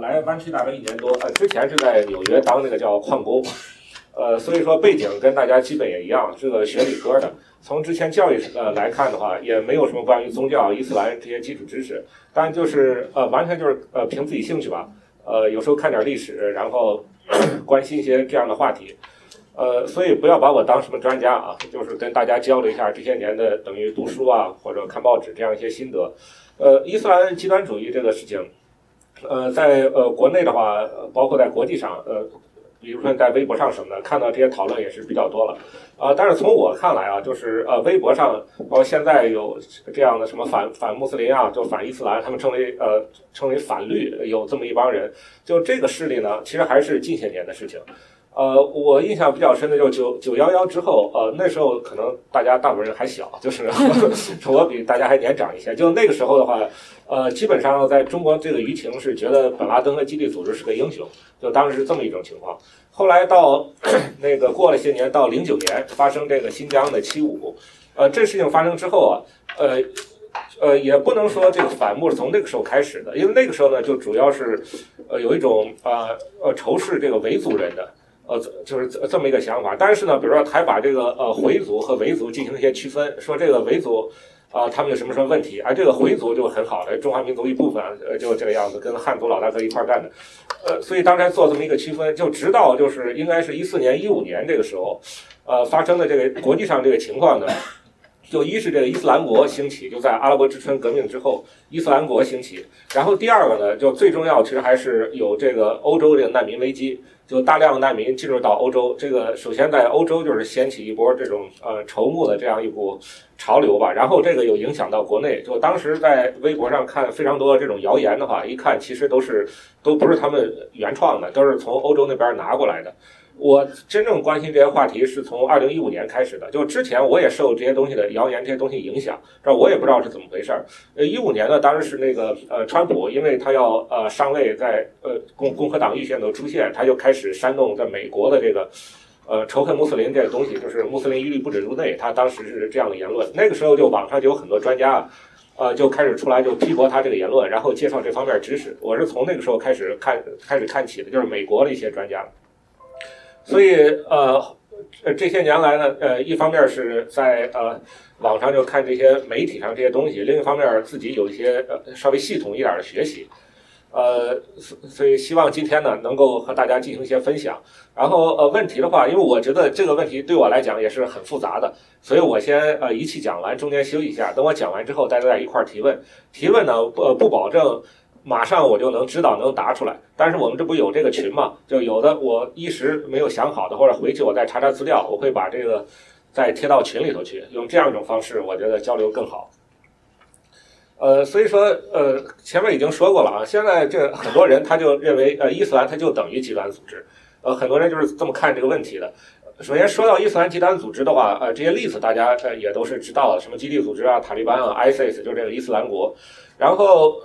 来湾区大概一年多，呃，之前是在纽约当那个叫矿工，呃，所以说背景跟大家基本也一样，是个学理科的。从之前教育呃来看的话，也没有什么关于宗教、伊斯兰这些基础知识，当然就是呃完全就是呃凭自己兴趣吧，呃有时候看点历史，然后 关心一些这样的话题，呃，所以不要把我当什么专家啊，就是跟大家交流一下这些年的等于读书啊或者看报纸这样一些心得。呃，伊斯兰极端主义这个事情，呃，在呃国内的话，包括在国际上，呃，比如说在微博上什么的，看到这些讨论也是比较多了，啊，但是从我看来啊，就是呃，微博上包括现在有这样的什么反反穆斯林啊，就反伊斯兰，他们称为呃称为反绿，有这么一帮人，就这个势力呢，其实还是近些年的事情。呃，我印象比较深的就是九九幺幺之后，呃，那时候可能大家大部分人还小，就是 我比大家还年长一些。就那个时候的话，呃，基本上在中国这个舆情是觉得本拉登和基地组织是个英雄，就当时是这么一种情况。后来到 那个过了些年，到零九年发生这个新疆的七五，呃，这事情发生之后啊，呃呃，也不能说这个反目是从那个时候开始的，因为那个时候呢，就主要是呃有一种啊呃仇视这个维族人的。呃，就是这么一个想法，但是呢，比如说还把这个呃回族和维族进行一些区分，说这个维族啊，他们有什么什么问题，而这个回族就很好的中华民族一部分，呃，就这个样子，跟汉族老大哥一块干的，呃，所以当时做这么一个区分，就直到就是应该是一四年、一五年这个时候，呃，发生的这个国际上这个情况呢，就一是这个伊斯兰国兴起，就在阿拉伯之春革命之后，伊斯兰国兴起，然后第二个呢，就最重要，其实还是有这个欧洲这个难民危机。就大量难民进入到欧洲，这个首先在欧洲就是掀起一波这种呃筹募的这样一股潮流吧，然后这个又影响到国内。就当时在微博上看非常多这种谣言的话，一看其实都是都不是他们原创的，都是从欧洲那边拿过来的。我真正关心这些话题是从二零一五年开始的，就之前我也受这些东西的谣言、这些东西影响，这我也不知道是怎么回事儿。呃，一五年呢，当时是那个呃，川普，因为他要呃上位，在呃共共和党预选都出现，他就开始煽动在美国的这个呃仇恨穆斯林这个东西，就是穆斯林一律不准入内。他当时是这样的言论，那个时候就网上就有很多专家啊呃就开始出来就批驳他这个言论，然后介绍这方面知识。我是从那个时候开始看开始看起的，就是美国的一些专家。所以，呃，这些年来呢，呃，一方面是在呃网上就看这些媒体上这些东西，另一方面自己有一些呃稍微系统一点的学习，呃，所所以希望今天呢能够和大家进行一些分享。然后，呃，问题的话，因为我觉得这个问题对我来讲也是很复杂的，所以我先呃一气讲完，中间休息一下，等我讲完之后，大家在一块提问。提问呢，不不保证。马上我就能知道能答出来，但是我们这不有这个群嘛？就有的我一时没有想好的，或者回去我再查查资料，我会把这个再贴到群里头去，用这样一种方式，我觉得交流更好。呃，所以说呃，前面已经说过了啊，现在这很多人他就认为呃，伊斯兰它就等于极端组织，呃，很多人就是这么看这个问题的。首先说到伊斯兰极端组织的话，呃，这些例子大家呃也都是知道的，什么基地组织啊、塔利班啊、ISIS，就是这个伊斯兰国。然后，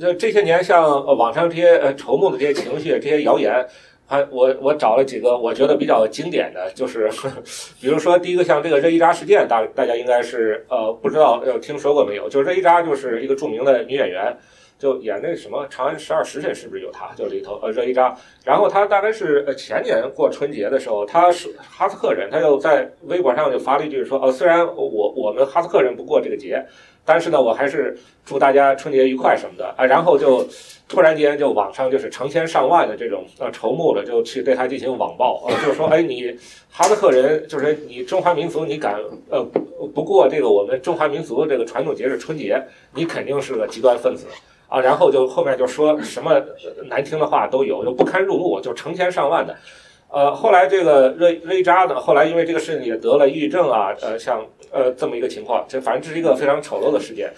呃，这些年像网上这些呃筹募的这些情绪、这些谣言，还我我找了几个我觉得比较经典的，就是 比如说第一个像这个热依扎事件，大大家应该是呃不知道呃听说过没有？就是热依扎就是一个著名的女演员。就演那什么《长安十二时辰》，是不是有他？就里头呃热依扎，然后他大概是呃前年过春节的时候，他是哈萨克人，他就在微博上就发了一句说：“呃，虽然我我们哈萨克人不过这个节，但是呢，我还是祝大家春节愉快什么的啊。”然后就突然间就网上就是成千上万的这种呃筹募的，就去对他进行网暴，呃，就是说，哎，你哈萨克人就是你中华民族，你敢呃不过这个我们中华民族的这个传统节日春节，你肯定是个极端分子。啊，然后就后面就说什么难听的话都有，就不堪入目，就成千上万的。呃，后来这个瑞瑞扎呢，后来因为这个事情也得了抑郁症啊，呃，像呃这么一个情况，这反正这是一个非常丑陋的事件。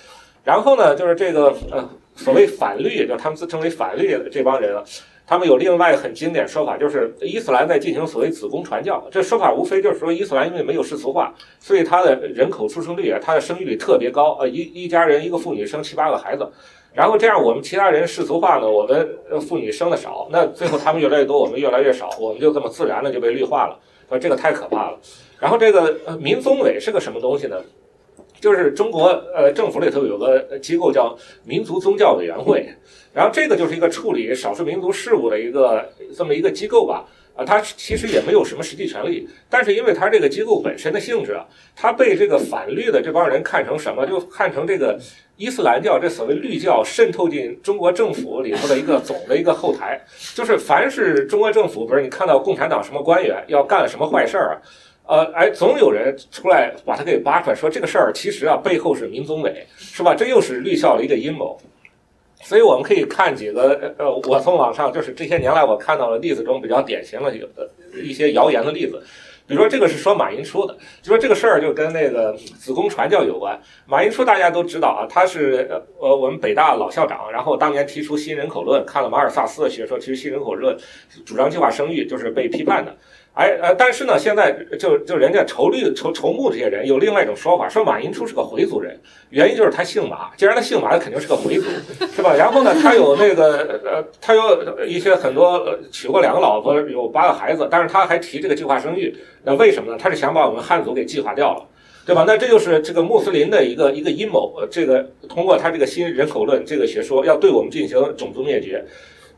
然后呢，就是这个呃所谓反律，就他们自称为反律的这帮人啊，他们有另外很经典说法，就是伊斯兰在进行所谓子宫传教。这说法无非就是说伊斯兰因为没有世俗化，所以它的人口出生率啊，它的生育率特别高，呃，一一家人一个妇女生七八个孩子。然后这样，我们其他人世俗化呢？我们妇女生的少，那最后他们越来越多，我们越来越少，我们就这么自然的就被绿化了。说这个太可怕了。然后这个民宗委是个什么东西呢？就是中国呃政府里头有个机构叫民族宗教委员会，然后这个就是一个处理少数民族事务的一个这么一个机构吧。他其实也没有什么实际权利，但是因为他这个机构本身的性质啊，他被这个反绿的这帮人看成什么？就看成这个伊斯兰教这所谓绿教渗透进中国政府里头的一个总的一个后台，就是凡是中国政府，比如你看到共产党什么官员要干了什么坏事儿啊，呃，哎，总有人出来把他给扒出来，说这个事儿其实啊背后是民宗委，是吧？这又是绿校的一个阴谋。所以我们可以看几个呃，我从网上就是这些年来我看到的例子中比较典型的有的一些谣言的例子，比如说这个是说马寅初的，就说这个事儿就跟那个子宫传教有关。马寅初大家都知道啊，他是呃我们北大老校长，然后当年提出新人口论，看了马尔萨斯的学说，其实新人口论主张计划生育，就是被批判的。哎呃，但是呢，现在就就人家筹绿筹筹募这些人有另外一种说法，说马寅初是个回族人，原因就是他姓马，既然他姓马，他肯定是个回族，是吧？然后呢，他有那个呃，他有一些很多娶过两个老婆，有八个孩子，但是他还提这个计划生育，那为什么呢？他是想把我们汉族给计划掉了，对吧？那这就是这个穆斯林的一个一个阴谋，这个通过他这个新人口论这个学说，要对我们进行种族灭绝。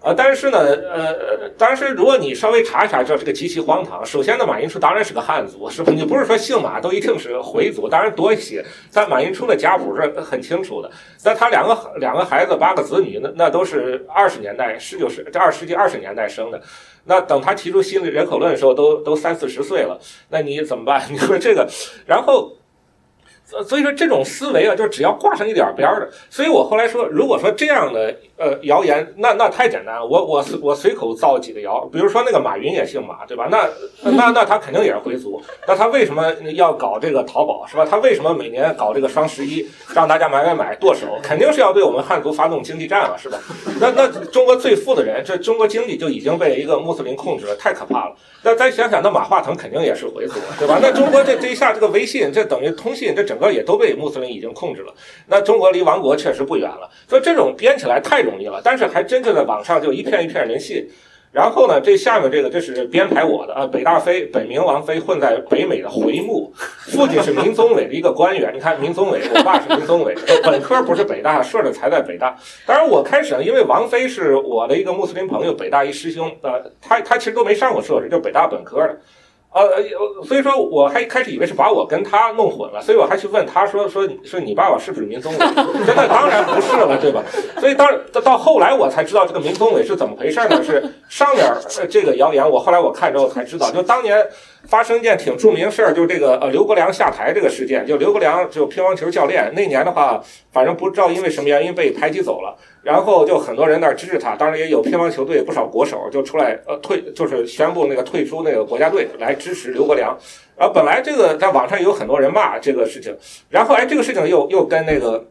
啊，但是呢，呃，但是如果你稍微查一查，知道这个极其荒唐。首先呢，马寅初当然是个汉族，是吧？你不是说姓马都一定是回族，当然多一些。但马寅初的家谱是很清楚的。那他两个两个孩子，八个子女，那那都是二十年代、十九世这二世纪二十年代生的。那等他提出新的人口论的时候，都都三四十岁了。那你怎么办？你说这个，然后。所以说这种思维啊，就是只要挂上一点边儿的。所以我后来说，如果说这样的呃谣言，那那太简单了。我我我随口造几个谣，比如说那个马云也姓马，对吧？那那那他肯定也是回族。那他为什么要搞这个淘宝，是吧？他为什么每年搞这个双十一，让大家买买买剁手？肯定是要对我们汉族发动经济战了，是吧？那那中国最富的人，这中国经济就已经被一个穆斯林控制了，太可怕了。那再想想，那马化腾肯定也是回族，对吧？那中国这这一下，这个微信，这等于通信，这整个也都被穆斯林已经控制了。那中国离亡国确实不远了。所以这种编起来太容易了，但是还真就在网上就一片一片人信。然后呢，这下面这个这是编排我的啊，北大飞，本名王飞，混在北美的回牧，父亲是民宗委的一个官员。你看民宗委，我爸是民宗委，本科不是北大，硕士才在北大。当然我开始呢，因为王飞是我的一个穆斯林朋友，北大一师兄，呃，他他其实都没上过硕士，就北大本科的。呃，所以说我还开始以为是把我跟他弄混了，所以我还去问他说说说你爸爸是不是民宗委？现在当然不是了，对吧？所以当到后来我才知道这个民宗委是怎么回事呢？是上面这个谣言，我后来我看之后才知道，就当年。发生一件挺著名事儿，就是这个呃刘国梁下台这个事件。就刘国梁就乒乓球教练那年的话，反正不知道因为什么原因被排挤走了，然后就很多人那儿支持他，当然也有乒乓球队不少国手就出来呃退，就是宣布那个退出那个国家队来支持刘国梁。然后本来这个在网上有很多人骂这个事情，然后哎这个事情又又跟那个。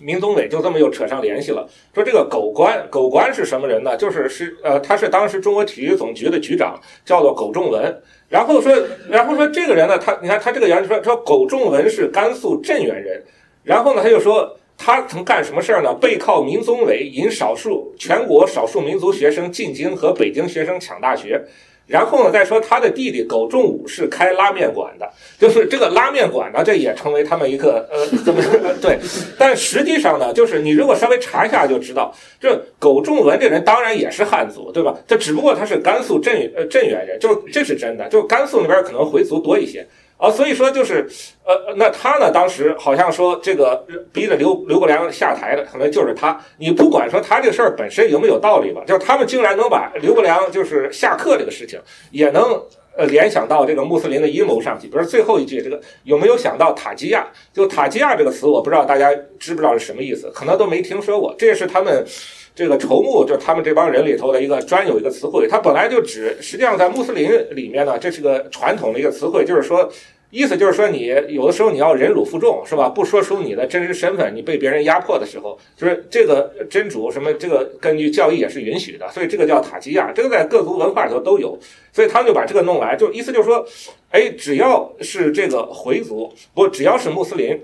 民宗委就这么又扯上联系了，说这个狗官，狗官是什么人呢？就是是呃，他是当时中国体育总局的局长，叫做苟仲文。然后说，然后说这个人呢，他你看他这个人说说苟仲文是甘肃镇远人。然后呢，他就说他曾干什么事儿呢？背靠民宗委，引少数全国少数民族学生进京和北京学生抢大学。然后呢，再说他的弟弟苟仲武是开拉面馆的，就是这个拉面馆呢，这也成为他们一个呃怎么对？但实际上呢，就是你如果稍微查一下就知道，这苟仲文这人当然也是汉族，对吧？这只不过他是甘肃镇呃镇远人，就是这是真的，就甘肃那边可能回族多一些。啊，所以说就是，呃，那他呢，当时好像说这个逼着刘刘国梁下台的，可能就是他。你不管说他这个事儿本身有没有道理吧，就是他们竟然能把刘国梁就是下课这个事情，也能呃联想到这个穆斯林的阴谋上去。比如最后一句，这个有没有想到塔基亚？就塔基亚这个词，我不知道大家知不知道是什么意思，可能都没听说过。这是他们。这个筹募就是他们这帮人里头的一个专有一个词汇，它本来就指，实际上在穆斯林里面呢，这是个传统的一个词汇，就是说，意思就是说你有的时候你要忍辱负重，是吧？不说出你的真实身份，你被别人压迫的时候，就是这个真主什么这个根据教义也是允许的，所以这个叫塔基亚，这个在各族文化里头都有，所以他们就把这个弄来，就意思就是说，哎，只要是这个回族，不只要是穆斯林。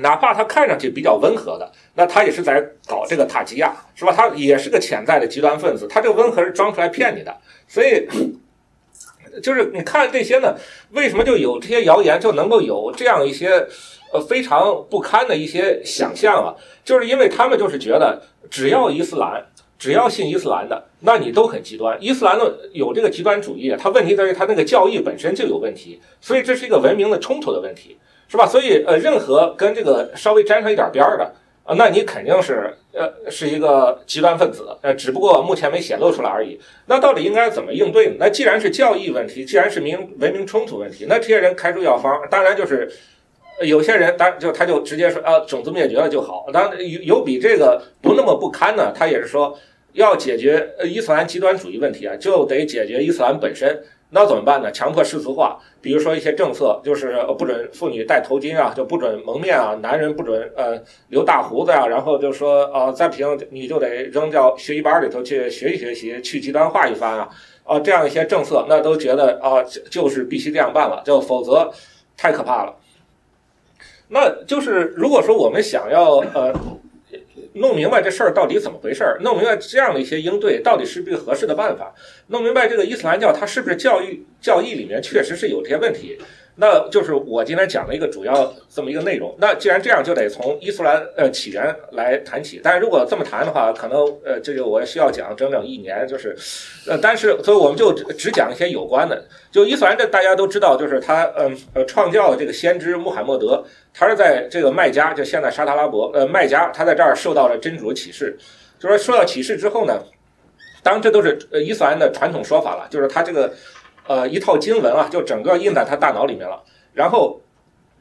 哪怕他看上去比较温和的，那他也是在搞这个塔吉亚，是吧？他也是个潜在的极端分子，他这个温和是装出来骗你的。所以，就是你看这些呢，为什么就有这些谣言，就能够有这样一些呃非常不堪的一些想象啊，就是因为他们就是觉得只要伊斯兰。只要信伊斯兰的，那你都很极端。伊斯兰的有这个极端主义，它问题在于它那个教义本身就有问题，所以这是一个文明的冲突的问题，是吧？所以呃，任何跟这个稍微沾上一点边儿的啊，那你肯定是呃是一个极端分子，呃，只不过目前没显露出来而已。那到底应该怎么应对呢？那既然是教义问题，既然是民文明冲突问题，那这些人开出药方，当然就是有些人，当然就他就直接说啊，种族灭绝了就好。当然有有比这个不那么不堪呢，他也是说。要解决伊斯兰极端主义问题啊，就得解决伊斯兰本身。那怎么办呢？强迫世俗化，比如说一些政策，就是不准妇女戴头巾啊，就不准蒙面啊，男人不准呃留大胡子呀，然后就说啊，再不行你就得扔到学习班里头去学习学习，去极端化一番啊啊，这样一些政策，那都觉得啊，就是必须这样办了，就否则太可怕了。那就是如果说我们想要呃。弄明白这事儿到底怎么回事儿，弄明白这样的一些应对到底是不是合适的办法，弄明白这个伊斯兰教它是不是教育教义里面确实是有些问题。那就是我今天讲的一个主要这么一个内容。那既然这样，就得从伊斯兰呃起源来谈起。但是如果这么谈的话，可能呃这个我需要讲整整一年，就是呃，但是所以我们就只讲一些有关的。就伊斯兰这大家都知道，就是他嗯呃创教的这个先知穆罕默德，他是在这个麦加，就现在沙特阿拉伯呃麦加，他在这儿受到了真主的启示。就说受到启示之后呢，当这都是呃伊斯兰的传统说法了，就是他这个。呃，一套经文啊，就整个印在他大脑里面了。然后，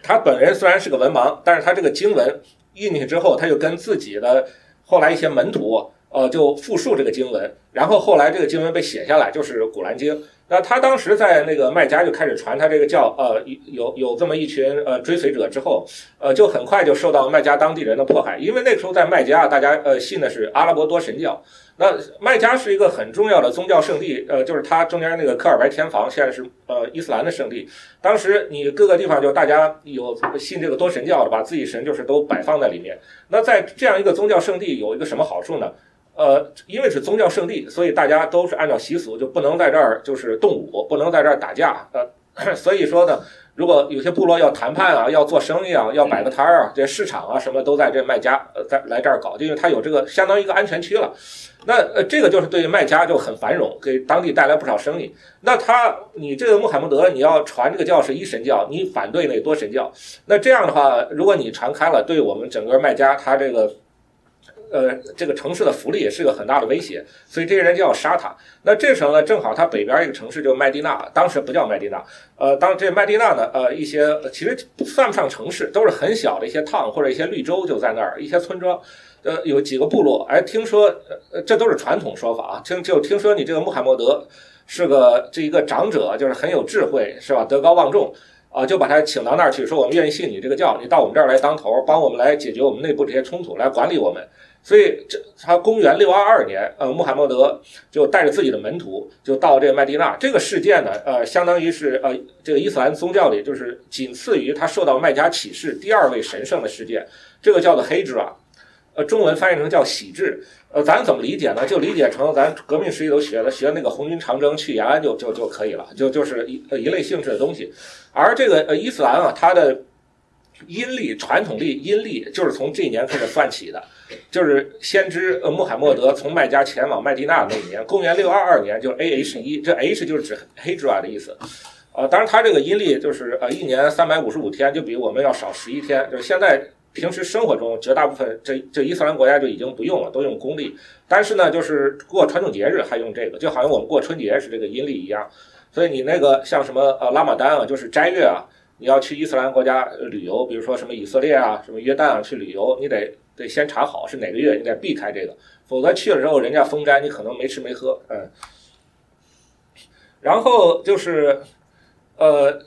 他本人虽然是个文盲，但是他这个经文印进去之后，他就跟自己的后来一些门徒，呃，就复述这个经文。然后后来这个经文被写下来，就是《古兰经》。那他当时在那个麦加就开始传他这个教，呃，有有这么一群呃追随者之后，呃，就很快就受到麦加当地人的迫害，因为那个时候在麦加，大家呃信的是阿拉伯多神教。那麦加是一个很重要的宗教圣地，呃，就是它中间那个科尔白天房，现在是呃伊斯兰的圣地。当时你各个地方就大家有信这个多神教的，把自己神就是都摆放在里面。那在这样一个宗教圣地有一个什么好处呢？呃，因为是宗教圣地，所以大家都是按照习俗，就不能在这儿就是动武，不能在这儿打架，呃，所以说呢。如果有些部落要谈判啊，要做生意啊，要摆个摊儿啊，这市场啊什么都在这卖家呃在来这儿搞，因为他有这个相当于一个安全区了。那呃这个就是对卖家就很繁荣，给当地带来不少生意。那他你这个穆罕默德你要传这个教是一神教，你反对那多神教，那这样的话，如果你传开了，对我们整个卖家他这个。呃，这个城市的福利也是个很大的威胁，所以这些人就要杀他。那这时候呢，正好他北边一个城市就麦地那，当时不叫麦地那，呃，当这麦地那呢，呃，一些其实算不上城市，都是很小的一些 town 或者一些绿洲就在那儿，一些村庄，呃，有几个部落。哎，听说，呃，这都是传统说法啊，听就听说你这个穆罕默德是个这一个长者，就是很有智慧，是吧？德高望重。啊，就把他请到那儿去，说我们愿意信你这个教，你到我们这儿来当头，帮我们来解决我们内部这些冲突，来管理我们。所以这他公元六二二年，呃，穆罕默德就带着自己的门徒就到这个麦地那。这个事件呢，呃，相当于是呃这个伊斯兰宗教里就是仅次于他受到麦加启示第二位神圣的事件，这个叫做黑之啊。呃，中文翻译成叫喜制，呃，咱怎么理解呢？就理解成咱革命时期都学的，学那个红军长征去延安就就就可以了，就就是一呃一类性质的东西。而这个呃伊斯兰啊，它的阴历传统历阴历就是从这一年开始算起的，就是先知呃穆罕默德从麦加前往麦地那那一年，公元六二二年，就是 A H 一，这 H 就是指黑之啊的意思。呃，当然它这个阴历就是呃一年三百五十五天，就比我们要少十一天，就是现在。平时生活中，绝大部分这这伊斯兰国家就已经不用了，都用公历。但是呢，就是过传统节日还用这个，就好像我们过春节是这个阴历一样。所以你那个像什么呃拉玛丹啊，就是斋月啊，你要去伊斯兰国家旅游，比如说什么以色列啊、什么约旦啊去旅游，你得得先查好是哪个月，你得避开这个，否则去了之后人家封斋，你可能没吃没喝，嗯。然后就是，呃，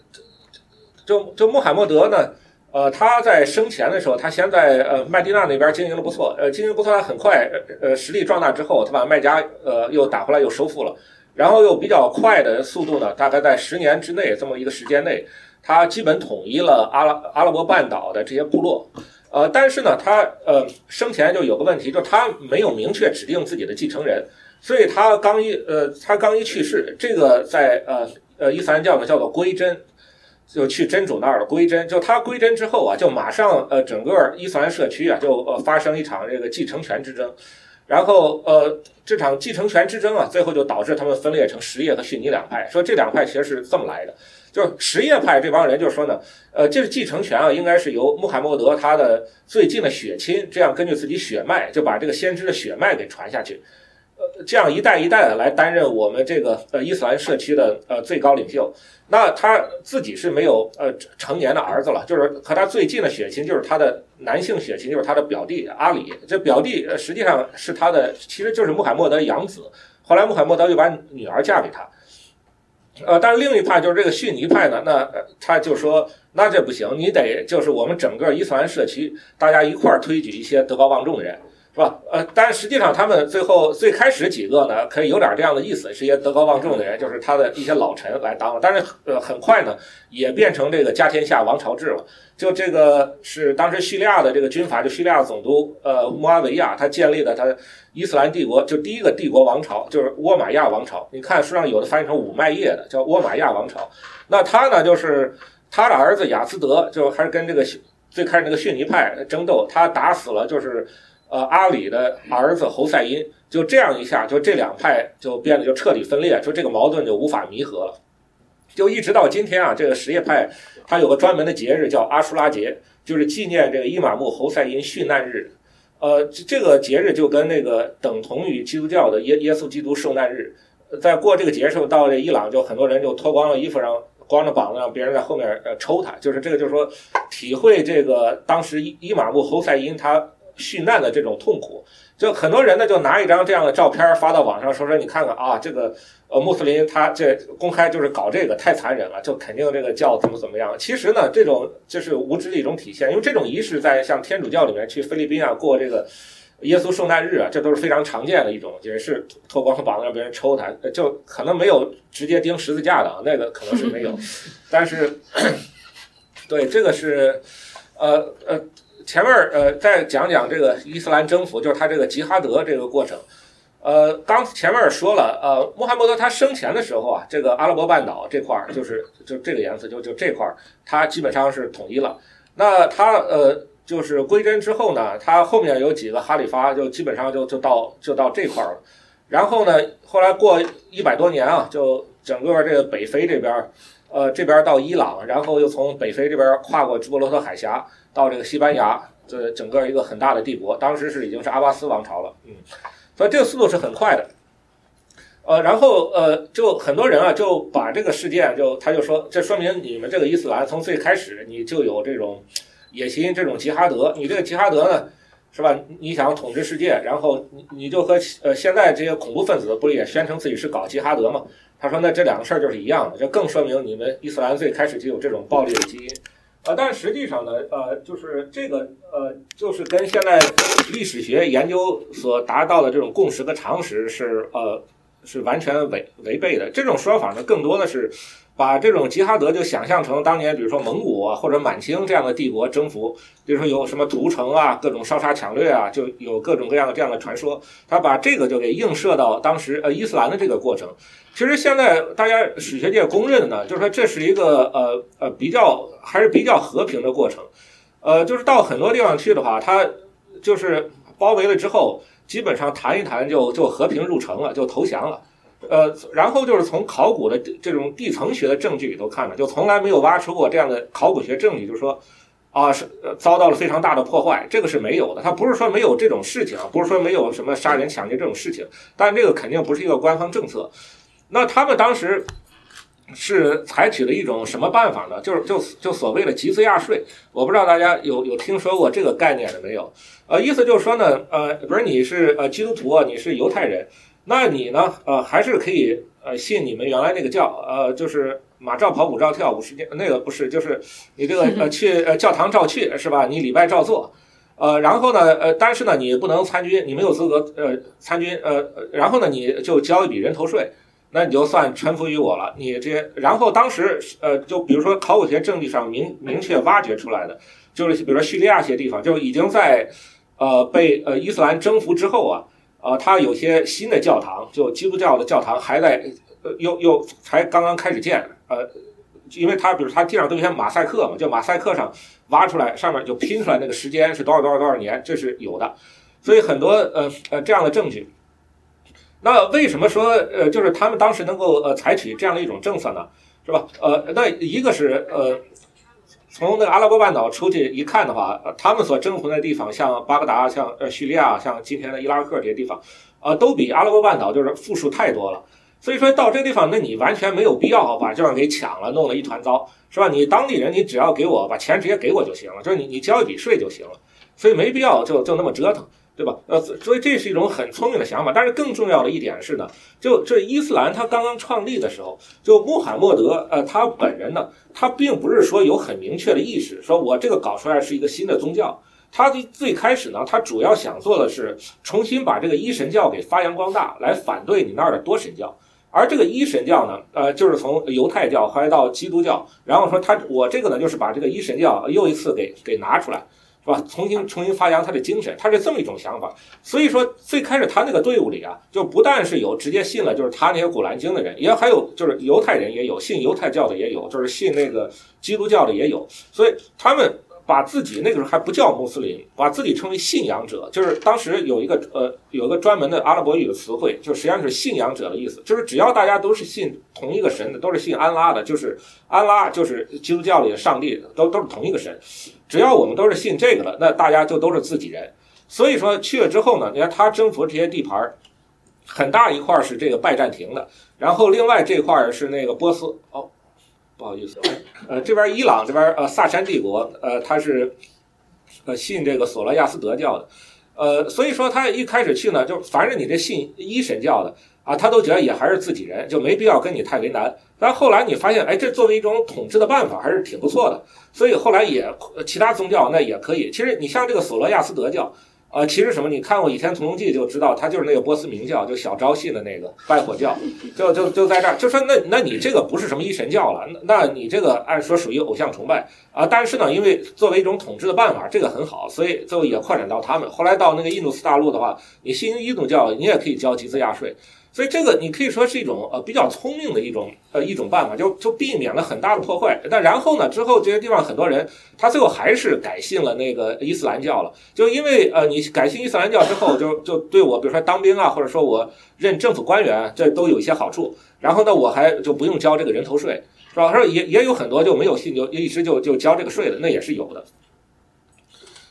就就穆罕默德呢。呃，他在生前的时候，他先在呃麦地那那边经营的不错，呃，经营不错，他很快呃实力壮大之后，他把麦加呃又打回来又收复了，然后又比较快的速度呢，大概在十年之内这么一个时间内，他基本统一了阿拉阿拉伯半岛的这些部落，呃，但是呢，他呃生前就有个问题，就他没有明确指定自己的继承人，所以他刚一呃他刚一去世，这个在呃呃伊斯兰教呢叫做归真。就去真主那儿了，归真。就他归真之后啊，就马上呃，整个伊斯兰社区啊，就呃发生一场这个继承权之争。然后呃，这场继承权之争啊，最后就导致他们分裂成什叶和逊尼两派。说这两派其实是这么来的，就是什叶派这帮人就说呢，呃，这个继承权啊，应该是由穆罕默德他的最近的血亲，这样根据自己血脉就把这个先知的血脉给传下去。呃，这样一代一代的来担任我们这个呃伊斯兰社区的呃最高领袖，那他自己是没有呃成年的儿子了，就是和他最近的血亲就是他的男性血亲，就是他的表弟阿里。这表弟实际上是他的，其实就是穆罕默德养子。后来穆罕默德又把女儿嫁给他。呃，但是另一派就是这个逊尼派呢，那他就说，那这不行，你得就是我们整个伊斯兰社区大家一块儿推举一些德高望重的人。是吧？呃，但实际上他们最后最开始几个呢，可以有点这样的意思，是一些德高望重的人，就是他的一些老臣来当了。但是呃，很快呢，也变成这个家天下王朝制了。就这个是当时叙利亚的这个军阀，就叙利亚总督呃穆阿维亚，他建立的他伊斯兰帝国，就第一个帝国王朝，就是沃玛亚王朝。你看书上有的翻译成五麦叶的，叫沃玛亚王朝。那他呢，就是他的儿子雅斯德，就还是跟这个最开始那个逊尼派争斗，他打死了就是。呃，阿里的儿子侯赛因就这样一下，就这两派就变得就彻底分裂，就这个矛盾就无法弥合了。就一直到今天啊，这个什叶派它有个专门的节日叫阿舒拉节，就是纪念这个伊玛目侯赛因殉难日。呃，这个节日就跟那个等同于基督教的耶耶稣基督受难日。在过这个节时候，到这伊朗就很多人就脱光了衣服，让光着膀子让别人在后面呃抽他，就是这个就是说体会这个当时伊伊玛目侯赛因他。殉难的这种痛苦，就很多人呢就拿一张这样的照片发到网上，说说你看看啊，这个呃穆斯林他这公开就是搞这个太残忍了，就肯定这个教怎么怎么样。其实呢，这种就是无知的一种体现，因为这种仪式在像天主教里面去菲律宾啊过这个耶稣受难日啊，这都是非常常见的一种，也是脱光了膀子让别人抽他，就可能没有直接钉十字架的啊，那个可能是没有，但是 对这个是呃呃。前面呃，再讲讲这个伊斯兰征服，就是他这个吉哈德这个过程。呃，刚前面说了，呃，穆罕默德他生前的时候啊，这个阿拉伯半岛这块儿就是就这个颜色，就就这块儿，他基本上是统一了。那他呃，就是归真之后呢，他后面有几个哈里发，就基本上就就到就到这块儿了。然后呢，后来过一百多年啊，就整个这个北非这边，呃，这边到伊朗，然后又从北非这边跨过直布罗陀海峡。到这个西班牙，这整个一个很大的帝国，当时是已经是阿巴斯王朝了，嗯，所以这个速度是很快的，呃，然后呃，就很多人啊就把这个事件就他就说，这说明你们这个伊斯兰从最开始你就有这种野心，这种吉哈德，你这个吉哈德呢，是吧？你想统治世界，然后你你就和呃现在这些恐怖分子不是也宣称自己是搞吉哈德吗？他说那这两个事儿就是一样的，这更说明你们伊斯兰最开始就有这种暴力的基因。呃，但实际上呢，呃，就是这个，呃，就是跟现在历史学研究所达到的这种共识和常识是，呃，是完全违违背的。这种说法呢，更多的是。把这种吉哈德就想象成当年，比如说蒙古啊或者满清这样的帝国征服，比如说有什么屠城啊、各种烧杀抢掠啊，就有各种各样的这样的传说。他把这个就给映射到当时呃伊斯兰的这个过程。其实现在大家史学界公认呢，就是说这是一个呃呃比较还是比较和平的过程。呃，就是到很多地方去的话，他就是包围了之后，基本上谈一谈就就和平入城了，就投降了。呃，然后就是从考古的这种地层学的证据里头看呢，就从来没有挖出过这样的考古学证据，就是说，啊是遭到了非常大的破坏，这个是没有的。他不是说没有这种事情，不是说没有什么杀人抢劫这种事情，但这个肯定不是一个官方政策。那他们当时是采取了一种什么办法呢？就是就就所谓的集资压税。我不知道大家有有听说过这个概念的没有？呃，意思就是说呢，呃，不是你是呃基督徒啊，你是犹太人。那你呢？呃，还是可以呃信你们原来那个教，呃，就是马照跑，舞照跳，五十天那个不是，就是你这个呃去呃教堂照去是吧？你礼拜照做，呃，然后呢，呃，但是呢，你不能参军，你没有资格呃参军，呃，然后呢，你就交一笔人头税，那你就算臣服于我了。你这些，然后当时呃，就比如说考古学证据上明明确挖掘出来的，就是比如说叙利亚一些地方，就已经在呃被呃伊斯兰征服之后啊。呃，它有些新的教堂，就基督教的教堂还在，呃，又又才刚刚开始建，呃，因为它比如它地上都有些马赛克嘛，就马赛克上挖出来，上面就拼出来那个时间是多少多少多少年，这是有的。所以很多呃呃这样的证据。那为什么说呃就是他们当时能够呃采取这样的一种政策呢？是吧？呃，那一个是呃。从那个阿拉伯半岛出去一看的话，呃，他们所征服的地方，像巴格达、像呃叙利亚、像今天的伊拉克这些地方，呃，都比阿拉伯半岛就是富庶太多了。所以说到这地方，那你完全没有必要把这样给抢了，弄了一团糟，是吧？你当地人，你只要给我把钱直接给我就行了，就是你你交一笔税就行了，所以没必要就就那么折腾。对吧？呃，所以这是一种很聪明的想法。但是更重要的一点是呢，就这伊斯兰它刚刚创立的时候，就穆罕默德呃他本人呢，他并不是说有很明确的意识，说我这个搞出来是一个新的宗教。他的最开始呢，他主要想做的是重新把这个一神教给发扬光大，来反对你那儿的多神教。而这个一神教呢，呃，就是从犹太教后来到基督教，然后说他我这个呢，就是把这个一神教又一次给给拿出来。是吧？重新重新发扬他的精神，他是这么一种想法。所以说，最开始他那个队伍里啊，就不但是有直接信了就是他那些古兰经的人，也还有就是犹太人也有信犹太教的也有，就是信那个基督教的也有。所以他们。把自己那个时候还不叫穆斯林，把自己称为信仰者，就是当时有一个呃有一个专门的阿拉伯语的词汇，就实际上是信仰者的意思，就是只要大家都是信同一个神的，都是信安拉的，就是安拉就是基督教里的上帝，都都是同一个神，只要我们都是信这个的，那大家就都是自己人。所以说去了之后呢，你看他征服这些地盘儿，很大一块是这个拜占庭的，然后另外这块是那个波斯哦。不好意思，呃，这边伊朗这边呃萨珊帝国，呃，他是呃信这个索罗亚斯德教的，呃，所以说他一开始去呢，就凡是你这信一神教的啊，他都觉得也还是自己人，就没必要跟你太为难。但后来你发现，哎，这作为一种统治的办法还是挺不错的，所以后来也其他宗教那也可以。其实你像这个索罗亚斯德教。呃，其实什么？你看过《倚天屠龙记》就知道，他就是那个波斯明教，就小昭信的那个拜火教，就就就在这儿。就说那那你这个不是什么一神教了，那那你这个按说属于偶像崇拜啊。但是呢，因为作为一种统治的办法，这个很好，所以最后也扩展到他们。后来到那个印度次大陆的话，你信印度教，你也可以交集资亚税。所以这个你可以说是一种呃比较聪明的一种呃一种办法，就就避免了很大的破坏。但然后呢，之后这些地方很多人他最后还是改信了那个伊斯兰教了，就因为呃你改信伊斯兰教之后，就就对我比如说当兵啊，或者说我任政府官员，这都有一些好处。然后呢，我还就不用交这个人头税，是吧？他说也也有很多就没有信就一直就就交这个税的，那也是有的。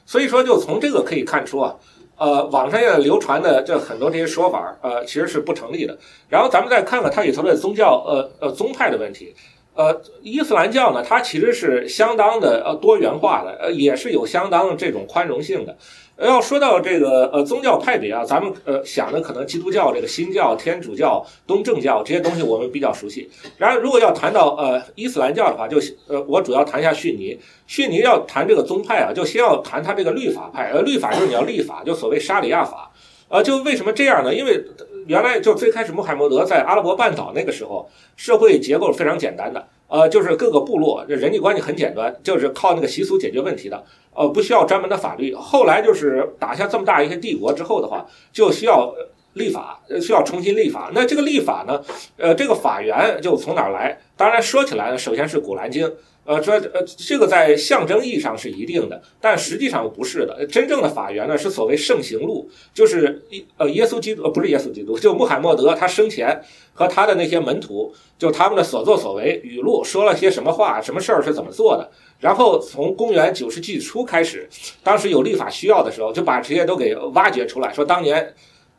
所以说，就从这个可以看出啊。呃，网上也流传的这很多这些说法，呃，其实是不成立的。然后咱们再看看它里头的宗教，呃呃宗派的问题。呃，伊斯兰教呢，它其实是相当的呃多元化的，呃，也是有相当这种宽容性的。要说到这个呃宗教派别啊，咱们呃想的可能基督教、这个新教、天主教、东正教这些东西我们比较熟悉。然后如果要谈到呃伊斯兰教的话，就呃我主要谈一下逊尼。逊尼要谈这个宗派啊，就先要谈他这个律法派。呃，律法就是你要立法，就所谓沙里亚法。呃，就为什么这样呢？因为原来就最开始穆罕默德在阿拉伯半岛那个时候，社会结构非常简单的。呃，就是各个部落，这人际关系很简单，就是靠那个习俗解决问题的，呃，不需要专门的法律。后来就是打下这么大一些帝国之后的话，就需要立法，需要重新立法。那这个立法呢，呃，这个法源就从哪儿来？当然说起来呢，首先是《古兰经》。呃，这呃，这个在象征意义上是一定的，但实际上不是的。真正的法源呢，是所谓圣行录，就是一呃，耶稣基督呃，不是耶稣基督，就穆罕默德他生前和他的那些门徒，就他们的所作所为语录，说了些什么话，什么事儿是怎么做的。然后从公元九世纪初开始，当时有立法需要的时候，就把这些都给挖掘出来，说当年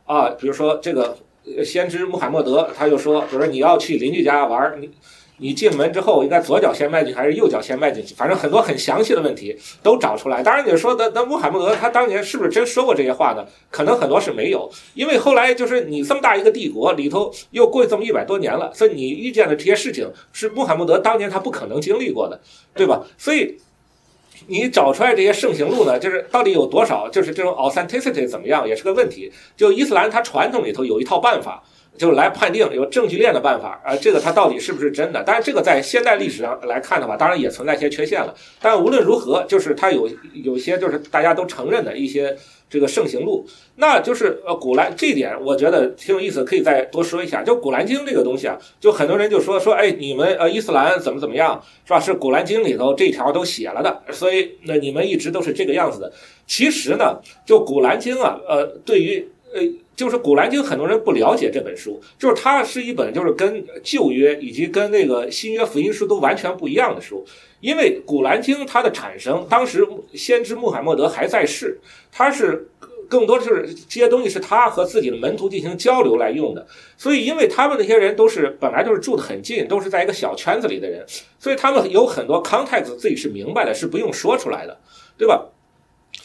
啊，比如说这个先知穆罕默德，他就说，比如说你要去邻居家玩，你。你进门之后应该左脚先迈进去还是右脚先迈进去？反正很多很详细的问题都找出来。当然，你说的那穆罕默德他当年是不是真说过这些话呢？可能很多是没有，因为后来就是你这么大一个帝国里头又过这么一百多年了，所以你遇见的这些事情是穆罕默德当年他不可能经历过的，对吧？所以你找出来这些圣行录呢，就是到底有多少，就是这种 authenticity 怎么样，也是个问题。就伊斯兰它传统里头有一套办法。就来判定有证据链的办法啊，这个它到底是不是真的？当然，这个在现代历史上来看的话，当然也存在一些缺陷了。但无论如何，就是它有有些就是大家都承认的一些这个盛行录，那就是呃古兰这一点我觉得挺有意思，可以再多说一下。就古兰经这个东西啊，就很多人就说说，哎，你们呃伊斯兰怎么怎么样是吧？是古兰经里头这条都写了的，所以那你们一直都是这个样子的。其实呢，就古兰经啊，呃，对于呃。就是《古兰经》，很多人不了解这本书，就是它是一本就是跟旧约以及跟那个新约福音书都完全不一样的书。因为《古兰经》它的产生，当时先知穆罕默德还在世，他是更多的是这些东西是他和自己的门徒进行交流来用的。所以，因为他们那些人都是本来就是住得很近，都是在一个小圈子里的人，所以他们有很多 context 自己是明白的，是不用说出来的，对吧？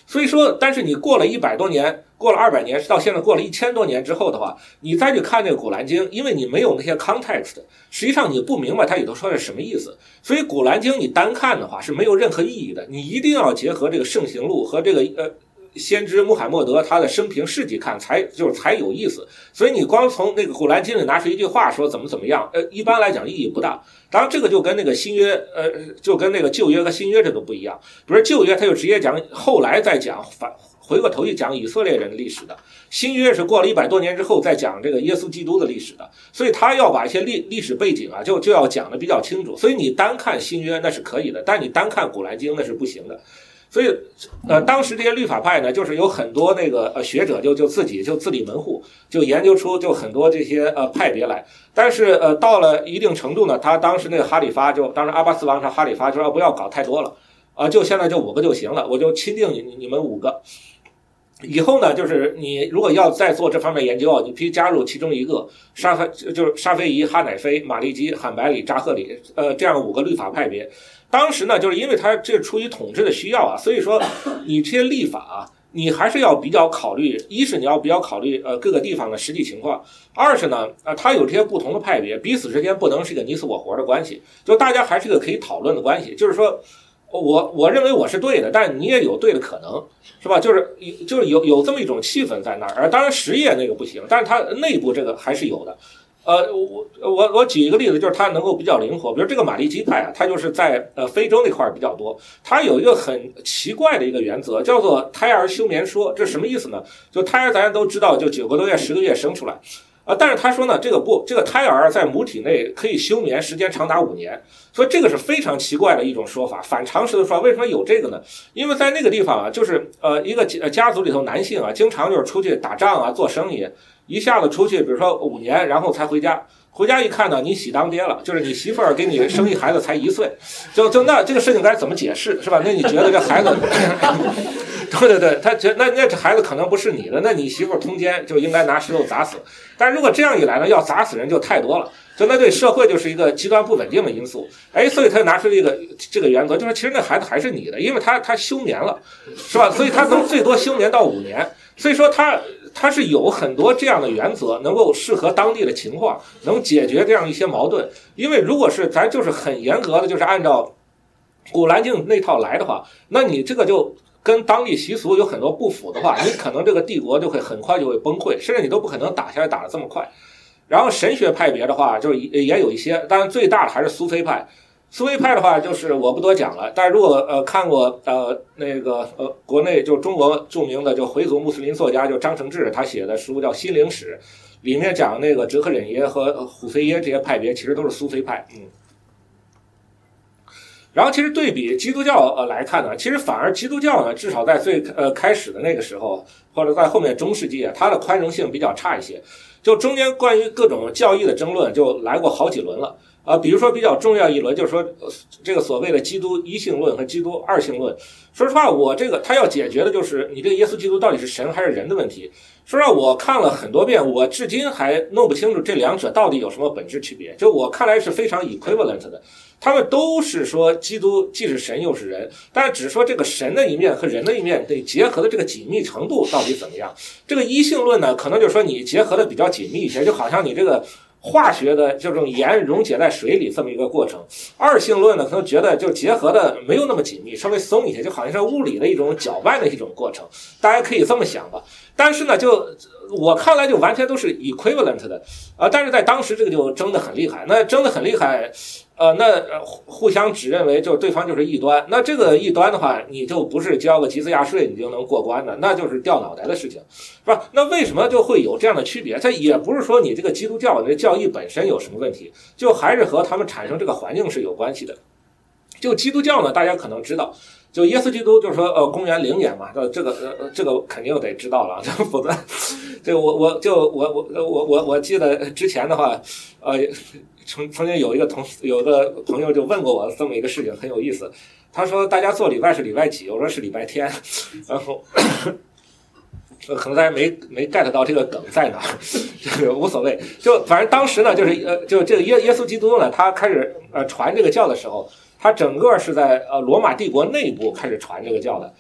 所以说，但是你过了一百多年，过了二百年，到现在过了一千多年之后的话，你再去看那个《古兰经》，因为你没有那些 context，实际上你不明白它里头说的是什么意思。所以《古兰经》你单看的话是没有任何意义的，你一定要结合这个《圣行录》和这个呃。先知穆罕默德他的生平事迹看才就是才有意思，所以你光从那个古兰经里拿出一句话说怎么怎么样，呃，一般来讲意义不大。当然这个就跟那个新约，呃，就跟那个旧约和新约这都不一样。比如旧约他就直接讲，后来再讲反回过头去讲以色列人的历史的；新约是过了一百多年之后再讲这个耶稣基督的历史的。所以他要把一些历历史背景啊，就就要讲的比较清楚。所以你单看新约那是可以的，但你单看古兰经那是不行的。所以，呃，当时这些律法派呢，就是有很多那个呃学者就就自己就自立门户，就研究出就很多这些呃派别来。但是呃到了一定程度呢，他当时那个哈里发就当时阿巴斯王朝哈里发就说不要搞太多了，啊，就现在就五个就行了，我就钦定你你们五个。以后呢，就是你如果要再做这方面研究啊，你必须加入其中一个沙菲就是沙菲仪、哈乃菲、马利基、罕白里、扎赫里，呃，这样五个律法派别。当时呢，就是因为他这出于统治的需要啊，所以说你这些立法啊，你还是要比较考虑，一是你要比较考虑呃各个地方的实际情况，二是呢，呃，它有这些不同的派别，彼此之间不能是一个你死我活的关系，就大家还是一个可以讨论的关系，就是说。我我认为我是对的，但你也有对的可能，是吧？就是有就是有有这么一种气氛在那儿，而当然实业那个不行，但是它内部这个还是有的。呃，我我我举一个例子，就是它能够比较灵活，比如这个马利基派啊，它就是在呃非洲那块儿比较多，它有一个很奇怪的一个原则，叫做胎儿休眠说，这什么意思呢？就胎儿咱都知道，就九个多月、十个月生出来。啊，但是他说呢，这个不，这个胎儿在母体内可以休眠时间长达五年，所以这个是非常奇怪的一种说法，反常识的说法。为什么有这个呢？因为在那个地方啊，就是呃一个家族里头男性啊，经常就是出去打仗啊，做生意，一下子出去，比如说五年，然后才回家。回家一看呢，你喜当爹了，就是你媳妇儿给你生一孩子才一岁，就就那这个事情该怎么解释，是吧？那你觉得这孩子？对对对，他觉那那这孩子可能不是你的，那你媳妇儿通奸就应该拿石头砸死。但如果这样一来呢，要砸死人就太多了，就那对社会就是一个极端不稳定的因素。哎，所以他拿出一个这个原则，就是其实那孩子还是你的，因为他他休眠了，是吧？所以他能最多休眠到五年。所以说他它是有很多这样的原则，能够适合当地的情况，能解决这样一些矛盾。因为如果是咱就是很严格的，就是按照古兰经那套来的话，那你这个就。跟当地习俗有很多不符的话，你可能这个帝国就会很快就会崩溃，甚至你都不可能打下来打得这么快。然后神学派别的话，就是也有一些，当然最大的还是苏菲派。苏菲派的话，就是我不多讲了。但是如果呃看过呃那个呃国内就中国著名的就回族穆斯林作家就张承志他写的书叫《心灵史》，里面讲那个哲克忍耶和虎菲耶这些派别，其实都是苏菲派。嗯。然后其实对比基督教呃来看呢，其实反而基督教呢，至少在最呃开始的那个时候，或者在后面中世纪啊，它的宽容性比较差一些。就中间关于各种教义的争论就来过好几轮了啊。比如说比较重要一轮，就是说这个所谓的基督一性论和基督二性论。说实话，我这个他要解决的就是你这个耶稣基督到底是神还是人的问题。说实话，我看了很多遍，我至今还弄不清楚这两者到底有什么本质区别。就我看来是非常 equivalent 的。他们都是说基督既是神又是人，但是只说这个神的一面和人的一面得结合的这个紧密程度到底怎么样？这个一性论呢，可能就是说你结合的比较紧密一些，就好像你这个化学的这种盐溶解在水里这么一个过程。二性论呢，可能觉得就结合的没有那么紧密，稍微松一些，就好像是物理的一种搅拌的一种过程。大家可以这么想吧。但是呢，就我看来就完全都是 equivalent 的啊。但是在当时这个就争得很厉害，那争得很厉害。呃，那互互相只认为就是对方就是异端，那这个异端的话，你就不是交个集资压税你就能过关的，那就是掉脑袋的事情，是吧？那为什么就会有这样的区别？它也不是说你这个基督教的教义本身有什么问题，就还是和他们产生这个环境是有关系的。就基督教呢，大家可能知道。就耶稣基督就是说，呃，公元零年嘛，这这个呃这个肯定得知道了，否则，这我我就我我我我我记得之前的话，呃，曾曾经有一个同有个朋友就问过我这么一个事情，很有意思。他说大家做礼拜是礼拜几？我说是礼拜天。然后，可能大家没没 get 到这个梗在哪，就是无所谓。就反正当时呢，就是呃，就这个耶耶稣基督呢，他开始呃传这个教的时候。他整个是在呃罗马帝国内部开始传这个教的，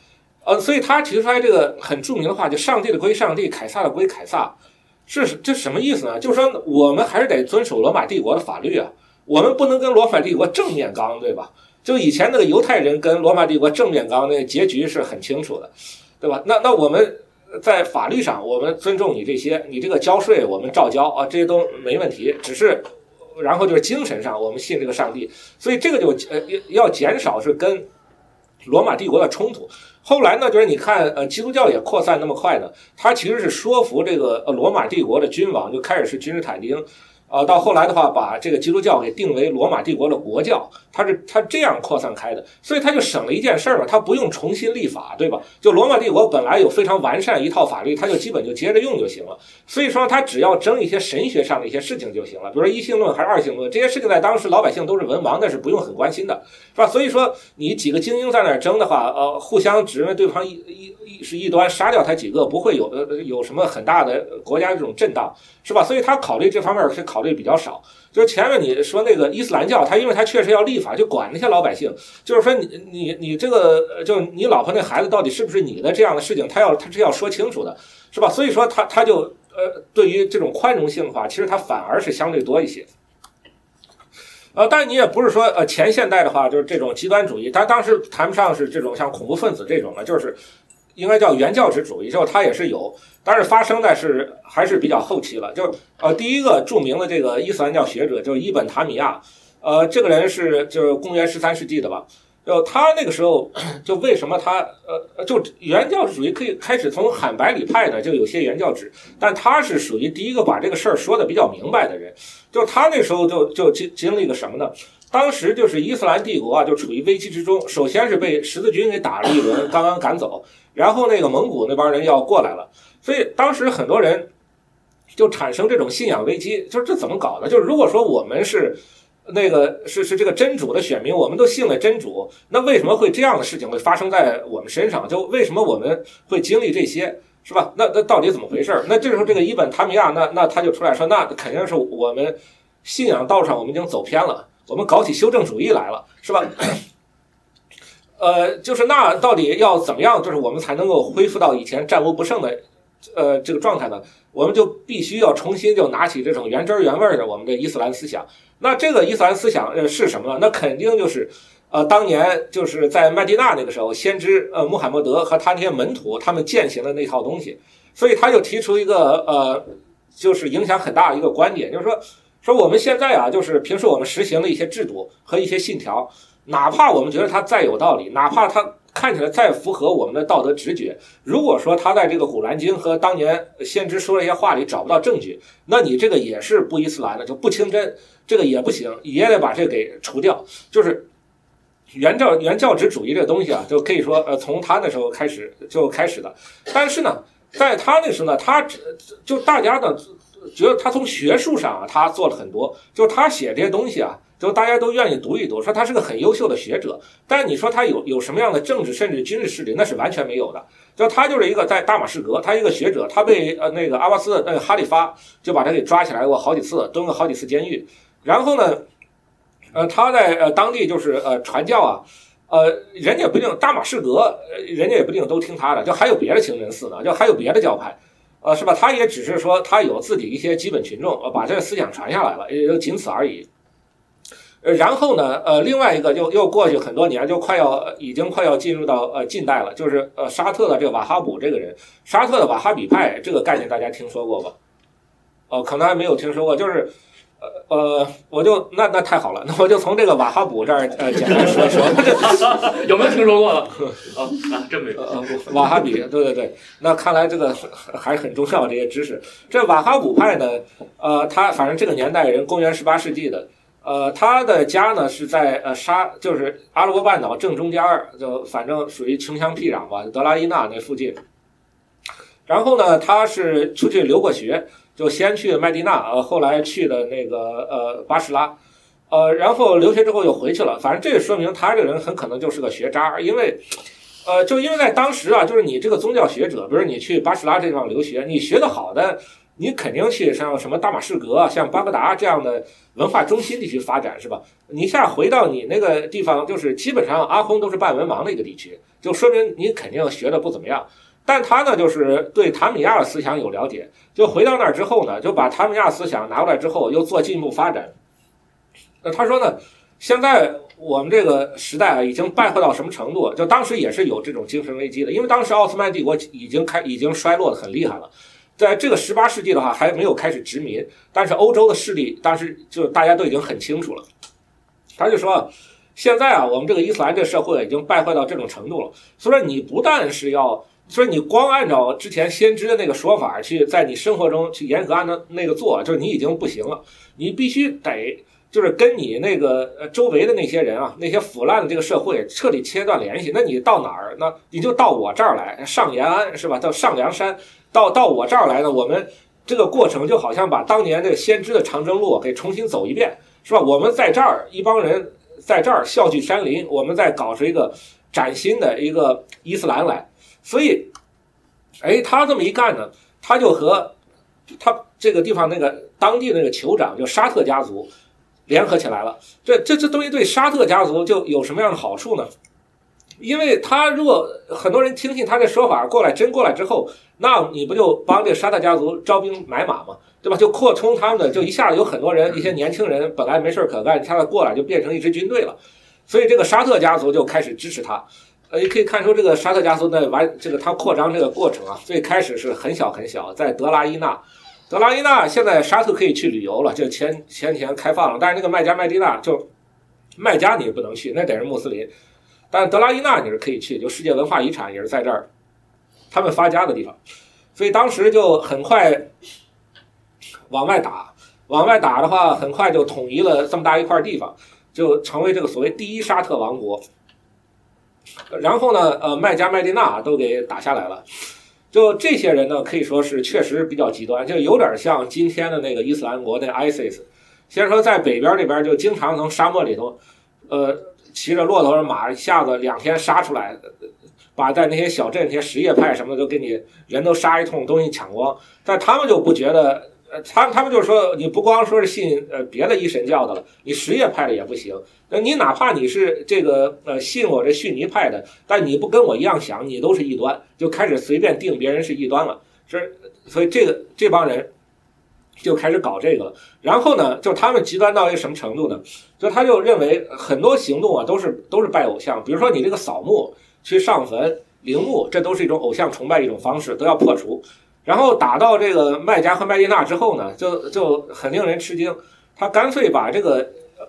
呃，所以他提出来这个很著名的话，就上帝的归上帝，凯撒的归凯撒，是这什么意思呢？就是说我们还是得遵守罗马帝国的法律啊，我们不能跟罗马帝国正面刚，对吧？就以前那个犹太人跟罗马帝国正面刚，那结局是很清楚的，对吧？那那我们在法律上，我们尊重你这些，你这个交税我们照交啊，这些都没问题，只是。然后就是精神上，我们信这个上帝，所以这个就呃要减少是跟罗马帝国的冲突。后来呢，就是你看呃基督教也扩散那么快呢，他其实是说服这个呃罗马帝国的君王，就开始是君士坦丁。呃，到后来的话，把这个基督教给定为罗马帝国的国教，它是它这样扩散开的，所以它就省了一件事儿嘛，它不用重新立法，对吧？就罗马帝国本来有非常完善一套法律，它就基本就接着用就行了。所以说，它只要争一些神学上的一些事情就行了，比如说一性论还是二性论，这些事情在当时老百姓都是文盲，那是不用很关心的，是吧？所以说，你几个精英在那儿争的话，呃，互相只认为对方一一一是异端，杀掉他几个，不会有呃有什么很大的国家这种震荡。是吧？所以他考虑这方面是考虑比较少。就是前面你说那个伊斯兰教，他因为他确实要立法，就管那些老百姓。就是说你你你这个，就你老婆那孩子到底是不是你的这样的事情，他要他是要说清楚的，是吧？所以说他他就呃，对于这种宽容性的话，其实他反而是相对多一些。呃，但你也不是说呃前现代的话就是这种极端主义，他当时谈不上是这种像恐怖分子这种的，就是应该叫原教旨主义，就他也是有。但是发生在是还是比较后期了，就呃第一个著名的这个伊斯兰教学者就是伊本塔米亚，呃这个人是就是公元十三世纪的吧，就他那个时候就为什么他呃就原教旨主义可以开始从罕白里派呢就有些原教旨，但他是属于第一个把这个事儿说的比较明白的人，就他那时候就就经经历个什么呢？当时就是伊斯兰帝国啊就处于危机之中，首先是被十字军给打了一轮，刚刚赶走，然后那个蒙古那帮人要过来了。所以当时很多人就产生这种信仰危机，就是这怎么搞的？就是如果说我们是那个是是这个真主的选民，我们都信了真主，那为什么会这样的事情会发生在我们身上？就为什么我们会经历这些，是吧？那那到底怎么回事？那这时候这个伊本塔米亚，那那他就出来说，那肯定是我们信仰道上我们已经走偏了，我们搞起修正主义来了，是吧？呃，就是那到底要怎么样，就是我们才能够恢复到以前战无不胜的？呃，这个状态呢，我们就必须要重新就拿起这种原汁原味的我们的伊斯兰思想。那这个伊斯兰思想呃是什么呢？那肯定就是呃，当年就是在麦地那那个时候，先知呃穆罕默德和他那些门徒他们践行的那套东西。所以他就提出一个呃，就是影响很大的一个观点，就是说说我们现在啊，就是平时我们实行的一些制度和一些信条，哪怕我们觉得他再有道理，哪怕他。看起来再符合我们的道德直觉。如果说他在这个《古兰经》和当年先知说的一些话里找不到证据，那你这个也是不伊斯兰的，就不清真，这个也不行，也得把这个给除掉。就是原教原教旨主义这个东西啊，就可以说呃，从他那时候开始就开始的。但是呢，在他那时候呢，他就大家呢觉得他从学术上啊，他做了很多，就是他写这些东西啊。就大家都愿意读一读，说他是个很优秀的学者，但你说他有有什么样的政治甚至军事势力，那是完全没有的。就他就是一个在大马士革，他一个学者，他被呃那个阿巴斯那个哈里发就把他给抓起来过好几次，蹲过好几次监狱。然后呢，呃他在呃当地就是呃传教啊，呃人家也不一定大马士革，人家也不一定都听他的，就还有别的清真寺呢，就还有别的教派，呃是吧？他也只是说他有自己一些基本群众，呃把这个思想传下来了，也就仅此而已。呃，然后呢，呃，另外一个又又过去很多年，就快要已经快要进入到呃近代了，就是呃沙特的这个瓦哈卜这个人，沙特的瓦哈比派这个概念大家听说过吧？哦，可能还没有听说过，就是呃呃，我就那那太好了，那我就从这个瓦哈卜这儿呃简单说一说，有没有听说过了？啊 啊，真没有。呃，瓦哈比，对对对，那看来这个还是很重要这些知识。这瓦哈卜派呢，呃，他反正这个年代人，公元十八世纪的，呃，他的家呢是在呃沙，就是阿拉伯半岛正中间儿，就反正属于穷乡僻壤吧，德拉伊纳那附近。然后呢，他是出去留过学。就先去麦地那，呃，后来去的那个呃巴士拉，呃，然后留学之后又回去了。反正这也说明他这个人很可能就是个学渣，因为，呃，就因为在当时啊，就是你这个宗教学者，比如你去巴士拉这地方留学，你学的好的，你肯定去像什么大马士革、像巴格达这样的文化中心地区发展，是吧？你一下回到你那个地方，就是基本上阿訇都是半文盲的一个地区，就说明你肯定学的不怎么样。但他呢，就是对塔米亚的思想有了解，就回到那儿之后呢，就把塔米亚思想拿过来之后，又做进一步发展。那他说呢，现在我们这个时代啊，已经败坏到什么程度？就当时也是有这种精神危机的，因为当时奥斯曼帝国已经开，已经衰落的很厉害了。在这个十八世纪的话，还没有开始殖民，但是欧洲的势力当时就大家都已经很清楚了。他就说，现在啊，我们这个伊斯兰这社会已经败坏到这种程度了，所以说你不但是要。所以你光按照之前先知的那个说法去在你生活中去严格按照那个做，就是你已经不行了。你必须得就是跟你那个呃周围的那些人啊，那些腐烂的这个社会彻底切断联系。那你到哪儿？那你就到我这儿来，上延安是吧？到上梁山，到到我这儿来呢？我们这个过程就好像把当年这个先知的长征路给重新走一遍，是吧？我们在这儿一帮人在这儿笑聚山林，我们在搞出一个崭新的一个伊斯兰来。所以，哎，他这么一干呢，他就和他这个地方那个当地那个酋长，就沙特家族联合起来了。这这这东西对沙特家族就有什么样的好处呢？因为他如果很多人听信他的说法过来，真过来之后，那你不就帮这沙特家族招兵买马吗？对吧？就扩充他们的，就一下子有很多人，一些年轻人本来没事可干，一下子过来就变成一支军队了。所以这个沙特家族就开始支持他。呃，也可以看出这个沙特家族的完，这个他扩张这个过程啊，最开始是很小很小，在德拉伊纳，德拉伊纳现在沙特可以去旅游了，就前前几天开放了，但是那个麦加麦地那就麦加你不能去，那得是穆斯林，但德拉伊纳你是可以去，就世界文化遗产也是在这儿，他们发家的地方，所以当时就很快往外打，往外打的话，很快就统一了这么大一块地方，就成为这个所谓第一沙特王国。然后呢，呃，麦加、麦地那都给打下来了。就这些人呢，可以说是确实比较极端，就有点像今天的那个伊斯兰国那 ISIS。先说在北边这边，就经常从沙漠里头，呃，骑着骆驼的马，一下子两天杀出来，把在那些小镇、那些什叶派什么的都给你人都杀一通，东西抢光。但他们就不觉得。呃，他他们就说，你不光说是信呃别的一神教的了，你什叶派的也不行。那你哪怕你是这个呃信我这逊尼派的，但你不跟我一样想，你都是异端，就开始随便定别人是异端了。是，所以这个这帮人就开始搞这个了。然后呢，就他们极端到一个什么程度呢？就他就认为很多行动啊都是都是拜偶像，比如说你这个扫墓、去上坟、陵墓，这都是一种偶像崇拜一种方式，都要破除。然后打到这个麦加和麦地那之后呢，就就很令人吃惊，他干脆把这个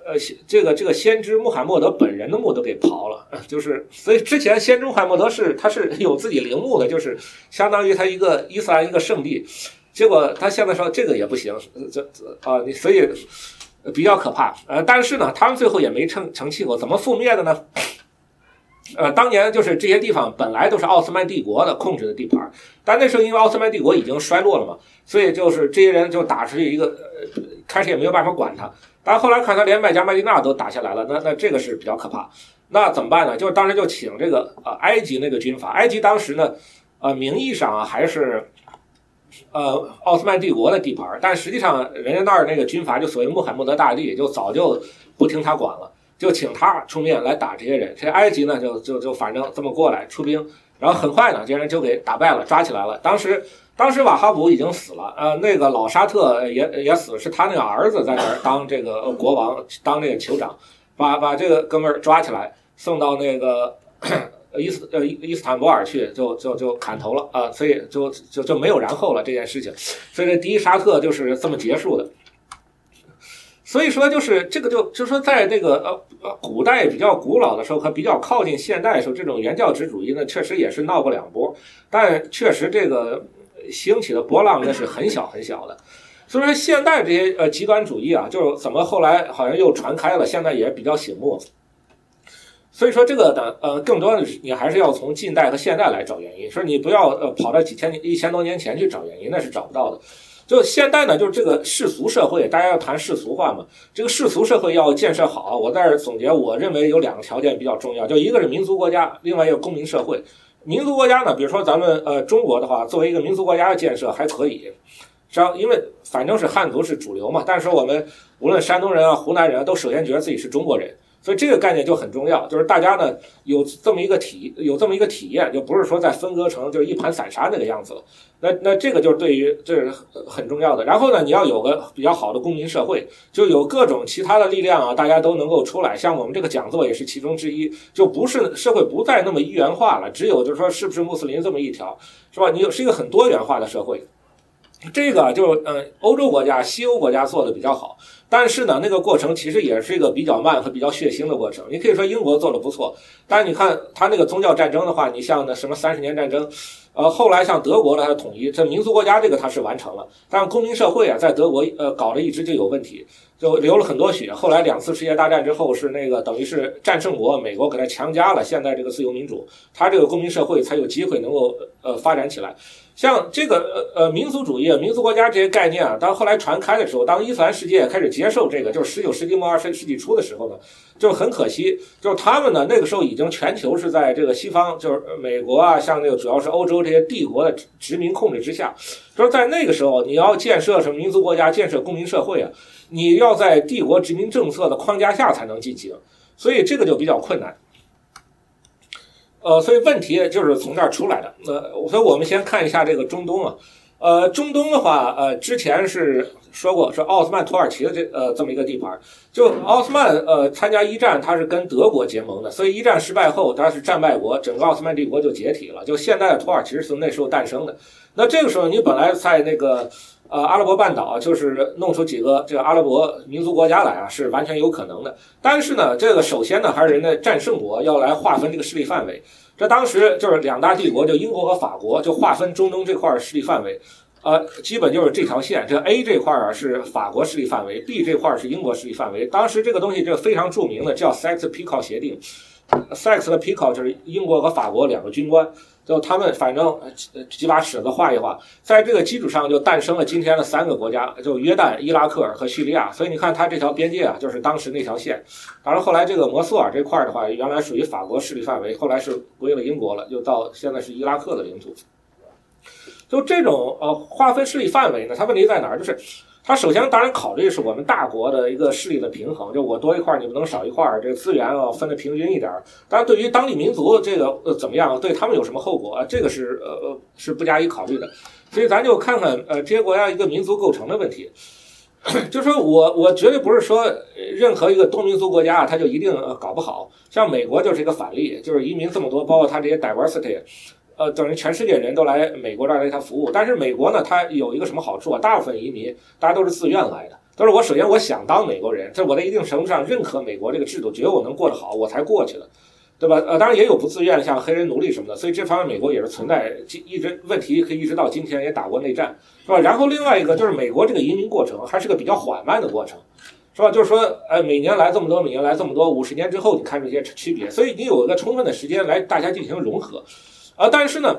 呃这个这个先知穆罕默德本人的墓都给刨了，就是所以之前先知穆罕默德是他是有自己陵墓的，就是相当于他一个伊斯兰一个圣地，结果他现在说这个也不行，这这啊你所以比较可怕，呃但是呢他们最后也没成成气候，怎么覆灭的呢？呃，当年就是这些地方本来都是奥斯曼帝国的控制的地盘，但那时候因为奥斯曼帝国已经衰落了嘛，所以就是这些人就打出去一个，呃，开始也没有办法管他，但后来看他连麦加麦地那都打下来了，那那这个是比较可怕，那怎么办呢？就是当时就请这个呃埃及那个军阀，埃及当时呢，呃名义上啊还是，呃奥斯曼帝国的地盘，但实际上人家那儿那个军阀就所谓穆罕默德大帝就早就不听他管了。就请他出面来打这些人，这埃及呢就就就反正这么过来出兵，然后很快呢这些人就给打败了，抓起来了。当时当时瓦哈卜已经死了，呃，那个老沙特也也死，是他那个儿子在那儿当这个国王，当这个酋长，把把这个哥们儿抓起来送到那个伊斯呃伊斯坦布尔去，就就就砍头了啊，所以就就就没有然后了这件事情，所以这第一沙特就是这么结束的。所以说，就是这个就就是说，在那个呃呃古代比较古老的时候和比较靠近现代的时候，这种原教旨主义呢，确实也是闹过两波，但确实这个兴起的波浪呢是很小很小的。所以说，现代这些呃极端主义啊，就是怎么后来好像又传开了，现在也比较醒目。所以说这个呢，呃，更多的你还是要从近代和现代来找原因，说你不要呃跑到几千年、一千多年前去找原因，那是找不到的。就现代呢，就是这个世俗社会，大家要谈世俗化嘛。这个世俗社会要建设好，我在这总结，我认为有两个条件比较重要，就一个是民族国家，另外一个公民社会。民族国家呢，比如说咱们呃中国的话，作为一个民族国家的建设还可以，只要因为反正是汉族是主流嘛，但是我们无论山东人啊、湖南人，都首先觉得自己是中国人。所以这个概念就很重要，就是大家呢有这么一个体有这么一个体验，就不是说再分割成就是一盘散沙那个样子了。那那这个就是对于这是很重要的。然后呢，你要有个比较好的公民社会，就有各种其他的力量啊，大家都能够出来。像我们这个讲座也是其中之一，就不是社会不再那么一元化了，只有就是说是不是穆斯林这么一条，是吧？你有是一个很多元化的社会。这个就嗯，欧洲国家、西欧国家做的比较好。但是呢，那个过程其实也是一个比较慢和比较血腥的过程。你可以说英国做的不错，但是你看他那个宗教战争的话，你像那什么三十年战争，呃，后来像德国的它统一，这民族国家这个它是完成了，但公民社会啊，在德国呃搞了一直就有问题，就流了很多血。后来两次世界大战之后是那个等于是战胜国，美国给他强加了现在这个自由民主，他这个公民社会才有机会能够呃发展起来。像这个呃呃民族主义、民族国家这些概念啊，当后来传开的时候，当伊斯兰世界开始接受这个，就是十九世纪末二十世纪初的时候呢，就很可惜，就是他们呢那个时候已经全球是在这个西方，就是美国啊，像那个主要是欧洲这些帝国的殖民控制之下，就是在那个时候你要建设什么民族国家、建设公民社会啊，你要在帝国殖民政策的框架下才能进行，所以这个就比较困难。呃，所以问题就是从这儿出来的。呃，所以我们先看一下这个中东啊。呃，中东的话，呃，之前是说过，是奥斯曼土耳其的这呃这么一个地盘。就奥斯曼呃参加一战，他是跟德国结盟的，所以一战失败后，他是战败国，整个奥斯曼帝国就解体了。就现在的土耳其是从那时候诞生的。那这个时候，你本来在那个。呃，阿拉伯半岛就是弄出几个这个阿拉伯民族国家来啊，是完全有可能的。但是呢，这个首先呢，还是人家战胜国要来划分这个势力范围。这当时就是两大帝国，就英国和法国，就划分中东这块势力范围。呃，基本就是这条线，这 A 这块啊是法国势力范围，B 这块儿是英国势力范围。当时这个东西这个非常著名的叫 Saxe-Picot 协定，Saxe 和 Picot 就是英国和法国两个军官。就他们反正几把尺子画一画，在这个基础上就诞生了今天的三个国家，就约旦、伊拉克和叙利亚。所以你看，它这条边界啊，就是当时那条线。当然后来这个摩苏尔这块的话，原来属于法国势力范围，后来是归了英国了，又到现在是伊拉克的领土。就这种呃划分势力范围呢，它问题在哪儿？就是。他首先当然考虑是我们大国的一个势力的平衡，就我多一块你不能少一块这个资源要分的平均一点儿。当然，对于当地民族这个呃怎么样，对他们有什么后果，这个是呃呃是不加以考虑的。所以咱就看看呃这些国家一个民族构成的问题。就说我我绝对不是说任何一个多民族国家它就一定搞不好，像美国就是一个反例，就是移民这么多，包括它这些 diversity。呃，等于全世界人都来美国这儿为他服务，但是美国呢，它有一个什么好处啊？大部分移民大家都是自愿来的，都是我首先我想当美国人，这我在一定程度上认可美国这个制度，觉得我能过得好，我才过去的，对吧？呃，当然也有不自愿的，像黑人奴隶什么的，所以这方面美国也是存在一直问题，可以一直到今天也打过内战，是吧？然后另外一个就是美国这个移民过程还是个比较缓慢的过程，是吧？就是说，呃，每年来这么多，每年来这么多，五十年之后你看这些区别，所以你有一个充分的时间来大家进行融合。啊，但是呢，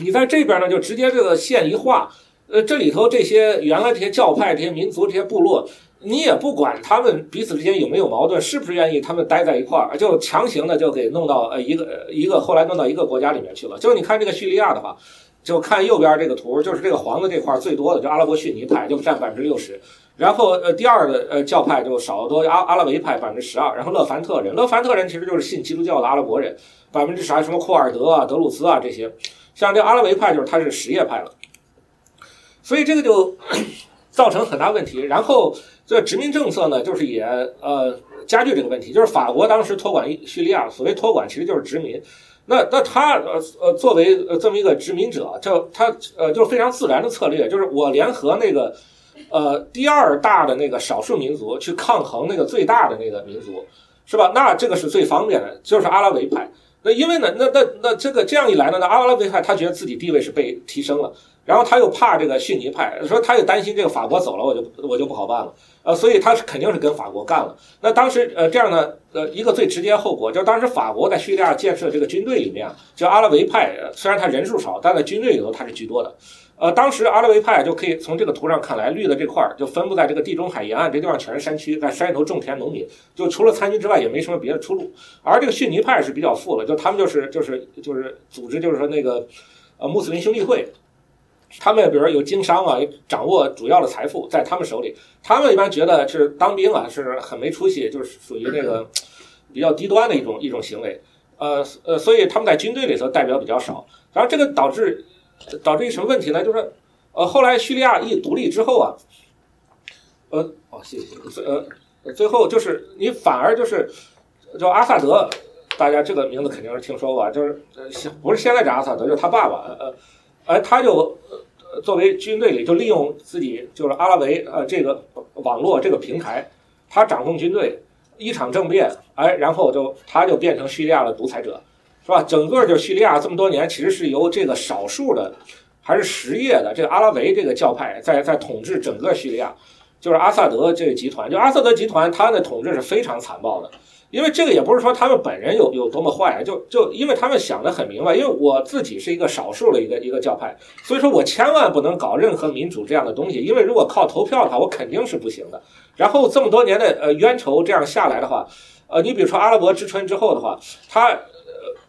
你在这边呢，就直接这个线一画，呃，这里头这些原来这些教派、这些民族、这些部落，你也不管他们彼此之间有没有矛盾，是不是愿意他们待在一块儿，就强行的就给弄到呃一个一个后来弄到一个国家里面去了。就你看这个叙利亚的话，就看右边这个图，就是这个黄的这块最多的，就阿拉伯逊尼派就占百分之六十，然后呃第二的呃教派就少得多，阿阿拉维派百分之十二，然后勒凡特人，勒凡特人其实就是信基督教的阿拉伯人。百分之啥？什么库尔德啊、德鲁兹啊这些，像这阿拉维派就是他是什叶派了，所以这个就 造成很大问题。然后这殖民政策呢，就是也呃加剧这个问题。就是法国当时托管叙利亚，所谓托管其实就是殖民。那那他呃呃作为呃这么一个殖民者，就他呃就是非常自然的策略，就是我联合那个呃第二大的那个少数民族去抗衡那个最大的那个民族，是吧？那这个是最方便的，就是阿拉维派。那因为呢，那那那这个这样一来呢，那阿拉维派他觉得自己地位是被提升了，然后他又怕这个逊尼派，说他又担心这个法国走了，我就我就不好办了，呃，所以他是肯定是跟法国干了。那当时呃这样呢，呃一个最直接后果就当时法国在叙利亚建设这个军队里面，就阿拉维派虽然他人数少，但在军队里头他是居多的。呃，当时阿拉维派就可以从这个图上看来，绿的这块儿就分布在这个地中海沿岸，这地方全是山区，在山里头种田农民，就除了参军之外也没什么别的出路。而这个逊尼派是比较富了，就他们就是就是就是组织，就是说那个呃穆斯林兄弟会，他们比如说有经商啊，掌握主要的财富在他们手里，他们一般觉得是当兵啊是很没出息，就是属于那个比较低端的一种一种行为。呃呃，所以他们在军队里头代表比较少，然后这个导致。导致一什么问题呢？就是，呃，后来叙利亚一独立之后啊，呃，哦，谢谢，呃，最后就是你反而就是就阿萨德，大家这个名字肯定是听说过，就是呃，不是现在这阿萨德，就是他爸爸，呃，哎，他就作为军队里就利用自己就是阿拉维呃这个网络这个平台，他掌控军队，一场政变，哎，然后就他就变成叙利亚的独裁者。是吧？整个就叙利亚这么多年，其实是由这个少数的，还是什叶的这个阿拉维这个教派在在统治整个叙利亚，就是阿萨德这个集团。就阿萨德集团，他的统治是非常残暴的。因为这个也不是说他们本人有有多么坏啊，就就因为他们想的很明白。因为我自己是一个少数的一个一个教派，所以说我千万不能搞任何民主这样的东西。因为如果靠投票的话，我肯定是不行的。然后这么多年的呃冤仇这样下来的话，呃，你比如说阿拉伯之春之后的话，他。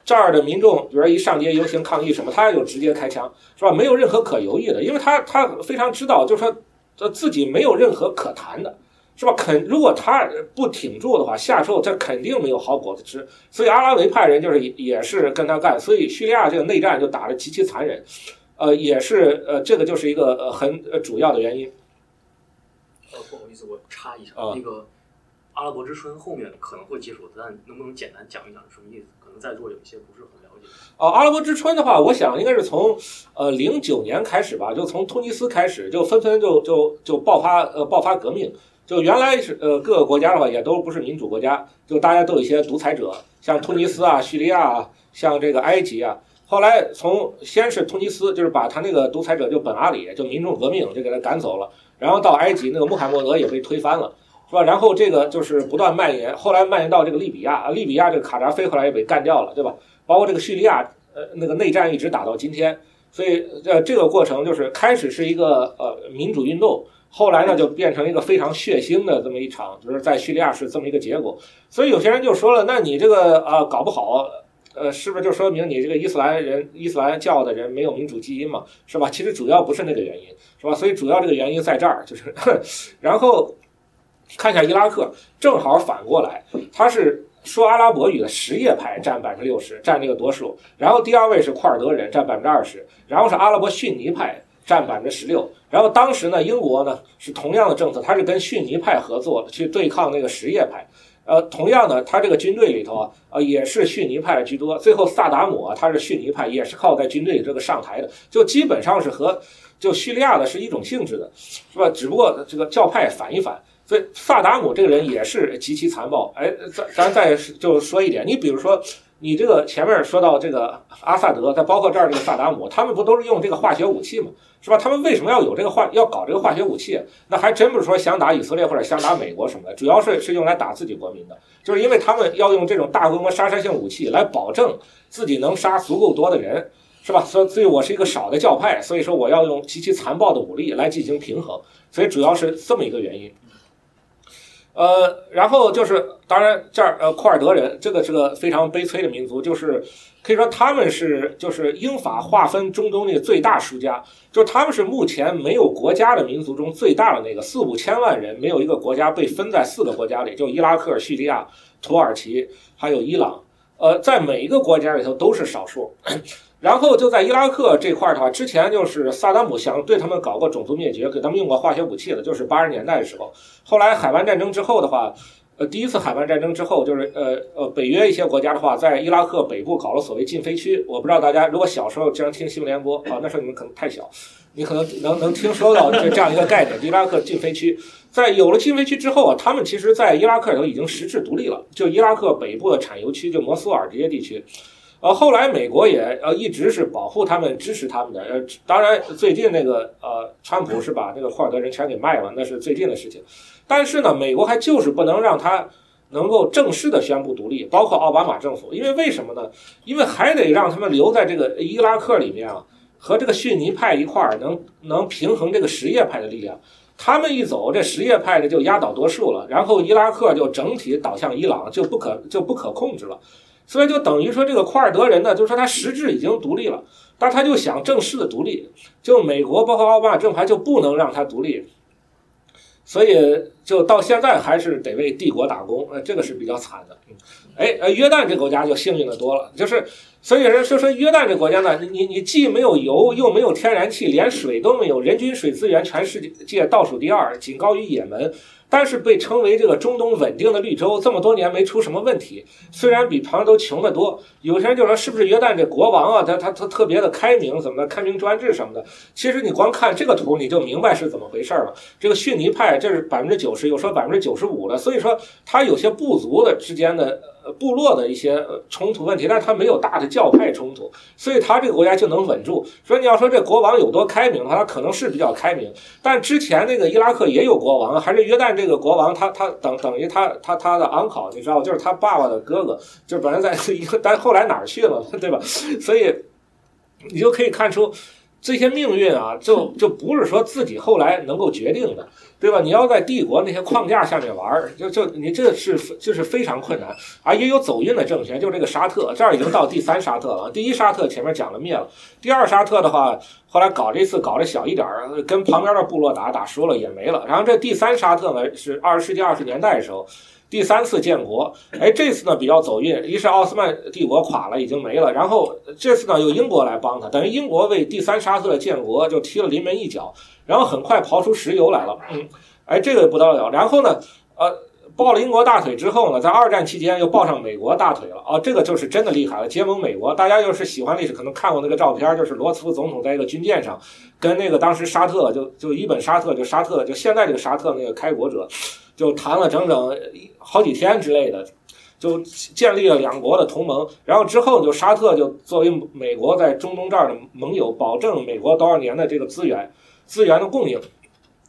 这儿的民众，比如说一上街游行抗议什么，他就直接开枪，是吧？没有任何可犹豫的，因为他他非常知道，就是说，他自己没有任何可谈的，是吧？肯如果他不挺住的话，下之后这肯定没有好果子吃。所以阿拉维派人就是也是跟他干，所以叙利亚这个内战就打得极其残忍，呃，也是呃，这个就是一个呃很主要的原因。呃，不好意思，我插一下，那个阿拉伯之春后面可能会接触，但能不能简单讲一讲是什么意思？在座有一些不是很了解哦，阿拉伯之春的话，我想应该是从呃零九年开始吧，就从突尼斯开始，就纷纷就就就爆发呃爆发革命。就原来是呃各个国家的话也都不是民主国家，就大家都有一些独裁者，像突尼斯啊、叙利亚啊，像这个埃及啊。后来从先是突尼斯，就是把他那个独裁者就本阿里就民众革命就给他赶走了，然后到埃及那个穆罕默德也被推翻了。是吧？然后这个就是不断蔓延，后来蔓延到这个利比亚，利比亚这个卡扎菲后来也被干掉了，对吧？包括这个叙利亚，呃，那个内战一直打到今天，所以呃，这个过程就是开始是一个呃民主运动，后来呢就变成一个非常血腥的这么一场，就是在叙利亚是这么一个结果。所以有些人就说了，那你这个啊搞不好，呃，是不是就说明你这个伊斯兰人、伊斯兰教的人没有民主基因嘛？是吧？其实主要不是那个原因，是吧？所以主要这个原因在这儿，就是，然后。看一下伊拉克，正好反过来，他是说阿拉伯语的什叶派占百分之六十，占这个多数。然后第二位是库尔德人，占百分之二十。然后是阿拉伯逊尼派占百分之十六。然后当时呢，英国呢是同样的政策，他是跟逊尼派合作去对抗那个什叶派。呃，同样的，他这个军队里头啊，呃也是逊尼派居多。最后萨达姆啊，他是逊尼派，也是靠在军队这个上台的，就基本上是和就叙利亚的是一种性质的，是吧？只不过这个教派反一反。所以萨达姆这个人也是极其残暴。哎，咱咱再就说一点，你比如说，你这个前面说到这个阿萨德，再包括这儿这个萨达姆，他们不都是用这个化学武器吗？是吧？他们为什么要有这个化，要搞这个化学武器？那还真不是说想打以色列或者想打美国什么的，主要是是用来打自己国民的，就是因为他们要用这种大规模杀伤性武器来保证自己能杀足够多的人，是吧？所以，所以我是一个少的教派，所以说我要用极其残暴的武力来进行平衡，所以主要是这么一个原因。呃，然后就是，当然这儿呃，库尔德人这个是个非常悲催的民族，就是可以说他们是就是英法划分中东的最大输家，就是他们是目前没有国家的民族中最大的那个，四五千万人，没有一个国家被分在四个国家里，就伊拉克、叙利亚、土耳其还有伊朗，呃，在每一个国家里头都是少数。然后就在伊拉克这块儿的话，之前就是萨达姆想对他们搞过种族灭绝，给他们用过化学武器的，就是八十年代的时候。后来海湾战争之后的话，呃，第一次海湾战争之后，就是呃呃，北约一些国家的话，在伊拉克北部搞了所谓禁飞区。我不知道大家如果小时候经常听新闻联播啊，那时候你们可能太小，你可能能能听说到这这样一个概念：伊拉克禁飞区。在有了禁飞区之后啊，他们其实在伊拉克里头已经实质独立了。就伊拉克北部的产油区，就摩苏尔这些地区。呃，后来美国也呃一直是保护他们、支持他们的。呃，当然最近那个呃，川普是把那个库尔德人全给卖了，那是最近的事情。但是呢，美国还就是不能让他能够正式的宣布独立，包括奥巴马政府，因为为什么呢？因为还得让他们留在这个伊拉克里面啊，和这个逊尼派一块儿，能能平衡这个什叶派的力量。他们一走，这什叶派的就压倒多数了，然后伊拉克就整体倒向伊朗，就不可就不可控制了。所以就等于说，这个库尔德人呢，就是说他实质已经独立了，但他就想正式的独立，就美国包括奥巴马政府就不能让他独立，所以就到现在还是得为帝国打工，呃，这个是比较惨的。嗯哎，呃，约旦这国家就幸运的多了，就是所以人说说约旦这国家呢，你你既没有油，又没有天然气，连水都没有，人均水资源全世界倒数第二，仅高于也门。但是被称为这个中东稳定的绿洲，这么多年没出什么问题。虽然比旁人都穷得多，有些人就说是不是约旦这国王啊，他他他特别的开明，怎么的开明专制什么的。其实你光看这个图，你就明白是怎么回事了。这个逊尼派这是百分之九十，有时候百分之九十五了，所以说他有些部族的之间的。部落的一些冲突问题，但是他没有大的教派冲突，所以他这个国家就能稳住。所以你要说这国王有多开明的话，他可能是比较开明。但之前那个伊拉克也有国王，还是约旦这个国王，他他等等于他他他的 uncle，你知道，就是他爸爸的哥哥，就是本来在一个，但后来哪儿去了，对吧？所以你就可以看出。这些命运啊，就就不是说自己后来能够决定的，对吧？你要在帝国那些框架下面玩，就就你这是就是非常困难。啊，也有走运的政权，就这个沙特，这儿已经到第三沙特了。第一沙特前面讲了灭了，第二沙特的话，后来搞这次搞得小一点儿，跟旁边的部落打打输了也没了。然后这第三沙特呢，是二十世纪二十年代的时候。第三次建国，哎，这次呢比较走运，一是奥斯曼帝国垮了，已经没了，然后这次呢由英国来帮他，等于英国为第三沙特建国就踢了临门一脚，然后很快刨出石油来了，嗯，哎，这个不得了，然后呢，呃，抱了英国大腿之后呢，在二战期间又抱上美国大腿了，啊，这个就是真的厉害了，结盟美国。大家要是喜欢历史，可能看过那个照片，就是罗斯福总统在一个军舰上，跟那个当时沙特就就伊本沙特就沙特就现在这个沙特那个开国者。就谈了整整好几天之类的，就建立了两国的同盟。然后之后就沙特就作为美国在中东这儿的盟友，保证美国多少年的这个资源资源的供应。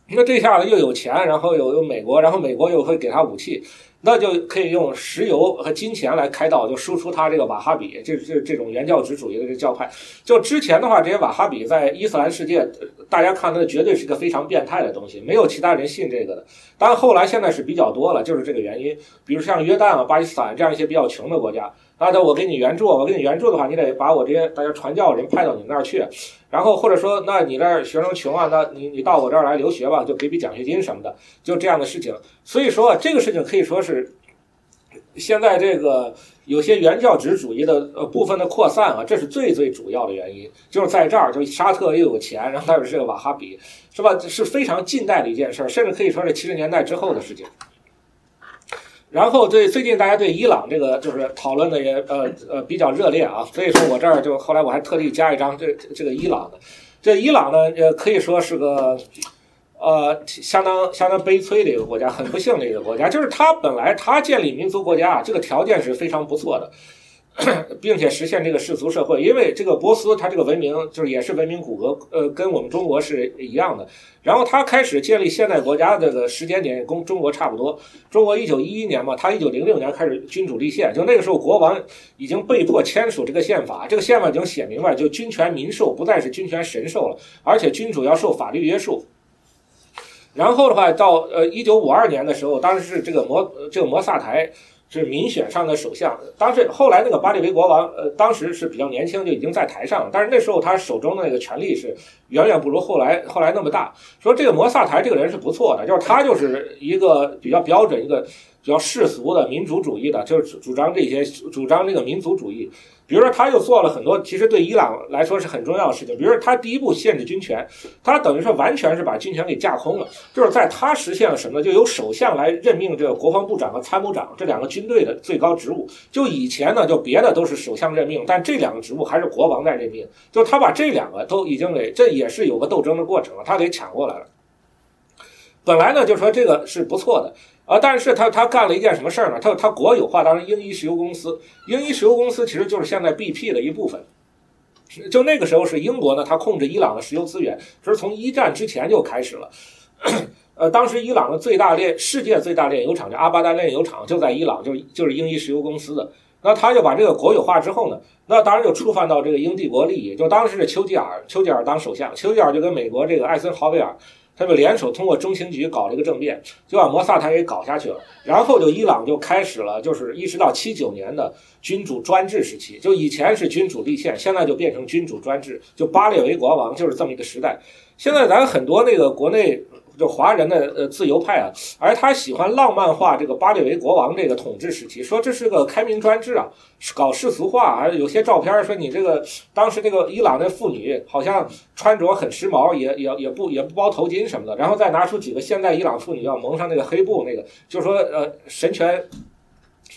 那这下子又有钱，然后又有美国，然后美国又会给他武器。那就可以用石油和金钱来开道，就输出他这个瓦哈比，这这这种原教旨主义的这教派。就之前的话，这些瓦哈比在伊斯兰世界，大家看，那绝对是一个非常变态的东西，没有其他人信这个的。当然，后来现在是比较多了，就是这个原因。比如像约旦啊、巴基斯坦这样一些比较穷的国家。那的，我给你援助，我给你援助的话，你得把我这些大家传教人派到你那儿去，然后或者说，那你那儿学生穷啊，那你你到我这儿来留学吧，就给笔奖学金什么的，就这样的事情。所以说，这个事情可以说是现在这个有些原教旨主义的呃部分的扩散啊，这是最最主要的原因，就是在这儿，就沙特又有钱，然后他又是这个瓦哈比，是吧？是非常近代的一件事儿，甚至可以说是七十年代之后的事情。然后对最近大家对伊朗这个就是讨论的也呃呃比较热烈啊，所以说我这儿就后来我还特地加一张这这个伊朗的，这伊朗呢呃可以说是个呃相当相当悲催的一个国家，很不幸的一个国家，就是它本来它建立民族国家啊这个条件是非常不错的。并且实现这个世俗社会，因为这个波斯它这个文明就是也是文明古国，呃，跟我们中国是一样的。然后他开始建立现代国家的这个时间点跟中国差不多。中国一九一一年嘛，他一九零六年开始君主立宪，就那个时候国王已经被迫签署这个宪法，这个宪法已经写明白，就君权民授，不再是君权神授了，而且君主要受法律约束。然后的话，到呃一九五二年的时候，当时是这个摩这个摩萨台。是民选上的首相，当时后来那个巴利维国王，呃，当时是比较年轻，就已经在台上了。但是那时候他手中的那个权力是远远不如后来后来那么大。说这个摩萨台这个人是不错的，就是他就是一个比较标准一个比较世俗的民族主义的，就是主张这些主张这个民族主义。比如说，他又做了很多其实对伊朗来说是很重要的事情。比如说，他第一步限制军权，他等于说完全是把军权给架空了。就是在他实现了什么，就由首相来任命这个国防部长和参谋长这两个军队的最高职务。就以前呢，就别的都是首相任命，但这两个职务还是国王在任命。就他把这两个都已经给，这也是有个斗争的过程了，他给抢过来了。本来呢，就说这个是不错的。啊，但是他他干了一件什么事儿呢？他他国有化，当然英伊石油公司，英伊石油公司其实就是现在 BP 的一部分。就那个时候是英国呢，他控制伊朗的石油资源，是从一战之前就开始了。呃，当时伊朗的最大炼世界最大炼油厂叫阿巴丹炼油厂，就在伊朗，就就是英伊石油公司的。那他就把这个国有化之后呢，那当然就触犯到这个英帝国利益。就当时是丘吉尔，丘吉尔当首相，丘吉尔就跟美国这个艾森豪威尔。他们联手通过中情局搞了一个政变，就把摩萨台给搞下去了。然后就伊朗就开始了，就是一直到七九年的君主专制时期。就以前是君主立宪，现在就变成君主专制。就巴列维国王就是这么一个时代。现在咱很多那个国内。就华人的呃自由派啊，而他喜欢浪漫化这个巴列维国王这个统治时期，说这是个开明专制啊，搞世俗化啊。有些照片说你这个当时那个伊朗的妇女好像穿着很时髦，也也也不也不包头巾什么的，然后再拿出几个现代伊朗妇女要蒙上那个黑布，那个就说呃神权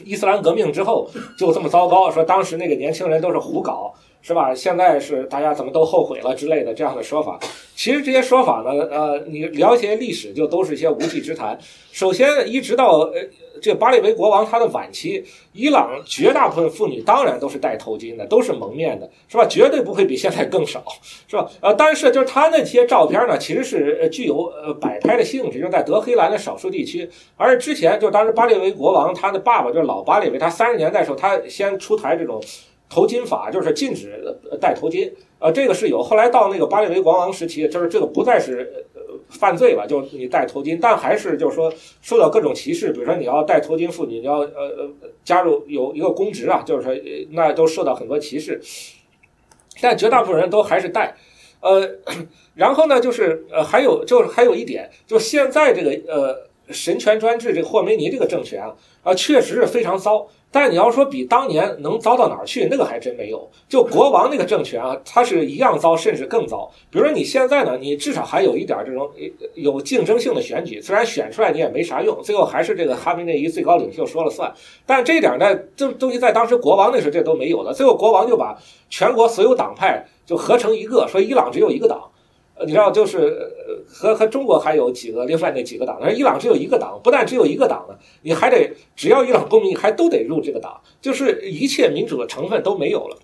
伊斯兰革命之后就这么糟糕，说当时那个年轻人都是胡搞。是吧？现在是大家怎么都后悔了之类的这样的说法，其实这些说法呢，呃，你了解历史就都是一些无稽之谈。首先，一直到呃这巴列维国王他的晚期，伊朗绝大部分妇女当然都是戴头巾的，都是蒙面的，是吧？绝对不会比现在更少，是吧？呃，但是就是他那些照片呢，其实是具有呃摆拍的性质，就在德黑兰的少数地区。而之前就当时巴列维国王他的爸爸就是老巴列维，他三十年代的时候他先出台这种。头巾法就是禁止戴头巾，呃，这个是有。后来到那个巴列维国王时期，就是这个不再是犯罪了，就是你戴头巾，但还是就是说受到各种歧视。比如说你要戴头巾妇女，你要呃呃加入有一个公职啊，就是说那都受到很多歧视。但绝大部分人都还是戴，呃，然后呢，就是呃还有就是还有一点，就现在这个呃神权专制这个霍梅尼这个政权啊啊确实是非常糟。但你要说比当年能糟到哪儿去，那个还真没有。就国王那个政权啊，它是一样糟，甚至更糟。比如说你现在呢，你至少还有一点这种有竞争性的选举，虽然选出来你也没啥用，最后还是这个哈梅内伊最高领袖说了算。但这点呢，这东西在当时国王那时候这都没有了。最后国王就把全国所有党派就合成一个，说伊朗只有一个党。你知道，就是和和中国还有几个另外那几个党，而伊朗只有一个党，不但只有一个党呢，你还得只要伊朗公民还都得入这个党，就是一切民主的成分都没有了。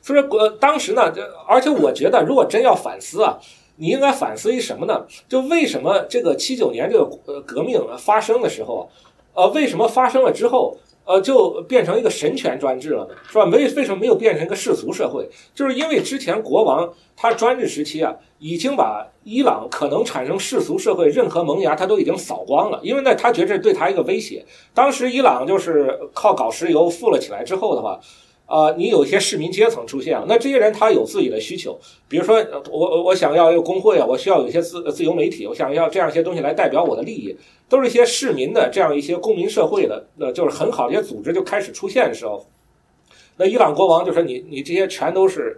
所以说，国当时呢，这而且我觉得，如果真要反思啊，你应该反思一什么呢？就为什么这个七九年这个呃革命发生的时候，呃，为什么发生了之后？呃，就变成一个神权专制了呢，是吧？没为什么没有变成一个世俗社会？就是因为之前国王他专制时期啊，已经把伊朗可能产生世俗社会任何萌芽，他都已经扫光了。因为呢，他觉着对他一个威胁。当时伊朗就是靠搞石油富了起来之后的话。啊，你有一些市民阶层出现，那这些人他有自己的需求，比如说我我想要一个工会啊，我需要有一些自自由媒体，我想要这样一些东西来代表我的利益，都是一些市民的这样一些公民社会的，那就是很好的一些组织就开始出现的时候，那伊朗国王就说你你这些全都是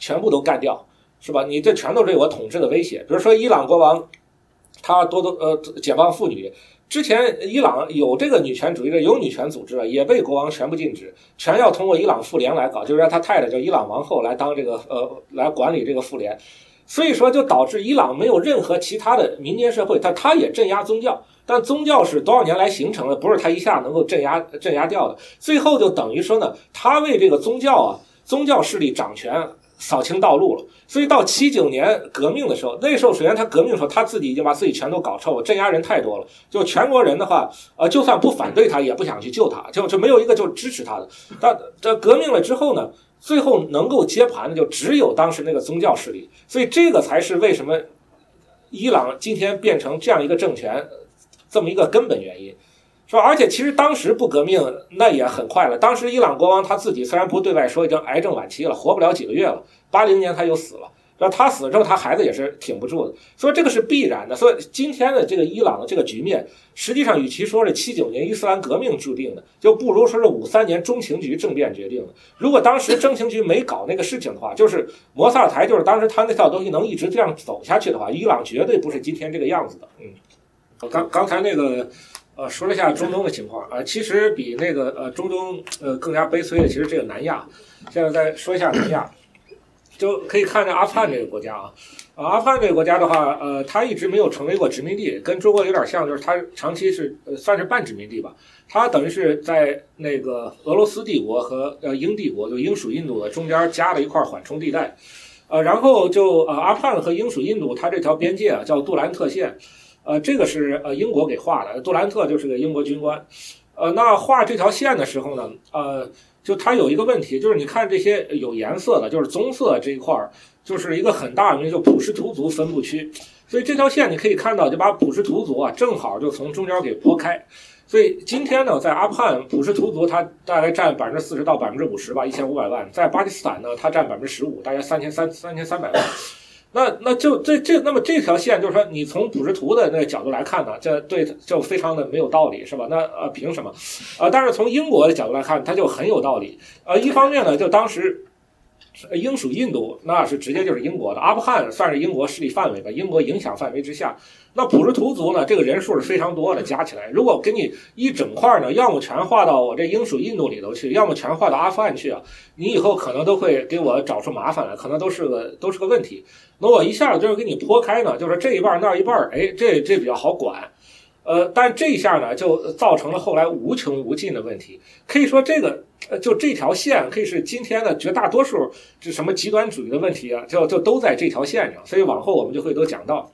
全部都干掉，是吧？你这全都是对我统治的威胁。比如说伊朗国王他多多呃解放妇女。之前伊朗有这个女权主义的，有女权组织了，也被国王全部禁止，全要通过伊朗妇联来搞，就是让他太太叫伊朗王后来当这个呃来管理这个妇联，所以说就导致伊朗没有任何其他的民间社会，但他也镇压宗教，但宗教是多少年来形成的，不是他一下能够镇压镇压掉的，最后就等于说呢，他为这个宗教啊宗教势力掌权。扫清道路了，所以到七九年革命的时候，那时候首先他革命的时候，他自己已经把自己全都搞臭了，镇压人太多了，就全国人的话，呃，就算不反对他，也不想去救他，就就没有一个就支持他的。但这革命了之后呢，最后能够接盘的就只有当时那个宗教势力，所以这个才是为什么伊朗今天变成这样一个政权这么一个根本原因。说？而且其实当时不革命，那也很快了。当时伊朗国王他自己虽然不对外说已经癌症晚期了，活不了几个月了，八零年他就死了。那他死了之后，他孩子也是挺不住的，所以这个是必然的。所以今天的这个伊朗的这个局面，实际上与其说是七九年伊斯兰革命注定的，就不如说是五三年中情局政变决定的。如果当时中情局没搞那个事情的话，就是摩萨台，就是当时他那套东西能一直这样走下去的话，伊朗绝对不是今天这个样子的。嗯，我刚刚才那个呃说了一下中东的情况啊，其实比那个呃中东呃更加悲催的，其实这个南亚。现在再说一下南亚。就可以看着阿富汗这个国家啊，啊，阿富汗这个国家的话，呃，它一直没有成为过殖民地，跟中国有点像，就是它长期是呃算是半殖民地吧。它等于是在那个俄罗斯帝国和呃英帝国，就英属印度的中间加了一块缓冲地带，呃，然后就呃阿富汗和英属印度它这条边界啊叫杜兰特线，呃，这个是呃英国给画的，杜兰特就是个英国军官，呃，那画这条线的时候呢，呃。就它有一个问题，就是你看这些有颜色的，就是棕色这一块儿，就是一个很大的，就普什图族分布区。所以这条线你可以看到，就把普什图族啊，正好就从中间给拨开。所以今天呢，在阿富汗，普什图族它大概占百分之四十到百分之五十吧，一千五百万；在巴基斯坦呢，它占百分之十五，大约三千三三千三百万。那那就这这那么这条线就是说，你从普什图的那个角度来看呢，这对就非常的没有道理，是吧？那呃凭什么？呃，但是从英国的角度来看，它就很有道理。呃，一方面呢，就当时。英属印度那是直接就是英国的，阿富汗算是英国势力范围吧，英国影响范围之下。那普什图族呢，这个人数是非常多的，加起来，如果给你一整块呢，要么全划到我这英属印度里头去，要么全划到阿富汗去啊，你以后可能都会给我找出麻烦来，可能都是个都是个问题。那我一下子就是给你拨开呢，就是这一半那一半，哎，这这比较好管。呃，但这一下呢，就造成了后来无穷无尽的问题。可以说，这个呃，就这条线可以是今天的绝大多数这什么极端主义的问题啊，就就都在这条线上。所以往后我们就会都讲到。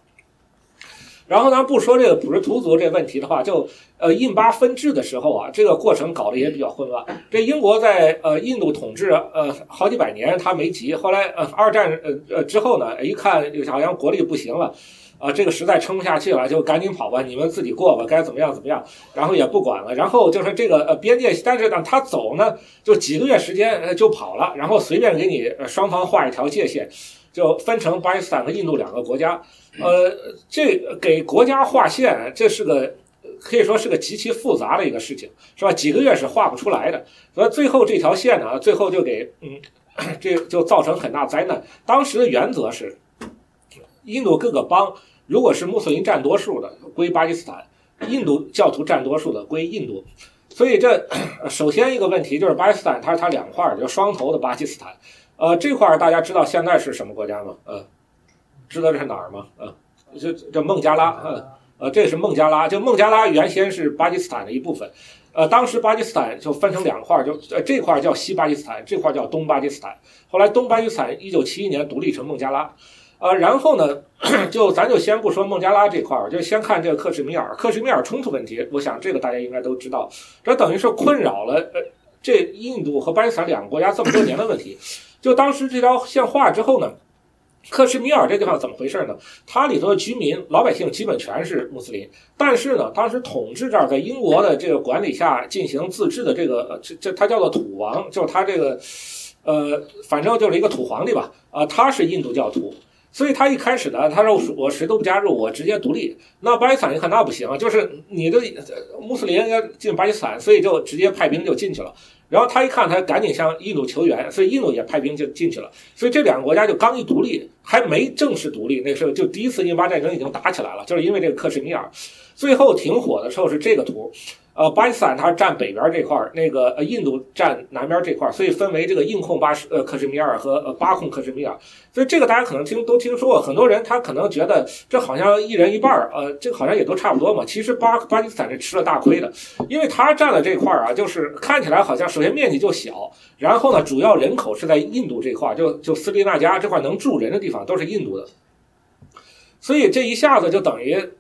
然后咱不说这个普什图族这问题的话，就呃印巴分治的时候啊，这个过程搞得也比较混乱。这英国在呃印度统治呃好几百年，他没急。后来呃二战呃呃之后呢，一看好像国力不行了。啊，这个实在撑不下去了，就赶紧跑吧，你们自己过吧，该怎么样怎么样，然后也不管了。然后就是这个呃边界，但是呢，他走呢，就几个月时间呃就跑了，然后随便给你呃双方画一条界限，就分成巴基斯坦和印度两个国家。呃，这给国家划线，这是个可以说是个极其复杂的一个事情，是吧？几个月是画不出来的。所以最后这条线呢，最后就给嗯，这就造成很大灾难。当时的原则是。印度各个邦，如果是穆斯林占多数的，归巴基斯坦；印度教徒占多数的，归印度。所以这首先一个问题就是巴基斯坦，它是它两块儿，就双头的巴基斯坦。呃，这块儿大家知道现在是什么国家吗？呃，知道这是哪儿吗？呃，就叫孟加拉。呃，呃，这是孟加拉。就孟加拉原先是巴基斯坦的一部分。呃，当时巴基斯坦就分成两块儿，就呃这块儿叫西巴基斯坦，这块儿叫东巴基斯坦。后来东巴基斯坦一九七一年独立成孟加拉。呃，然后呢，就咱就先不说孟加拉这块儿，就先看这个克什米尔。克什米尔冲突问题，我想这个大家应该都知道，这等于是困扰了呃这印度和巴基斯坦两个国家这么多年的问题。就当时这条线画之后呢，克什米尔这地方怎么回事呢？它里头的居民老百姓基本全是穆斯林，但是呢，当时统治这儿在英国的这个管理下进行自治的这个这这他叫做土王，就是他这个呃，反正就是一个土皇帝吧，啊，他是印度教徒。所以他一开始呢，他说我谁都不加入，我直接独立。那巴基斯坦一看那不行，就是你的穆斯林要进巴基斯坦，所以就直接派兵就进去了。然后他一看，他赶紧向印度求援，所以印度也派兵就进去了。所以这两个国家就刚一独立，还没正式独立，那时候就第一次印巴战争已经打起来了，就是因为这个克什米尔。最后停火的时候是这个图。呃，巴基斯坦它占北边这块儿，那个呃印度占南边这块儿，所以分为这个印控巴什呃克什米尔和呃巴控克什米尔。所以这个大家可能听都听说过，很多人他可能觉得这好像一人一半儿，呃，这个好像也都差不多嘛。其实巴巴基斯坦是吃了大亏的，因为他占了这块儿啊，就是看起来好像首先面积就小，然后呢主要人口是在印度这块儿，就就斯里纳加这块能住人的地方都是印度的，所以这一下子就等于。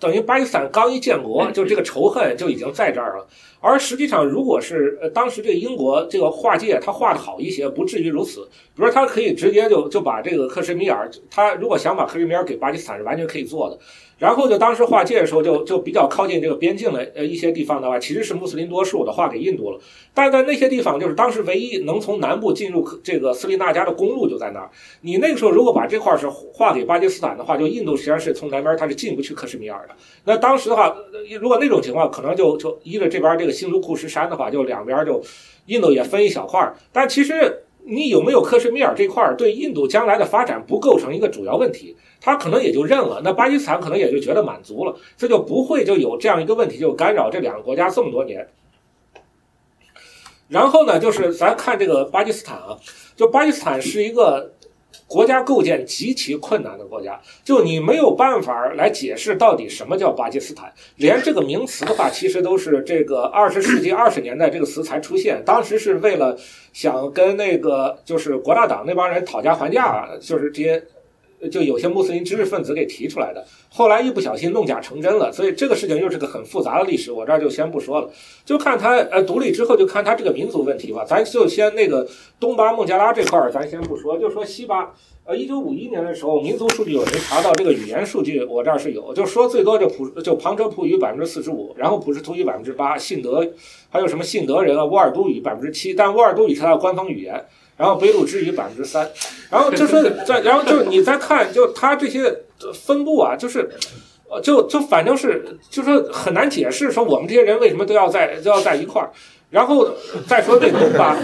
等于巴基斯坦刚一建国，就这个仇恨就已经在这儿了。而实际上，如果是呃当时这个英国这个划界，他画的好一些，不至于如此。比如说，他可以直接就就把这个克什米尔，他如果想把克什米尔给巴基斯坦，是完全可以做的。然后就当时划界的时候，就就比较靠近这个边境的呃一些地方的话，其实是穆斯林多数的，划给印度了。但在那些地方，就是当时唯一能从南部进入这个斯里纳加的公路就在那儿。你那个时候如果把这块是划给巴基斯坦的话，就印度实际上是从南边它是进不去克什米尔的。那当时的话，如果那种情况，可能就就依着这边这个新竹库什山的话，就两边就印度也分一小块。但其实你有没有克什米尔这块儿，对印度将来的发展不构成一个主要问题。他可能也就认了，那巴基斯坦可能也就觉得满足了，这就不会就有这样一个问题，就干扰这两个国家这么多年。然后呢，就是咱看这个巴基斯坦啊，就巴基斯坦是一个国家构建极其困难的国家，就你没有办法来解释到底什么叫巴基斯坦，连这个名词的话，其实都是这个二十世纪二十年代这个词才出现，当时是为了想跟那个就是国大党那帮人讨价还价，就是这些。就有些穆斯林知识分子给提出来的，后来一不小心弄假成真了，所以这个事情又是个很复杂的历史，我这儿就先不说了，就看他呃独立之后就看他这个民族问题吧，咱就先那个东巴孟加拉这块儿咱先不说，就说西巴，呃，一九五一年的时候民族数据有人查到这个语言数据，我这儿是有，就说最多就普就旁遮普语百分之四十五，然后普什图语百分之八，信德还有什么信德人啊沃尔都语百分之七，但沃尔都语是它的官方语言。然后贝鲁之语百分之三，然后就是在，然后就你再看，就它这些分布啊，就是，呃，就就反正是，就是很难解释，说我们这些人为什么都要在都要在一块儿。然后再说这东巴，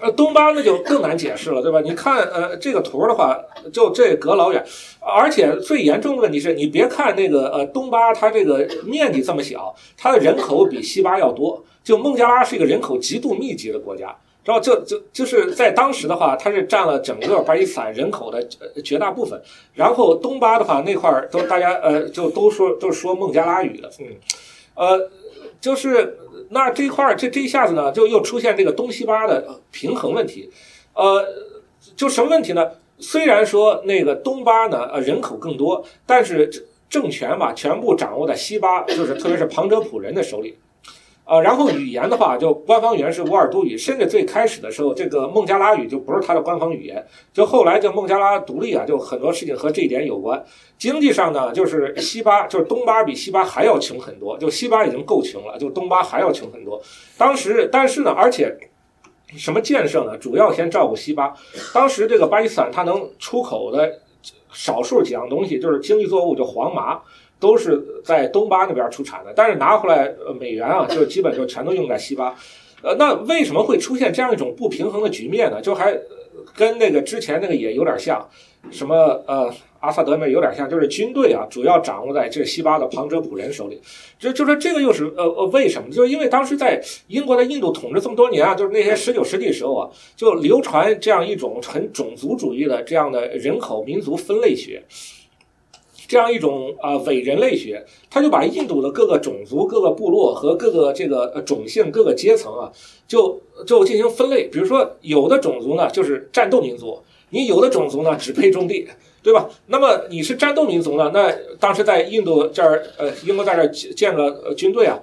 呃，东巴那就更难解释了，对吧？你看，呃，这个图的话，就这隔老远，而且最严重的问题是你别看那个呃东巴，它这个面积这么小，它的人口比西巴要多。就孟加拉是一个人口极度密集的国家。然后就就就是在当时的话，它是占了整个巴基斯坦人口的绝大部分。然后东巴的话，那块儿都大家呃就都说都是说孟加拉语的，嗯，呃，就是那这块儿这这一下子呢，就又出现这个东西巴的平衡问题，呃，就什么问题呢？虽然说那个东巴呢呃人口更多，但是政权吧全部掌握在西巴，就是特别是旁遮普人的手里。呃，然后语言的话，就官方语言是乌尔都语，甚至最开始的时候，这个孟加拉语就不是它的官方语言。就后来就孟加拉独立啊，就很多事情和这一点有关。经济上呢，就是西巴，就是东巴比西巴还要穷很多，就西巴已经够穷了，就东巴还要穷很多。当时，但是呢，而且什么建设呢？主要先照顾西巴。当时这个巴基斯坦它能出口的少数几样东西，就是经济作物，就黄麻。都是在东巴那边出产的，但是拿回来美元啊，就基本就全都用在西巴。呃，那为什么会出现这样一种不平衡的局面呢？就还跟那个之前那个也有点像，什么呃阿萨德那有点像，就是军队啊主要掌握在这西巴的旁遮普人手里。就就说这个又是呃呃为什么？就是因为当时在英国在印度统治这么多年啊，就是那些 十九世纪时候啊，就流传这样一种很种族主义的这样的人口民族分类学。这样一种啊伪人类学，他就把印度的各个种族、各个部落和各个这个种姓、各个阶层啊，就就进行分类。比如说，有的种族呢就是战斗民族，你有的种族呢只配种地，对吧？那么你是战斗民族呢？那当时在印度这儿，呃，英国在这儿建个军队啊，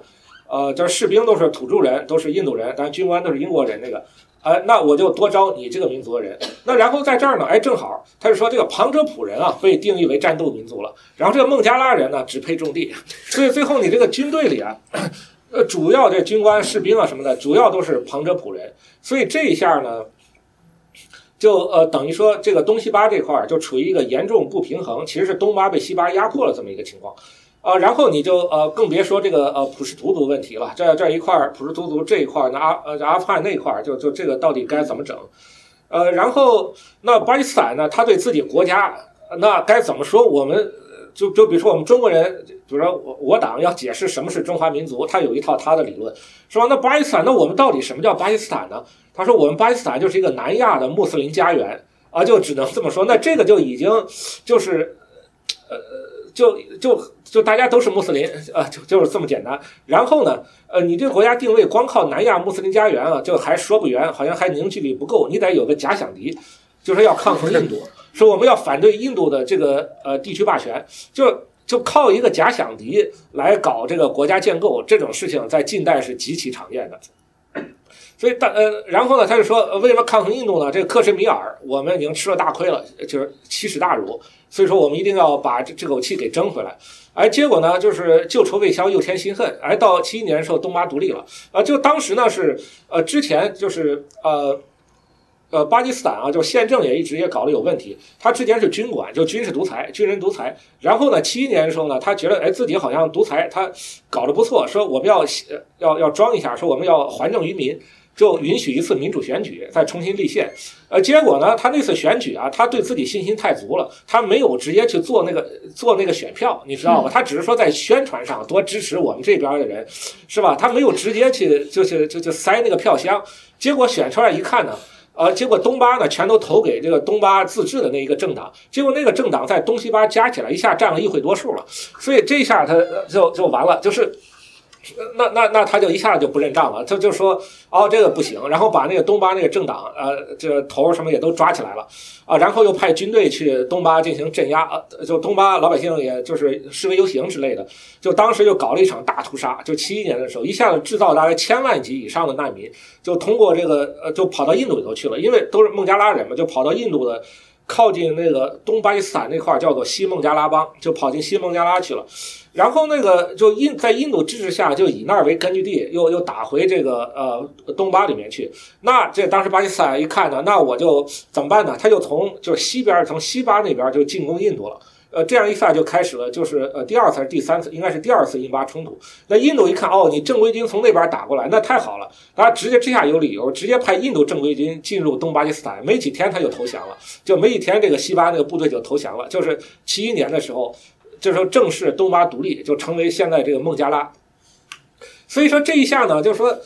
呃，这士兵都是土著人，都是印度人，但军官都是英国人，那个。哎，那我就多招你这个民族的人。那然后在这儿呢，哎，正好他就说这个旁遮普人啊被定义为战斗民族了。然后这个孟加拉人呢只配种地，所以最后你这个军队里啊，呃，主要这军官、士兵啊什么的，主要都是旁遮普人。所以这一下呢，就呃等于说这个东西巴这块儿就处于一个严重不平衡，其实是东巴被西巴压迫了这么一个情况。啊，然后你就呃，更别说这个呃普什图族问题了。这这一块普什图族这一块，那阿呃阿富汗那一块，就就这个到底该怎么整？呃，然后那巴基斯坦呢，他对自己国家那该怎么说？我们就就比如说我们中国人，比如说我我党要解释什么是中华民族，他有一套他的理论，是吧？那巴基斯坦，那我们到底什么叫巴基斯坦呢？他说我们巴基斯坦就是一个南亚的穆斯林家园啊，就只能这么说。那这个就已经就是呃。就就就大家都是穆斯林啊，就就是这么简单。然后呢，呃，你这个国家定位光靠南亚穆斯林家园啊，就还说不圆，好像还凝聚力不够。你得有个假想敌，就是要抗衡印度，说我们要反对印度的这个呃地区霸权，就就靠一个假想敌来搞这个国家建构，这种事情在近代是极其常见的。所以大呃，然后呢，他就说呃为什么抗衡印度呢？这个克什米尔我们已经吃了大亏了，就是奇耻大辱，所以说我们一定要把这这口气给争回来。哎，结果呢，就是旧仇未消，又添新恨。哎，到七一年的时候，东巴独立了。啊，就当时呢是呃，之前就是呃。呃，巴基斯坦啊，就宪政也一直也搞得有问题。他之前是军管，就军事独裁，军人独裁。然后呢，七一年的时候呢，他觉得哎自己好像独裁，他搞得不错，说我们要要要装一下，说我们要还政于民，就允许一次民主选举，再重新立宪。呃，结果呢，他那次选举啊，他对自己信心太足了，他没有直接去做那个做那个选票，你知道吧？他只是说在宣传上多支持我们这边的人，是吧？他没有直接去就是就就塞那个票箱。结果选出来一看呢。呃，结果东巴呢，全都投给这个东巴自治的那一个政党，结果那个政党在东西巴加起来一下占了议会多数了，所以这一下他就就完了，就是。那那那他就一下就不认账了，他就说哦这个不行，然后把那个东巴那个政党呃这头什么也都抓起来了啊，然后又派军队去东巴进行镇压，呃就东巴老百姓也就是示威游行之类的，就当时就搞了一场大屠杀，就七一年的时候一下子制造大概千万级以上的难民，就通过这个呃就跑到印度里头去了，因为都是孟加拉人嘛，就跑到印度的靠近那个东巴基斯坦那块叫做西孟加拉邦，就跑进西孟加拉去了。然后那个就印在印度支持下，就以那儿为根据地，又又打回这个呃东巴里面去。那这当时巴基斯坦一看呢，那我就怎么办呢？他就从就是西边从西巴那边就进攻印度了。呃，这样一下就开始了，就是呃第二次还是第三次，应该是第二次印巴冲突。那印度一看，哦，你正规军从那边打过来，那太好了，他直接这下有理由，直接派印度正规军进入东巴基斯坦。没几天他就投降了，就没几天这个西巴那个部队就投降了，就是七一年的时候。这时候正式东巴独立，就成为现在这个孟加拉。所以说这一下呢，就是说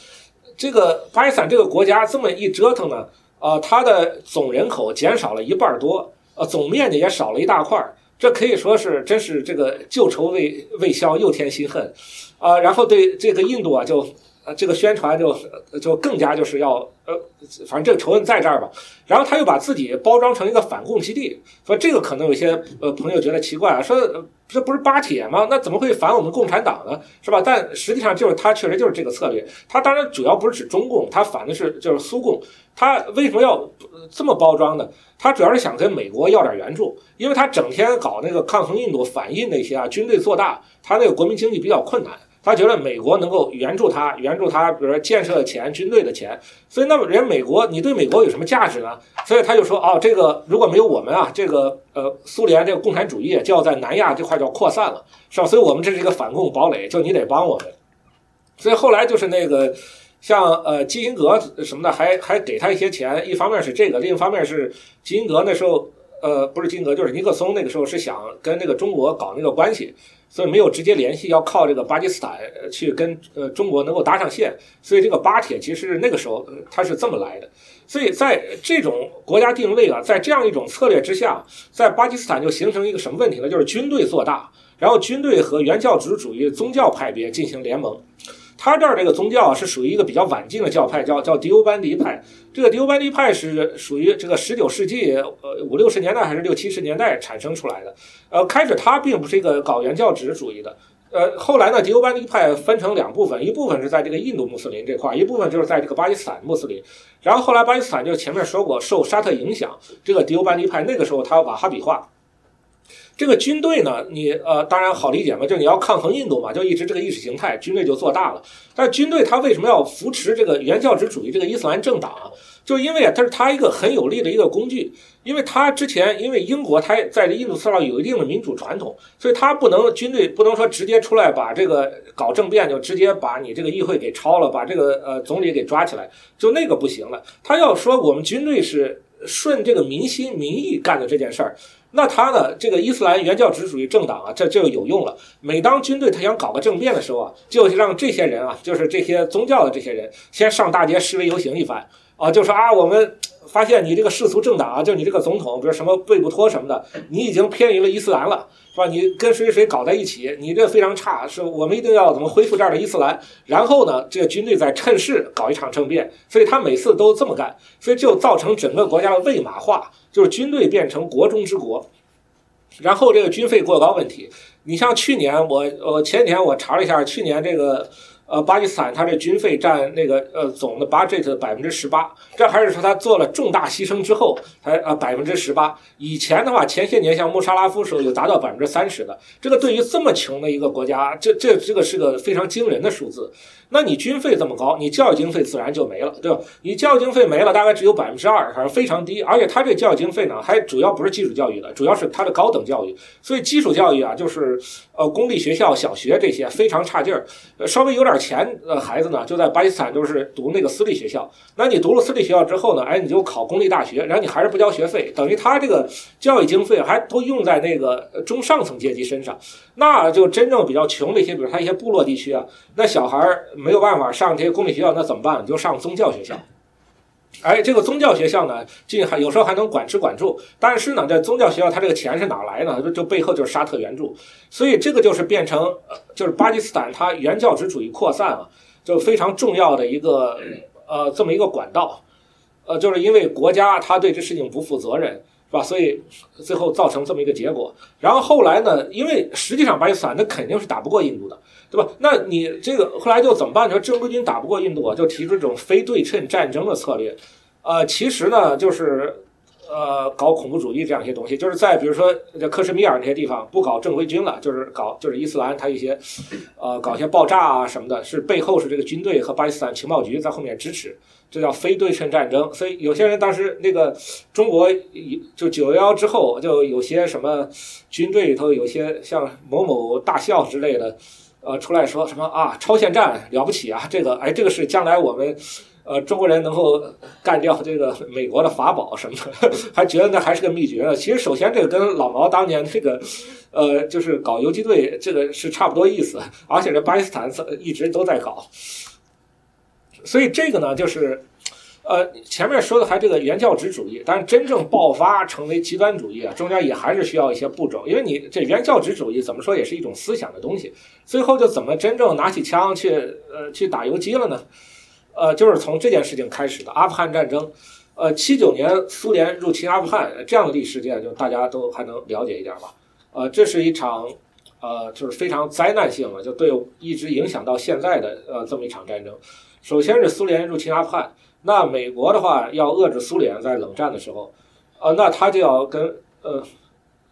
这个巴基斯坦这个国家这么一折腾呢，呃，它的总人口减少了一半多，呃，总面积也少了一大块儿。这可以说是真是这个旧仇未未消，又添新恨，啊，然后对这个印度啊就。呃，这个宣传就就更加就是要呃，反正这个仇恨在这儿吧。然后他又把自己包装成一个反共基地，说这个可能有些呃朋友觉得奇怪啊，说这不是巴铁吗？那怎么会反我们共产党呢？是吧？但实际上就是他确实就是这个策略。他当然主要不是指中共，他反的是就是苏共。他为什么要这么包装呢？他主要是想跟美国要点援助，因为他整天搞那个抗衡印度、反印那些啊，军队做大，他那个国民经济比较困难。他觉得美国能够援助他，援助他，比如说建设钱、军队的钱，所以那么人美国，你对美国有什么价值呢？所以他就说，哦，这个如果没有我们啊，这个呃苏联这个共产主义就要在南亚这块就要扩散了，是吧？所以我们这是一个反共堡垒，就你得帮我们。所以后来就是那个像呃基辛格什么的，还还给他一些钱，一方面是这个，另一方面是基辛格那时候。呃，不是金格，就是尼克松。那个时候是想跟那个中国搞那个关系，所以没有直接联系，要靠这个巴基斯坦去跟呃中国能够搭上线。所以这个巴铁其实那个时候它是这么来的。所以在这种国家定位啊，在这样一种策略之下，在巴基斯坦就形成一个什么问题呢？就是军队做大，然后军队和原教旨主义宗教派别进行联盟。他这儿这个宗教啊，是属于一个比较晚近的教派，叫叫迪欧班迪派。这个迪欧班迪派是属于这个十九世纪呃五六十年代还是六七十年代产生出来的。呃，开始他并不是一个搞原教旨主义的。呃，后来呢，迪欧班迪派分成两部分，一部分是在这个印度穆斯林这块，一部分就是在这个巴基斯坦穆斯林。然后后来巴基斯坦就前面说过受沙特影响，这个迪欧班迪派那个时候他瓦哈比化。这个军队呢，你呃，当然好理解嘛，就你要抗衡印度嘛，就一直这个意识形态，军队就做大了。但军队他为什么要扶持这个原教旨主义这个伊斯兰政党？就因为啊，它是他一个很有力的一个工具。因为他之前，因为英国他在这印度次上有一定的民主传统，所以他不能军队不能说直接出来把这个搞政变，就直接把你这个议会给抄了，把这个呃总理给抓起来，就那个不行了。他要说我们军队是顺这个民心民意干的这件事儿。那他呢？这个伊斯兰原教旨主义政党啊，这就有用了。每当军队他想搞个政变的时候啊，就让这些人啊，就是这些宗教的这些人，先上大街示威游行一番啊，就说啊，我们发现你这个世俗政党啊，就你这个总统，比如什么贝布托什么的，你已经偏离了伊斯兰了，是吧？你跟谁谁搞在一起，你这非常差，是我们一定要怎么恢复这儿的伊斯兰？然后呢，这个军队再趁势搞一场政变，所以他每次都这么干，所以就造成整个国家的魏玛化。就是军队变成国中之国，然后这个军费过高问题。你像去年我，呃前年我查了一下，去年这个呃，巴基斯坦它的军费占那个呃总的 budget 的百分之十八，这还是说他做了重大牺牲之后才啊百分之十八。以前的话，前些年像穆沙拉夫时候有达到百分之三十的。这个对于这么穷的一个国家，这这这个是个非常惊人的数字。那你军费这么高，你教育经费自然就没了，对吧？你教育经费没了，大概只有百分之二，还是非常低。而且他这教育经费呢，还主要不是基础教育的，主要是它的高等教育。所以基础教育啊，就是呃公立学校、小学这些非常差劲儿，呃稍微有点。钱的孩子呢，就在巴基斯坦都是读那个私立学校。那你读了私立学校之后呢，哎，你就考公立大学，然后你还是不交学费，等于他这个教育经费还都用在那个中上层阶级身上。那就真正比较穷的一些，比如他一些部落地区啊，那小孩儿没有办法上这些公立学校，那怎么办？你就上宗教学校。哎，这个宗教学校呢，进还有时候还能管吃管住，但是呢，这宗教学校它这个钱是哪来呢？就就背后就是沙特援助，所以这个就是变成，就是巴基斯坦它原教旨主义扩散啊，就非常重要的一个呃这么一个管道，呃，就是因为国家它对这事情不负责任。是吧？所以最后造成这么一个结果。然后后来呢？因为实际上巴基斯坦那肯定是打不过印度的，对吧？那你这个后来就怎么办？说正规军打不过印度啊，就提出这种非对称战争的策略。呃，其实呢，就是呃搞恐怖主义这样一些东西，就是在比如说在克什米尔那些地方不搞正规军了，就是搞就是伊斯兰他一些呃搞一些爆炸啊什么的，是背后是这个军队和巴基斯坦情报局在后面支持。这叫非对称战争，所以有些人当时那个中国就九幺幺之后，就有些什么军队里头有些像某某大校之类的，呃，出来说什么啊，超限战了不起啊，这个哎，这个是将来我们呃中国人能够干掉这个美国的法宝什么的，还觉得那还是个秘诀呢。其实首先这个跟老毛当年这个呃就是搞游击队这个是差不多意思，而且这巴基斯坦一直都在搞。所以这个呢，就是，呃，前面说的还这个原教旨主义，但是真正爆发成为极端主义啊，中间也还是需要一些步骤。因为你这原教旨主义怎么说也是一种思想的东西，最后就怎么真正拿起枪去呃去打游击了呢？呃，就是从这件事情开始的阿富汗战争，呃，七九年苏联入侵阿富汗这样的历史事件，就大家都还能了解一点吧？呃，这是一场呃就是非常灾难性的，就对一直影响到现在的呃这么一场战争。首先是苏联入侵阿富汗，那美国的话要遏制苏联，在冷战的时候，呃，那他就要跟呃，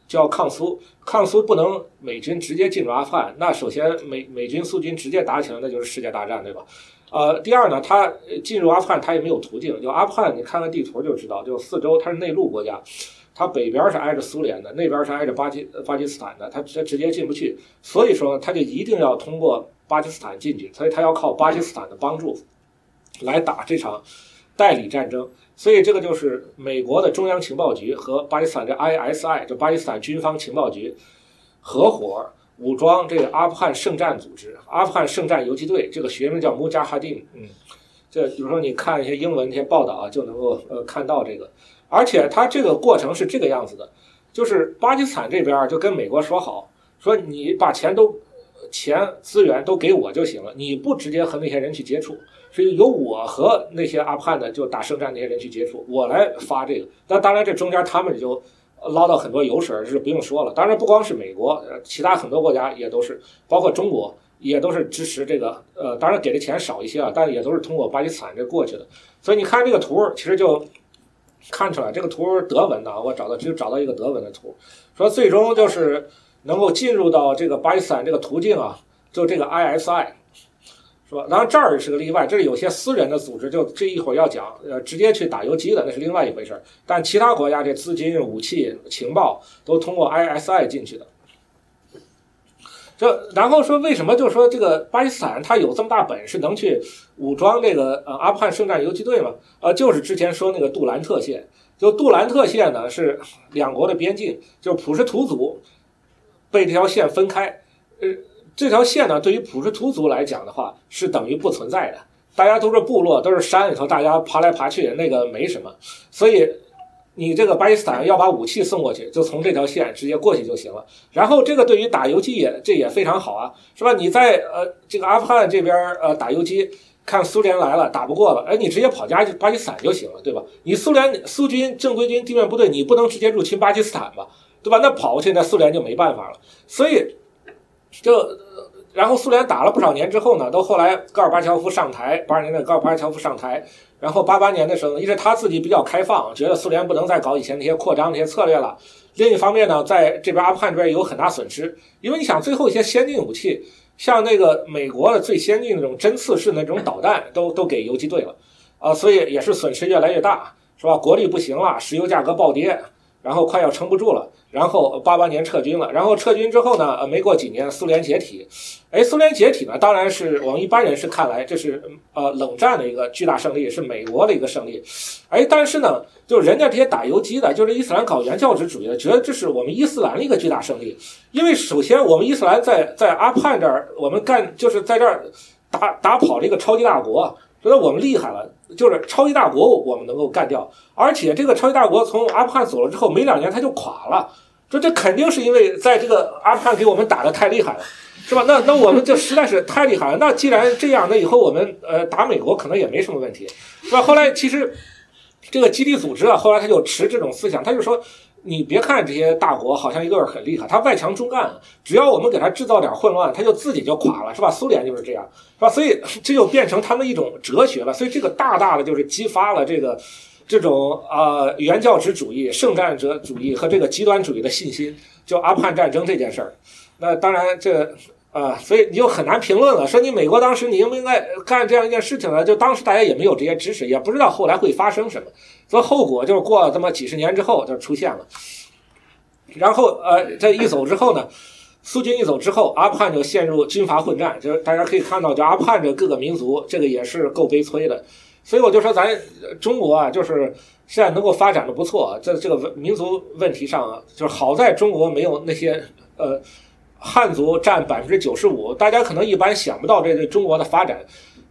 就要抗苏，抗苏不能美军直接进入阿富汗，那首先美美军苏军直接打起来，那就是世界大战，对吧？呃，第二呢，他进入阿富汗他也没有途径，就阿富汗你看看地图就知道，就四周它是内陆国家，它北边是挨着苏联的，那边是挨着巴基巴基斯坦的，他直直接进不去，所以说呢他就一定要通过。巴基斯坦进去，所以他要靠巴基斯坦的帮助来打这场代理战争。所以这个就是美国的中央情报局和巴基斯坦的 ISI，就巴基斯坦军方情报局合伙武装这个阿富汗圣战组织——阿富汗圣战游击队。这个学名叫穆加哈丁。嗯，这比如说你看一些英文一些报道啊，就能够呃看到这个。而且他这个过程是这个样子的，就是巴基斯坦这边就跟美国说好，说你把钱都。钱资源都给我就行了，你不直接和那些人去接触，是由我和那些阿富汗的就打圣战那些人去接触，我来发这个。那当然，这中间他们就捞到很多油水，是不用说了。当然，不光是美国，呃其他很多国家也都是，包括中国也都是支持这个。呃，当然给的钱少一些啊，但也都是通过巴基斯坦这过去的。所以你看这个图，其实就看出来，这个图德文的，我找到就找到一个德文的图，说最终就是。能够进入到这个巴基斯坦这个途径啊，就这个 ISI，是吧？当然这儿是个例外，这里有些私人的组织，就这一会儿要讲，呃，直接去打游击的那是另外一回事儿。但其他国家这资金、武器、情报都通过 ISI 进去的。这然后说为什么就说这个巴基斯坦他有这么大本事能去武装这个呃阿富汗圣战游击队嘛？呃，就是之前说那个杜兰特县，就杜兰特县呢是两国的边境，就是普什图族。被这条线分开，呃，这条线呢，对于普什图族来讲的话，是等于不存在的。大家都是部落，都是山里头，大家爬来爬去，那个没什么。所以，你这个巴基斯坦要把武器送过去，就从这条线直接过去就行了。然后，这个对于打游击也这也非常好啊，是吧？你在呃这个阿富汗这边呃打游击，看苏联来了打不过了，哎，你直接跑家去巴基斯坦就行了，对吧？你苏联苏军正规军地面部队，你不能直接入侵巴基斯坦吧？对吧？那跑过去，那苏联就没办法了。所以，就然后苏联打了不少年之后呢，都后来戈尔巴乔夫上台，八二年的戈尔巴乔夫上台，然后八八年的时候，一是他自己比较开放，觉得苏联不能再搞以前那些扩张那些策略了。另一方面呢，在这边阿富汗这边有很大损失，因为你想最后一些先进武器，像那个美国的最先进的那种针刺式那种导弹，都都给游击队了，啊，所以也是损失越来越大，是吧？国力不行了，石油价格暴跌。然后快要撑不住了，然后八八年撤军了，然后撤军之后呢，呃，没过几年苏联解体，哎，苏联解体呢，当然是我们一般人是看来这是呃冷战的一个巨大胜利，是美国的一个胜利，哎，但是呢，就是人家这些打游击的，就是伊斯兰搞原教旨主义的，觉得这是我们伊斯兰的一个巨大胜利，因为首先我们伊斯兰在在阿富汗这儿，我们干就是在这儿打打跑了一个超级大国。觉得我们厉害了，就是超级大国，我们能够干掉。而且这个超级大国从阿富汗走了之后，没两年他就垮了。说这肯定是因为在这个阿富汗给我们打的太厉害了，是吧？那那我们就实在是太厉害了。那既然这样，那以后我们呃打美国可能也没什么问题，是吧？后来其实这个基地组织啊，后来他就持这种思想，他就说。你别看这些大国好像一个个很厉害，他外强中干，只要我们给他制造点混乱，他就自己就垮了，是吧？苏联就是这样，是吧？所以 这就变成他们一种哲学了。所以这个大大的就是激发了这个这种呃原教旨主义、圣战者主义和这个极端主义的信心，就阿富汗战争这件事儿。那当然这。啊，所以你就很难评论了。说你美国当时你应不应该干这样一件事情呢？就当时大家也没有这些知识，也不知道后来会发生什么。所以后果就是过了这么几十年之后就出现了。然后呃，这一走之后呢，苏军一走之后，阿富汗就陷入军阀混战。就是大家可以看到，就阿富汗这各个民族，这个也是够悲催的。所以我就说，咱中国啊，就是现在能够发展的不错，在这个民族问题上啊，就是好在中国没有那些呃。汉族占百分之九十五，大家可能一般想不到这对中国的发展，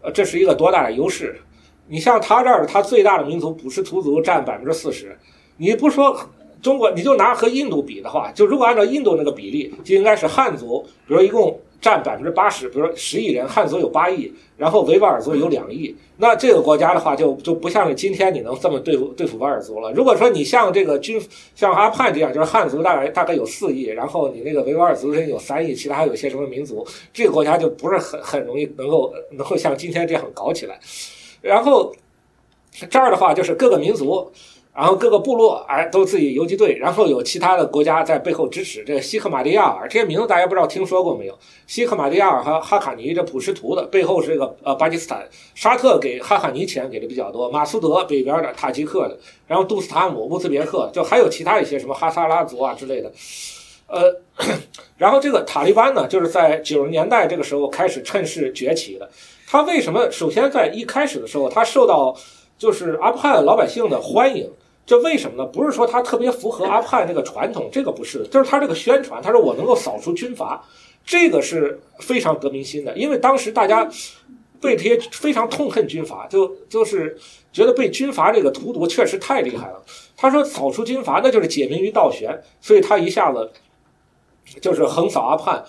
呃，这是一个多大的优势。你像他这儿，他最大的民族不是图族占百分之四十，你不说中国，你就拿和印度比的话，就如果按照印度那个比例，就应该是汉族，比如一共。占百分之八十，比如说十亿人，汉族有八亿，然后维吾尔族有两亿，那这个国家的话就就不像是今天你能这么对付对付维吾尔族了。如果说你像这个军像阿富汗这样，就是汉族大概大概有四亿，然后你那个维吾尔族人有三亿，其他还有些什么民族，这个国家就不是很很容易能够能够像今天这样搞起来。然后这儿的话就是各个民族。然后各个部落哎都自己游击队，然后有其他的国家在背后支持。这个西克马蒂亚尔这些名字大家不知道听说过没有？西克马蒂亚尔和哈卡尼这普什图的背后是这个呃巴基斯坦，沙特给哈卡尼钱给的比较多，马苏德北边的塔吉克的，然后杜斯塔姆乌兹别克，就还有其他一些什么哈萨拉族啊之类的。呃，然后这个塔利班呢，就是在九十年代这个时候开始趁势崛起的。他为什么？首先在一开始的时候，他受到就是阿富汗老百姓的欢迎。这为什么呢？不是说他特别符合阿富汗这个传统，这个不是，就是他这个宣传，他说我能够扫除军阀，这个是非常得民心的。因为当时大家被这些非常痛恨军阀，就就是觉得被军阀这个荼毒确实太厉害了。他说扫除军阀，那就是解民于倒悬，所以他一下子就是横扫阿富汗，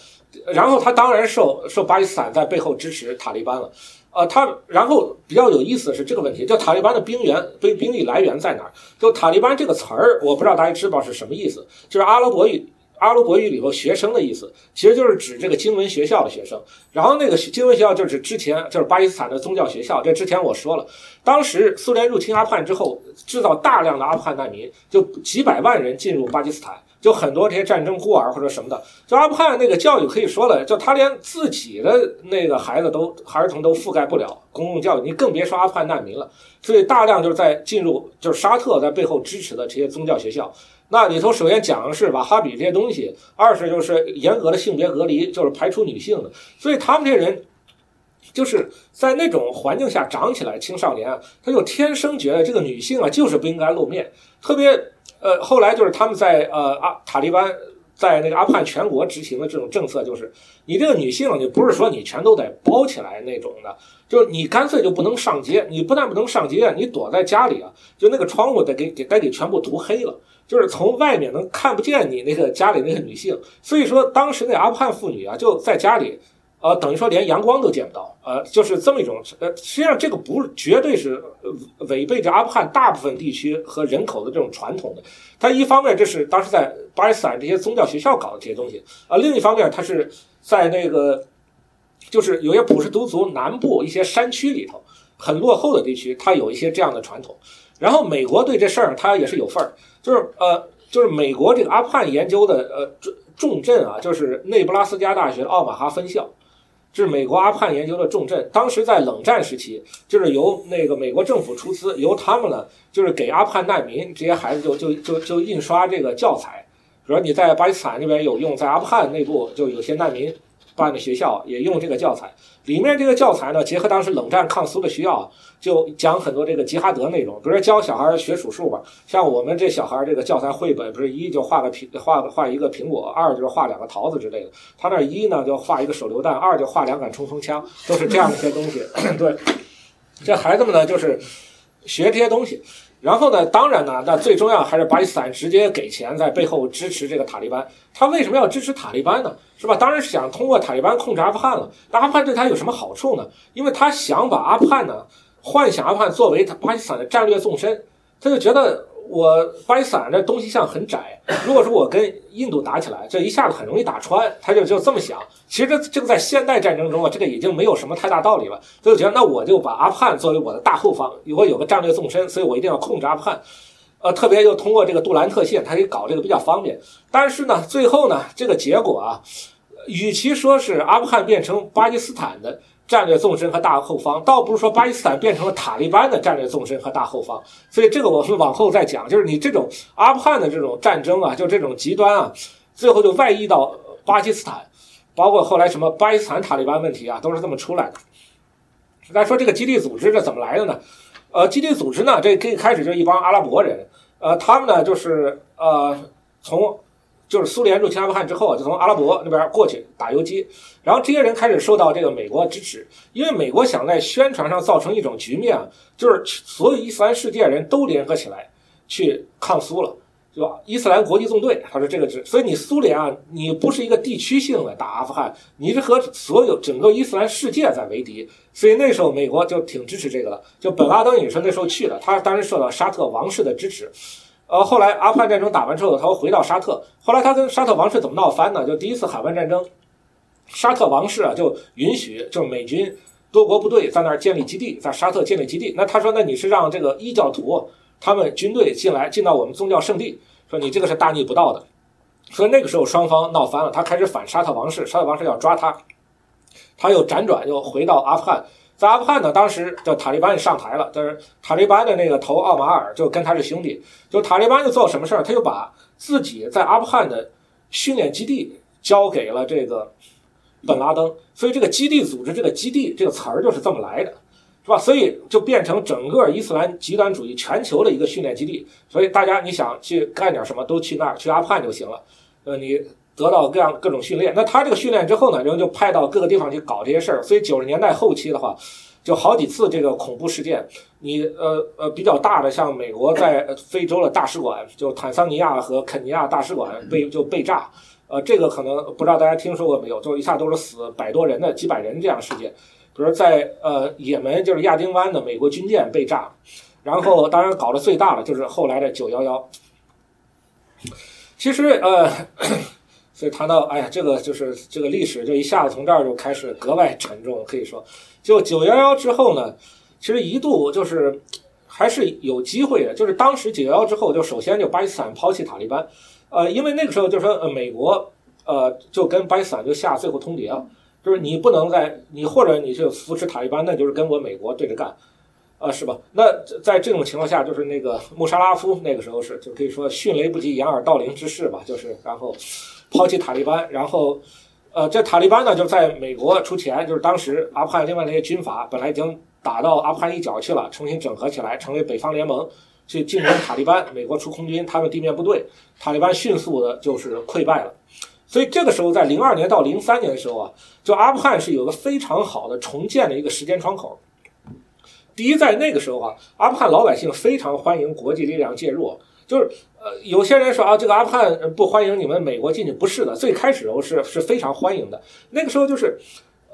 然后他当然受受巴基斯坦在背后支持塔利班了。呃，他然后比较有意思的是这个问题，就塔利班的兵源兵兵力来源在哪儿？就塔利班这个词儿，我不知道大家知不知道是什么意思，就是阿拉伯语阿拉伯语里头学生的意思，其实就是指这个经文学校的学生。然后那个经文学校就是之前就是巴基斯坦的宗教学校，这之前我说了，当时苏联入侵阿富汗之后，制造大量的阿富汗难民，就几百万人进入巴基斯坦。就很多这些战争孤儿或者什么的，就阿富汗那个教育可以说了，就他连自己的那个孩子都儿童都覆盖不了公共教育，你更别说阿富汗难民了。所以大量就是在进入，就是沙特在背后支持的这些宗教学校，那里头首先讲的是瓦哈比这些东西，二是就是严格的性别隔离，就是排除女性的。所以他们这人就是在那种环境下长起来，青少年啊，他就天生觉得这个女性啊就是不应该露面，特别。呃，后来就是他们在呃阿塔利班在那个阿富汗全国执行的这种政策，就是你这个女性，你不是说你全都得包起来那种的，就是你干脆就不能上街，你不但不能上街，你躲在家里啊，就那个窗户得给给得给全部涂黑了，就是从外面能看不见你那个家里那个女性。所以说当时那阿富汗妇女啊，就在家里。呃，等于说连阳光都见不到，呃，就是这么一种，呃，实际上这个不绝对是违背着阿富汗大部分地区和人口的这种传统的。它一方面这是当时在巴基斯坦这些宗教学校搞的这些东西，啊，另一方面它是在那个就是有些普什图族南部一些山区里头很落后的地区，它有一些这样的传统。然后美国对这事儿它也是有份儿，就是呃，就是美国这个阿富汗研究的呃重重镇啊，就是内布拉斯加大学的奥马哈分校。是美国阿富汗研究的重镇。当时在冷战时期，就是由那个美国政府出资，由他们呢，就是给阿富汗难民这些孩子就就就就印刷这个教材。比如你在巴基斯坦这边有用，在阿富汗内部就有些难民。办的学校也用这个教材，里面这个教材呢，结合当时冷战抗苏的需要，就讲很多这个吉哈德内容，比如说教小孩学数数吧。像我们这小孩这个教材绘本，不是一就画个苹画画一个苹果，二就是画两个桃子之类的。他那一呢就画一个手榴弹，二就画两杆冲锋枪，都是这样一些东西。对，这孩子们呢就是学这些东西。然后呢？当然呢，那最重要还是巴基斯坦直接给钱在背后支持这个塔利班。他为什么要支持塔利班呢？是吧？当然是想通过塔利班控制阿富汗了。那阿富汗对他有什么好处呢？因为他想把阿富汗呢，幻想阿富汗作为他巴基斯坦的战略纵深，他就觉得。我巴基斯坦这东西向很窄，如果说我跟印度打起来，这一下子很容易打穿，他就就这么想。其实这这个在现代战争中啊，这个已经没有什么太大道理了。所以我觉得，那我就把阿富汗作为我的大后方，我有个战略纵深，所以我一定要控制阿富汗。呃，特别又通过这个杜兰特线，他可以搞这个比较方便。但是呢，最后呢，这个结果啊，与其说是阿富汗变成巴基斯坦的。战略纵深和大后方，倒不是说巴基斯坦变成了塔利班的战略纵深和大后方，所以这个我们往后再讲。就是你这种阿富汗的这种战争啊，就这种极端啊，最后就外溢到巴基斯坦，包括后来什么巴基斯坦塔利班问题啊，都是这么出来的。来说这个基地组织这怎么来的呢？呃，基地组织呢，这一开始就一帮阿拉伯人，呃，他们呢就是呃从。就是苏联入侵阿富汗之后，就从阿拉伯那边过去打游击，然后这些人开始受到这个美国支持，因为美国想在宣传上造成一种局面啊，就是所有伊斯兰世界人都联合起来去抗苏了，对吧？伊斯兰国际纵队，他说这个是，所以你苏联啊，你不是一个地区性的打阿富汗，你是和所有整个伊斯兰世界在为敌，所以那时候美国就挺支持这个的，就本拉登也是那时候去的，他当时受到沙特王室的支持。呃，后来阿富汗战争打完之后，他又回到沙特。后来他跟沙特王室怎么闹翻呢？就第一次海湾战争，沙特王室啊就允许，就是美军多国部队在那儿建立基地，在沙特建立基地。那他说，那你是让这个异教徒他们军队进来，进到我们宗教圣地，说你这个是大逆不道的。所以那个时候双方闹翻了，他开始反沙特王室，沙特王室要抓他，他又辗转又回到阿富汗。在阿富汗呢，当时就塔利班上台了，就是塔利班的那个头奥马尔就跟他是兄弟，就塔利班就做什么事儿，他就把自己在阿富汗的训练基地交给了这个本拉登，所以这个基地组织这个基地这个词儿就是这么来的，是吧？所以就变成整个伊斯兰极端主义全球的一个训练基地，所以大家你想去干点什么都去那儿，去阿富汗就行了，呃，你。得到各样各种训练，那他这个训练之后呢，然后就派到各个地方去搞这些事儿。所以九十年代后期的话，就好几次这个恐怖事件。你呃呃比较大的，像美国在非洲的大使馆，就坦桑尼亚和肯尼亚大使馆被就被炸。呃，这个可能不知道大家听说过没有？就一下都是死百多人的几百人这样事件。比如在呃也门，就是亚丁湾的美国军舰被炸。然后当然搞得最大的就是后来的九幺幺。其实呃。所以谈到，哎呀，这个就是这个历史，就一下子从这儿就开始格外沉重。可以说，就九幺幺之后呢，其实一度就是还是有机会的。就是当时九幺幺之后，就首先就巴基斯坦抛弃塔利班，呃，因为那个时候就说，呃，美国呃就跟巴基斯坦就下最后通牒了，就是你不能在你或者你是扶持塔利班，那就是跟我美国对着干，啊，是吧？那在这种情况下，就是那个穆沙拉夫那个时候是就可以说迅雷不及掩耳盗铃之势吧，就是然后。抛弃塔利班，然后，呃，这塔利班呢就在美国出钱，就是当时阿富汗另外那些军阀本来已经打到阿富汗一角去了，重新整合起来成为北方联盟去进攻塔利班。美国出空军，他们地面部队，塔利班迅速的就是溃败了。所以这个时候，在零二年到零三年的时候啊，就阿富汗是有个非常好的重建的一个时间窗口。第一，在那个时候啊，阿富汗老百姓非常欢迎国际力量介入。就是呃，有些人说啊，这个阿富汗不欢迎你们美国进去，不是的。最开始的时候是是非常欢迎的。那个时候就是，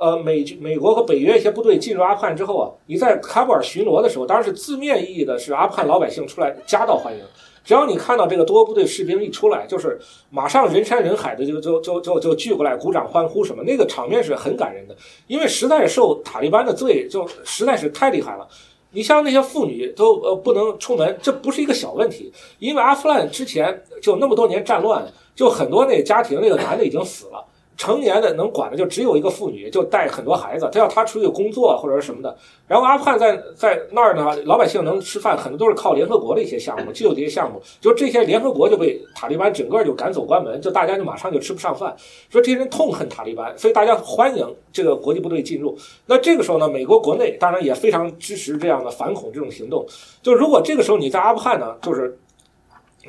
呃，美美国和北约一些部队进入阿富汗之后啊，你在喀布尔巡逻的时候，当然是字面意义的是阿富汗老百姓出来夹道欢迎。只要你看到这个多部队士兵一出来，就是马上人山人海的就就就就就聚过来鼓掌欢呼什么，那个场面是很感人的。因为实在是受塔利班的罪，就实在是太厉害了。你像那些妇女都呃不能出门，这不是一个小问题。因为阿富汗之前就那么多年战乱，就很多那家庭那个男的已经死了。成年的能管的就只有一个妇女，就带很多孩子。他要他出去工作或者什么的。然后阿富汗在在那儿呢，老百姓能吃饭，很多都是靠联合国的一些项目，就有这些项目。就这些联合国就被塔利班整个就赶走关门，就大家就马上就吃不上饭。说这些人痛恨塔利班，所以大家欢迎这个国际部队进入。那这个时候呢，美国国内当然也非常支持这样的反恐这种行动。就如果这个时候你在阿富汗呢，就是。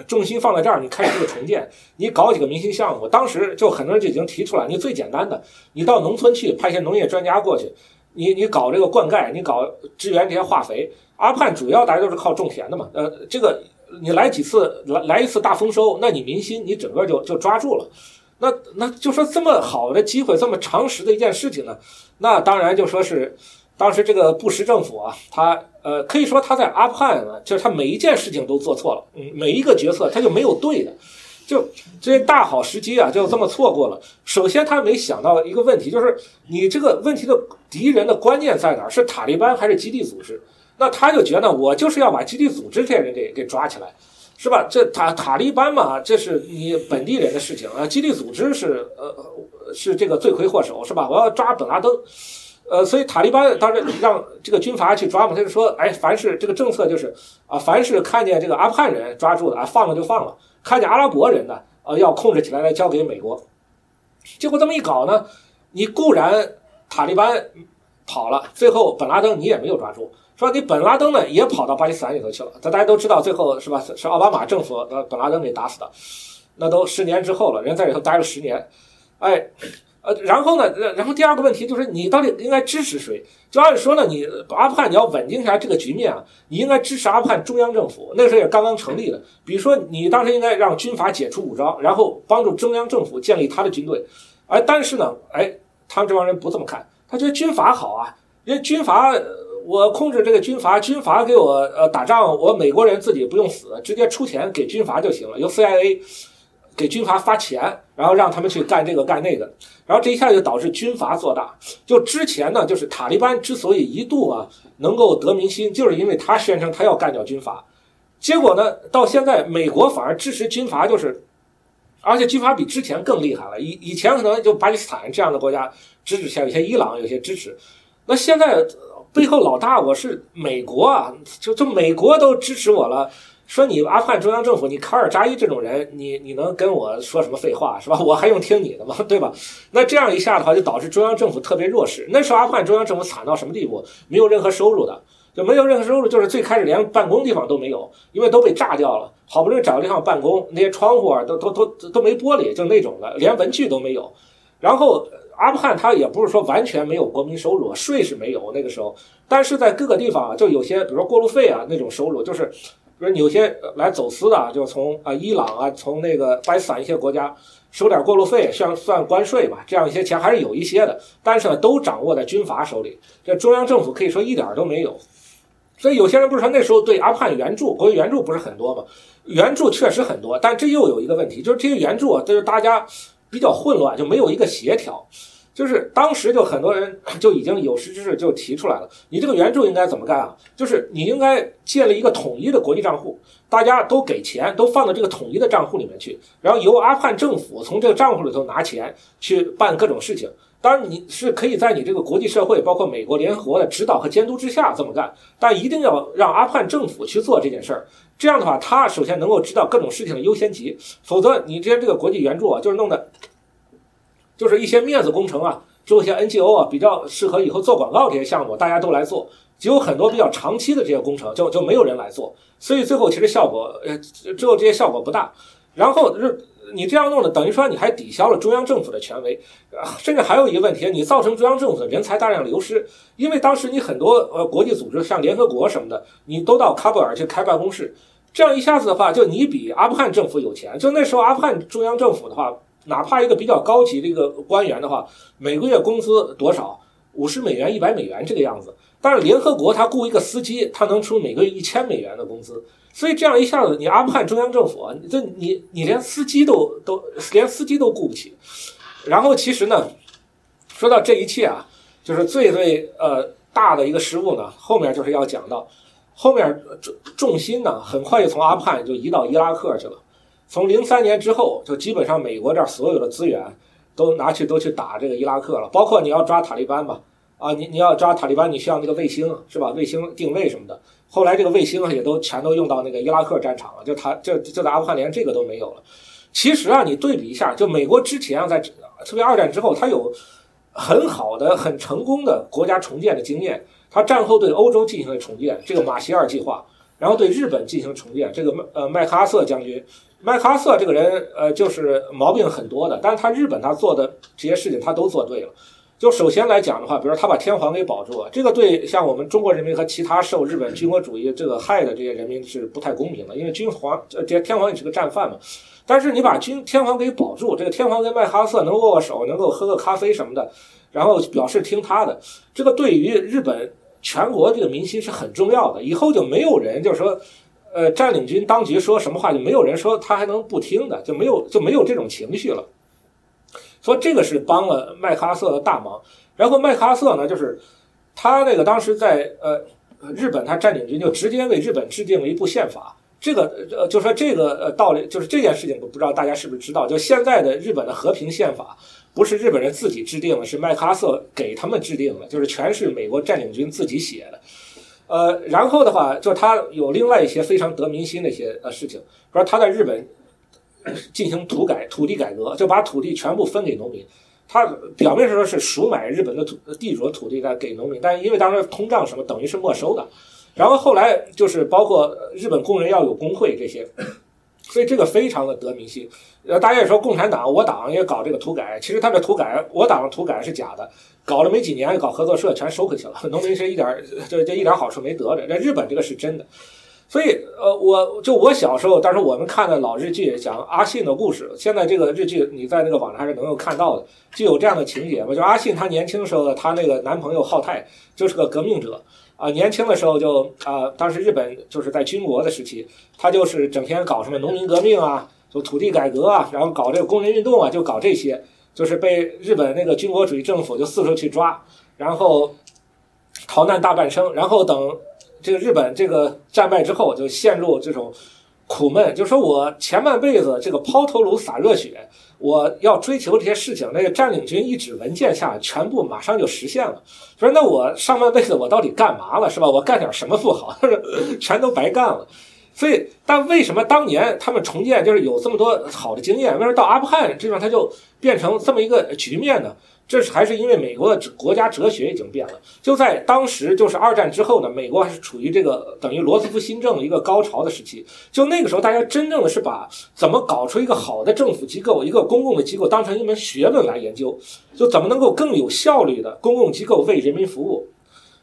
重心放在这儿，你开始这个重建，你搞几个明星项目。当时就很多人就已经提出来，你最简单的，你到农村去派一些农业专家过去，你你搞这个灌溉，你搞支援这些化肥。阿富汗主要大家都是靠种田的嘛，呃，这个你来几次来来一次大丰收，那你民心你整个就就抓住了。那那就说这么好的机会，这么常识的一件事情呢，那当然就说是。当时这个布什政府啊，他呃可以说他在阿富汗呢，就是他每一件事情都做错了，嗯，每一个决策他就没有对的，就这大好时机啊，就这么错过了。首先他没想到一个问题，就是你这个问题的敌人的关键在哪儿？是塔利班还是基地组织？那他就觉得我就是要把基地组织这些人给给抓起来，是吧？这塔塔利班嘛，这是你本地人的事情啊，基地组织是呃是这个罪魁祸首，是吧？我要抓本拉登。呃，所以塔利班当时让这个军阀去抓嘛，他就说，哎，凡是这个政策就是啊，凡是看见这个阿富汗人抓住的啊，放了就放了；看见阿拉伯人呢，呃，要控制起来来交给美国。结果这么一搞呢，你固然塔利班跑了，最后本拉登你也没有抓住，说你本拉登呢也跑到巴基斯坦里头去了。但大家都知道，最后是吧？是奥巴马政府呃本拉登给打死的，那都十年之后了，人在里头待了十年，哎。呃，然后呢，然后第二个问题就是你到底应该支持谁？就按说呢，你阿富汗你要稳定下这个局面啊，你应该支持阿富汗中央政府，那时候也刚刚成立的。比如说，你当时应该让军阀解除武装，然后帮助中央政府建立他的军队。哎，但是呢，哎，他们这帮人不这么看，他觉得军阀好啊，因为军阀我控制这个军阀，军阀给我呃打仗，我美国人自己不用死，直接出钱给军阀就行了，由 CIA。给军阀发钱，然后让他们去干这个干那个，然后这一下就导致军阀做大。就之前呢，就是塔利班之所以一度啊能够得民心，就是因为他宣称他要干掉军阀。结果呢，到现在美国反而支持军阀，就是而且军阀比之前更厉害了。以以前可能就巴基斯坦这样的国家支持，像有些伊朗有些支持，那现在背后老大我是美国啊，就就美国都支持我了。说你阿富汗中央政府，你卡尔扎伊这种人，你你能跟我说什么废话是吧？我还用听你的吗？对吧？那这样一下的话，就导致中央政府特别弱势。那时候阿富汗中央政府惨到什么地步？没有任何收入的，就没有任何收入，就是最开始连办公地方都没有，因为都被炸掉了。好不容易找个地方办公，那些窗户啊都都都都没玻璃，就那种的，连文具都没有。然后阿富汗他也不是说完全没有国民收入，税是没有那个时候，但是在各个地方，就有些，比如说过路费啊那种收入，就是。比如有些来走私的啊，就从啊伊朗啊，从那个巴基斯坦一些国家收点过路费，像算关税吧，这样一些钱还是有一些的。但是呢，都掌握在军阀手里，这中央政府可以说一点都没有。所以有些人不是说那时候对阿富汗援助，国际援助不是很多吗？援助确实很多，但这又有一个问题，就是这些援助啊，都是大家比较混乱，就没有一个协调。就是当时就很多人 就已经有识之士就提出来了，你这个援助应该怎么干啊？就是你应该建立一个统一的国际账户，大家都给钱，都放到这个统一的账户里面去，然后由阿富汗政府从这个账户里头拿钱去办各种事情。当然你是可以在你这个国际社会，包括美国联合国的指导和监督之下这么干，但一定要让阿富汗政府去做这件事儿。这样的话，他首先能够知道各种事情的优先级，否则你之前这个国际援助啊，就是弄得。就是一些面子工程啊，做一些 NGO 啊，比较适合以后做广告这些项目，大家都来做。只有很多比较长期的这些工程，就就没有人来做。所以最后其实效果，呃，最后这些效果不大。然后是你这样弄的，等于说你还抵消了中央政府的权威，甚至还有一个问题，你造成中央政府的人才大量流失。因为当时你很多呃国际组织，像联合国什么的，你都到喀布尔去开办公室，这样一下子的话，就你比阿富汗政府有钱。就那时候阿富汗中央政府的话。哪怕一个比较高级的一个官员的话，每个月工资多少？五十美元、一百美元这个样子。但是联合国他雇一个司机，他能出每个月一千美元的工资。所以这样一下子，你阿富汗中央政府啊，这你你连司机都都连司机都雇不起。然后其实呢，说到这一切啊，就是最最呃大的一个失误呢，后面就是要讲到后面重重心呢，很快就从阿富汗就移到伊拉克去了。从零三年之后，就基本上美国这儿所有的资源都拿去都去打这个伊拉克了，包括你要抓塔利班吧，啊，你你要抓塔利班，你需要那个卫星是吧？卫星定位什么的。后来这个卫星也都全都用到那个伊拉克战场了，就他就就在阿富汗连这个都没有了。其实啊，你对比一下，就美国之前啊，在特别二战之后，它有很好的、很成功的国家重建的经验。它战后对欧洲进行了重建，这个马歇尔计划，然后对日本进行重建。这个麦呃麦克阿瑟将军，麦克阿瑟这个人呃就是毛病很多的，但是他日本他做的这些事情他都做对了。就首先来讲的话，比如说他把天皇给保住了，这个对像我们中国人民和其他受日本军国主义这个害的这些人民是不太公平的，因为君皇这这天皇也是个战犯嘛。但是你把君天皇给保住，这个天皇跟麦克阿瑟能握握手，能够喝个咖啡什么的，然后表示听他的，这个对于日本全国这个民心是很重要的。以后就没有人就是说，呃，占领军当局说什么话，就没有人说他还能不听的，就没有就没有这种情绪了。说这个是帮了麦克阿瑟的大忙，然后麦克阿瑟呢，就是他那个当时在呃日本，他占领军就直接为日本制定了一部宪法。这个呃，就说这个呃道理，就是这件事情，我不知道大家是不是知道？就现在的日本的和平宪法，不是日本人自己制定的，是麦克阿瑟给他们制定的，就是全是美国占领军自己写的。呃，然后的话，就他有另外一些非常得民心的一些呃事情，比如他在日本。进行土改、土地改革，就把土地全部分给农民。他表面上说是赎买日本的土地主的土地来给农民，但因为当时通胀什么，等于是没收的。然后后来就是包括日本工人要有工会这些，所以这个非常的得民心。呃，大家也说共产党，我党也搞这个土改，其实他的土改，我党的土改是假的，搞了没几年，搞合作社全收回去了，农民是一点这这 一点好处没得着。那日本这个是真的。所以，呃，我就我小时候，当时我们看的老日剧，讲阿信的故事。现在这个日剧你在那个网上还是能够看到的，就有这样的情节嘛。就阿信他年轻的时候，他那个男朋友浩太就是个革命者啊，年轻的时候就啊，当时日本就是在军国的时期，他就是整天搞什么农民革命啊，就土地改革啊，然后搞这个工人运动啊，就搞这些，就是被日本那个军国主义政府就四处去抓，然后逃难大半生，然后等。这个日本这个战败之后，就陷入这种苦闷，就说我前半辈子这个抛头颅洒热血，我要追求这些事情，那个占领军一纸文件下，全部马上就实现了。说那我上半辈子我到底干嘛了，是吧？我干点什么不好？全都白干了。所以，但为什么当年他们重建就是有这么多好的经验？为什么到阿富汗这方他就变成这么一个局面呢？这还是因为美国的国家哲学已经变了。就在当时，就是二战之后呢，美国还是处于这个等于罗斯福新政一个高潮的时期。就那个时候，大家真正的是把怎么搞出一个好的政府机构、一个公共的机构当成一门学问来研究，就怎么能够更有效率的公共机构为人民服务，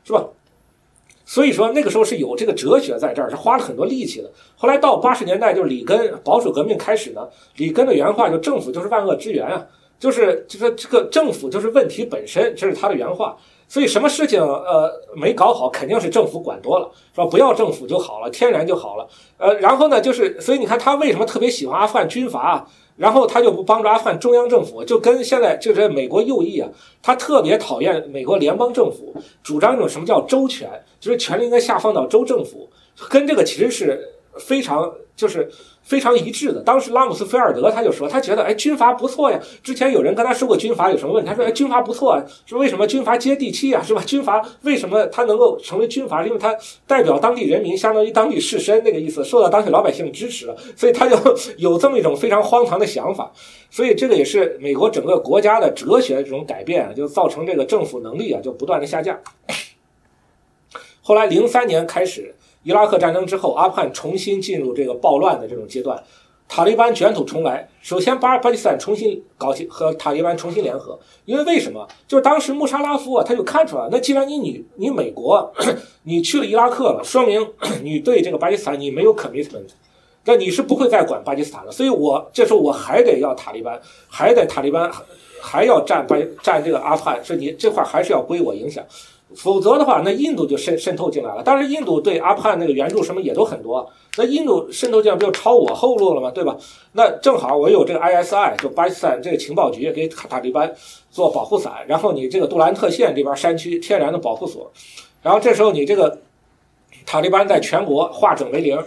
是吧？所以说那个时候是有这个哲学在这儿，是花了很多力气的。后来到八十年代，就是里根保守革命开始呢，里根的原话就政府就是万恶之源啊。就是就是这个政府就是问题本身，这是他的原话。所以什么事情呃没搞好，肯定是政府管多了，是吧？不要政府就好了，天然就好了。呃，然后呢，就是所以你看他为什么特别喜欢阿富汗军阀，然后他就不帮助阿富汗中央政府，就跟现在就是美国右翼啊，他特别讨厌美国联邦政府，主张一种什么叫州权，就是权力应该下放到州政府，跟这个其实是非常就是。非常一致的。当时拉姆斯菲尔德他就说，他觉得哎军阀不错呀。之前有人跟他说过军阀有什么问题，他说哎军阀不错啊，说为什么军阀接地气啊，是吧？军阀为什么他能够成为军阀？因为他代表当地人民，相当于当地士绅那个意思，受到当地老百姓支持，所以他就有这么一种非常荒唐的想法。所以这个也是美国整个国家的哲学这种改变，就造成这个政府能力啊就不断的下降。后来零三年开始。伊拉克战争之后，阿富汗重新进入这个暴乱的这种阶段，塔利班卷土重来。首先，巴巴基斯坦重新搞起和塔利班重新联合，因为为什么？就是当时穆沙拉夫啊，他就看出来，那既然你你你美国，你去了伊拉克了，说明你对这个巴基斯坦你没有 commitment，那你是不会再管巴基斯坦了。所以我这时候我还得要塔利班，还得塔利班还要占巴占这个阿富汗，是你这块还是要归我影响。否则的话，那印度就渗渗透进来了。当然，印度对阿富汗那个援助什么也都很多。那印度渗透进来不就抄我后路了吗？对吧？那正好我有这个 ISI，就巴基斯坦这个情报局给塔利班做保护伞，然后你这个杜兰特县这边山区天然的保护所，然后这时候你这个塔利班在全国化整为零，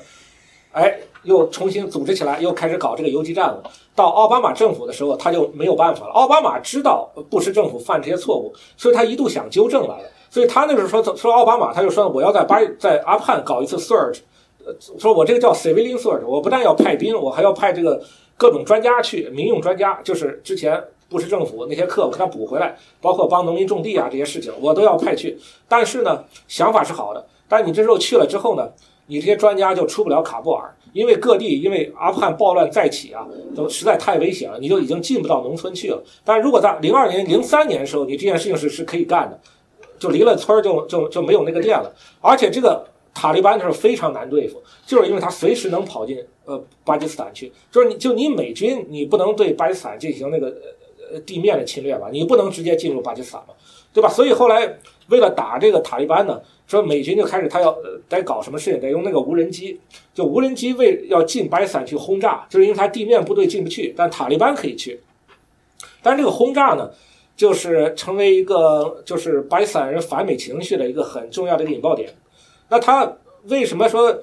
哎，又重新组织起来，又开始搞这个游击战了。到奥巴马政府的时候，他就没有办法了。奥巴马知道布什政府犯这些错误，所以他一度想纠正来了。所以他那个时候说说奥巴马，他就说我要在巴在阿富汗搞一次 surge，呃，说我这个叫 civilian surge，我不但要派兵，我还要派这个各种专家去，民用专家，就是之前布什政府那些课我给他补回来，包括帮农民种地啊这些事情，我都要派去。但是呢，想法是好的，但你这时候去了之后呢，你这些专家就出不了卡布尔，因为各地因为阿富汗暴乱再起啊，都实在太危险了，你就已经进不到农村去了。但如果在零二年、零三年的时候，你这件事情是是可以干的。就离了村，就就就没有那个店了。而且这个塔利班是非常难对付，就是因为他随时能跑进呃巴基斯坦去。就是你就你美军，你不能对巴基斯坦进行那个呃地面的侵略吧？你不能直接进入巴基斯坦嘛，对吧？所以后来为了打这个塔利班呢，说美军就开始他要得搞什么事情，得用那个无人机，就无人机为要进巴基斯坦去轰炸，就是因为他地面部队进不去，但塔利班可以去。但这个轰炸呢？就是成为一个就是巴基斯坦人反美情绪的一个很重要的一个引爆点。那他为什么说，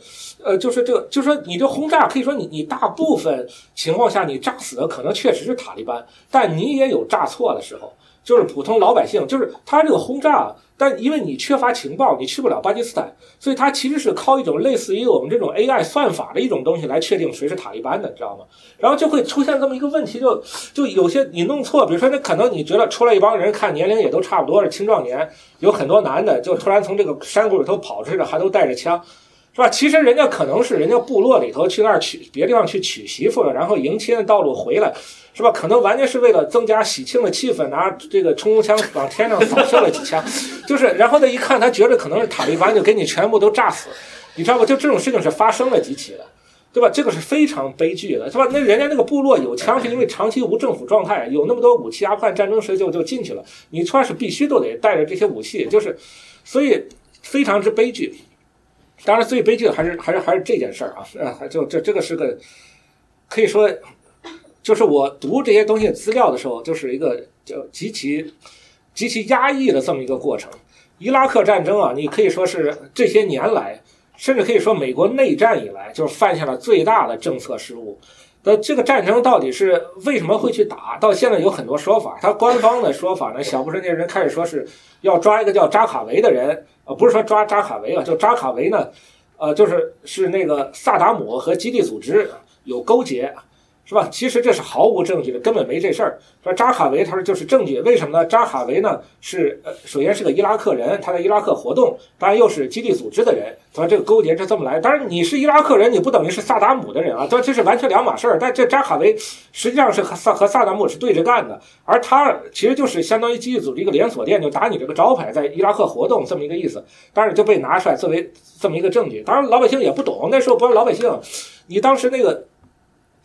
呃，就是这个，就是说你这轰炸，可以说你你大部分情况下你炸死的可能确实是塔利班，但你也有炸错的时候。就是普通老百姓，就是他这个轰炸，但因为你缺乏情报，你去不了巴基斯坦，所以他其实是靠一种类似于我们这种 AI 算法的一种东西来确定谁是塔利班的，你知道吗？然后就会出现这么一个问题，就就有些你弄错，比如说那可能你觉得出来一帮人，看年龄也都差不多是青壮年，有很多男的，就突然从这个山谷里头跑出来，还都带着枪。是吧？其实人家可能是人家部落里头去那儿娶别地方去娶媳妇了，然后迎亲的道路回来，是吧？可能完全是为了增加喜庆的气氛，拿这个冲锋枪往天上扫射了几枪，就是，然后他一看，他觉得可能是塔利班，就给你全部都炸死，你知道吧？就这种事情是发生了几起的，对吧？这个是非常悲剧的，是吧？那人家那个部落有枪，是因为长期无政府状态，有那么多武器，阿富汗战争时就就进去了，你出来是必须都得带着这些武器，就是，所以非常之悲剧。当然，最悲剧的还是还是还是这件事儿啊！呃，就这这个是个可以说，就是我读这些东西资料的时候，就是一个就极其极其压抑的这么一个过程。伊拉克战争啊，你可以说是这些年来，甚至可以说美国内战以来，就是犯下了最大的政策失误。那这个战争到底是为什么会去打？到现在有很多说法。他官方的说法呢，小布什那些人开始说是要抓一个叫扎卡维的人，呃，不是说抓扎卡维啊，就扎卡维呢，呃，就是是那个萨达姆和基地组织有勾结。是吧？其实这是毫无证据的，根本没这事儿。说扎卡维，他说就是证据。为什么呢？扎卡维呢是呃，首先是个伊拉克人，他在伊拉克活动，当然又是基地组织的人。他说这个勾结是这么来。当然你是伊拉克人，你不等于是萨达姆的人啊。这这是完全两码事儿。但这扎卡维实际上是和萨和萨达姆是对着干的，而他其实就是相当于基地组织一个连锁店，就打你这个招牌，在伊拉克活动这么一个意思。当然就被拿出来作为这么一个证据。当然老百姓也不懂，那时候不是老百姓，你当时那个。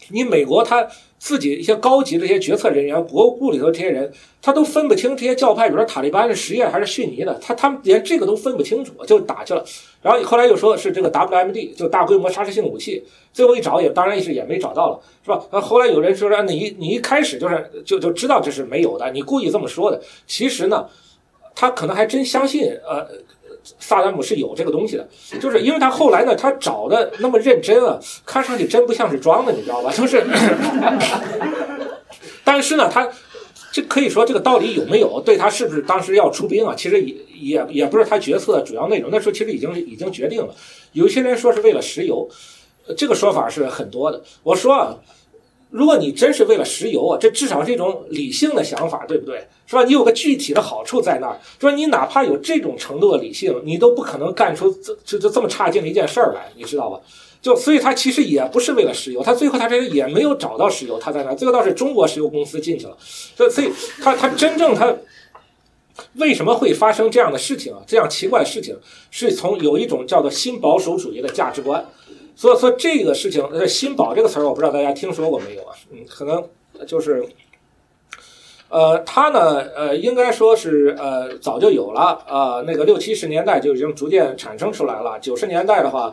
你美国他自己一些高级的一些决策人员，国务部里头这些人，他都分不清这些教派，比如说塔利班是实验还是逊尼的，他他们连这个都分不清楚，就打去了。然后后来又说是这个 WMD，就大规模杀伤性武器，最后一找也当然是也没找到了，是吧？那后来有人说说你你一开始就是就就知道这是没有的，你故意这么说的。其实呢，他可能还真相信，呃。萨达姆是有这个东西的，就是因为他后来呢，他找的那么认真啊，看上去真不像是装的，你知道吧？就是，但是呢，他这可以说这个到底有没有对他是不是当时要出兵啊？其实也也也不是他决策的主要内容。那时候其实已经已经决定了，有些人说是为了石油，这个说法是很多的。我说啊。如果你真是为了石油啊，这至少是一种理性的想法，对不对？是吧？你有个具体的好处在那儿，说你哪怕有这种程度的理性，你都不可能干出这这这么差劲的一件事儿来，你知道吧？就所以他其实也不是为了石油，他最后他这个也没有找到石油，他在那儿最后倒是中国石油公司进去了，所以所以他他真正他为什么会发生这样的事情啊？这样奇怪的事情，是从有一种叫做新保守主义的价值观。所以说这个事情，呃，新保这个词儿，我不知道大家听说过没有啊？嗯，可能就是，呃，它呢，呃，应该说是呃早就有了，呃，那个六七十年代就已经逐渐产生出来了。九十年代的话，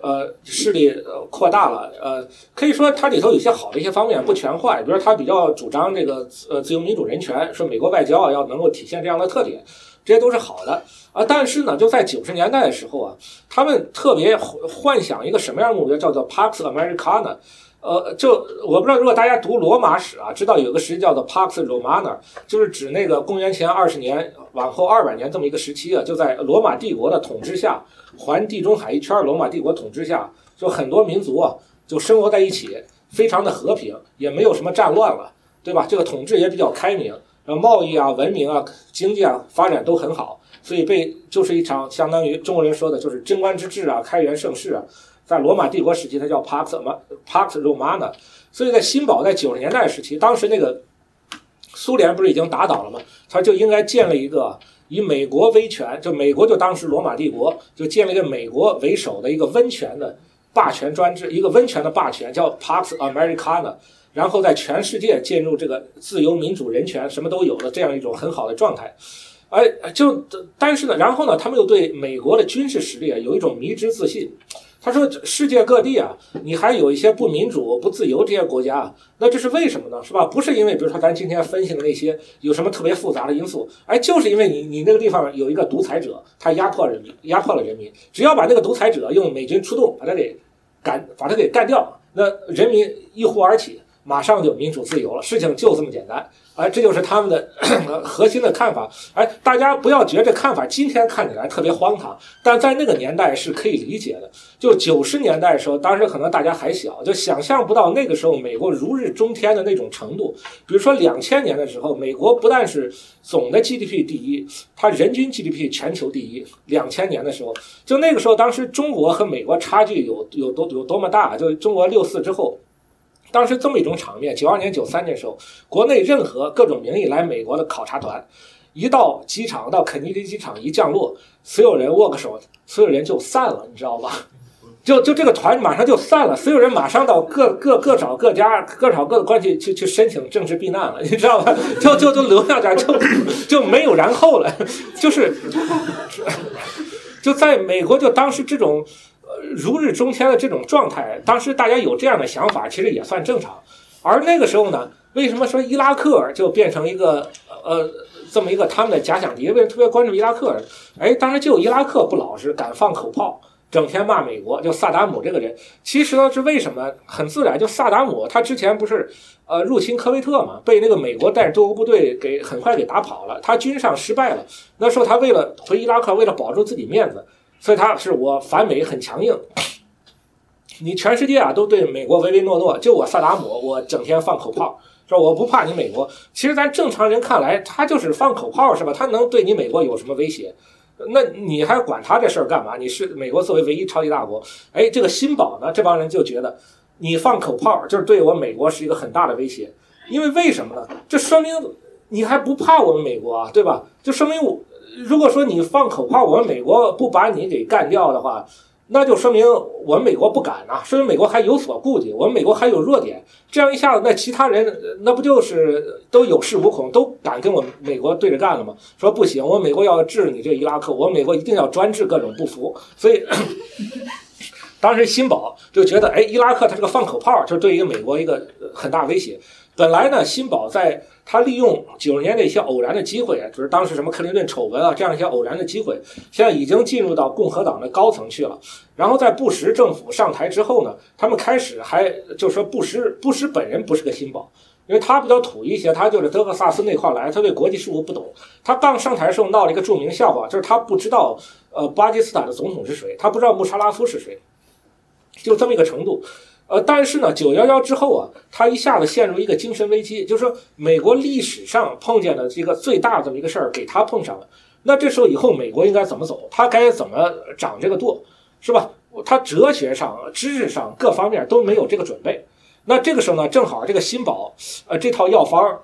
呃，势力扩大了，呃，可以说它里头有些好的一些方面，不全坏。比如说它比较主张这个呃自由民主人权，说美国外交啊要能够体现这样的特点，这些都是好的啊。但是呢，就在九十年代的时候啊，他们特别幻想一个什么样的目标，叫做 Pax Americana。呃，就我不知道，如果大家读罗马史啊，知道有个时期叫做 Pax Romana，就是指那个公元前二十年往后二百年这么一个时期啊，就在罗马帝国的统治下，环地中海一圈罗马帝国统治下，就很多民族啊就生活在一起，非常的和平，也没有什么战乱了，对吧？这个统治也比较开明，然后贸易啊、文明啊、经济啊发展都很好，所以被就是一场相当于中国人说的就是贞观之治啊、开元盛世啊。在罗马帝国时期，它叫 Pax Pax Romana，所以在新堡在九十年代时期，当时那个苏联不是已经打倒了吗？他就应该建了一个以美国威权，就美国就当时罗马帝国就建了一个美国为首的一个温泉的霸权专制，一个温泉的霸权叫 Pax Americana，然后在全世界进入这个自由民主人权什么都有的这样一种很好的状态。哎，就但是呢，然后呢，他们又对美国的军事实力啊有一种迷之自信。他说：“世界各地啊，你还有一些不民主、不自由这些国家，那这是为什么呢？是吧？不是因为，比如说咱今天分析的那些有什么特别复杂的因素，哎，就是因为你你那个地方有一个独裁者，他压迫人民，压迫了人民，只要把那个独裁者用美军出动把他给干，把他给干掉，那人民一呼而起，马上就民主自由了，事情就这么简单。哎，这就是他们的 核心的看法。哎，大家不要觉得看法今天看起来特别荒唐，但在那个年代是可以理解的。就九十年代的时候，当时可能大家还小，就想象不到那个时候美国如日中天的那种程度。比如说两千年的时候，美国不但是总的 GDP 第一，它人均 GDP 全球第一。两千年的时候，就那个时候，当时中国和美国差距有有多有多么大？就中国六四之后。当时这么一种场面，九二年、九三年时候，国内任何各种名义来美国的考察团，一到机场，到肯尼迪机场一降落，所有人握个手，所有人就散了，你知道吧？就就这个团马上就散了，所有人马上到各各各找各家，各找各的关系去去申请政治避难了，你知道吧？就就就留下点，就就没有然后了，就是就在美国，就当时这种。如日中天的这种状态，当时大家有这样的想法，其实也算正常。而那个时候呢，为什么说伊拉克就变成一个呃这么一个他们的假想敌？为什么特别关注伊拉克？哎，当时就伊拉克不老实，敢放口炮，整天骂美国。就萨达姆这个人，其实呢是为什么？很自然，就萨达姆他之前不是呃入侵科威特嘛，被那个美国带着多国部队给很快给打跑了，他军上失败了。那时候他为了回伊拉克，为了保住自己面子。所以他是我反美很强硬，你全世界啊都对美国唯唯诺诺，就我萨达姆，我整天放口炮，说我不怕你美国。其实咱正常人看来，他就是放口炮是吧？他能对你美国有什么威胁？那你还管他这事儿干嘛？你是美国作为唯一超级大国，哎，这个新堡呢，这帮人就觉得你放口炮就是对我美国是一个很大的威胁，因为为什么呢？这说明你还不怕我们美国啊，对吧？就说明我。如果说你放口炮，我们美国不把你给干掉的话，那就说明我们美国不敢呐，说明美国还有所顾忌，我们美国还有弱点。这样一下子，那其他人那不就是都有恃无恐，都敢跟我们美国对着干了吗？说不行，我们美国要治你这伊拉克，我美国一定要专治各种不服。所以 当时新宝就觉得，哎，伊拉克他这个放口炮，就是对于美国一个很大威胁。本来呢，新宝在他利用九十年代一些偶然的机会啊，就是当时什么克林顿丑闻啊这样一些偶然的机会，现在已经进入到共和党的高层去了。然后在布什政府上台之后呢，他们开始还就说布什布什本人不是个新宝，因为他比较土一些，他就是德克萨斯那块来，他对国际事务不懂。他刚上台的时候闹了一个著名笑话，就是他不知道呃巴基斯坦的总统是谁，他不知道穆沙拉夫是谁，就这么一个程度。呃，但是呢，九幺幺之后啊，他一下子陷入一个精神危机，就是说美国历史上碰见的这个最大的这么一个事儿给他碰上了。那这时候以后美国应该怎么走？他该怎么掌这个舵，是吧？他哲学上、知识上各方面都没有这个准备。那这个时候呢，正好这个新宝，呃，这套药方，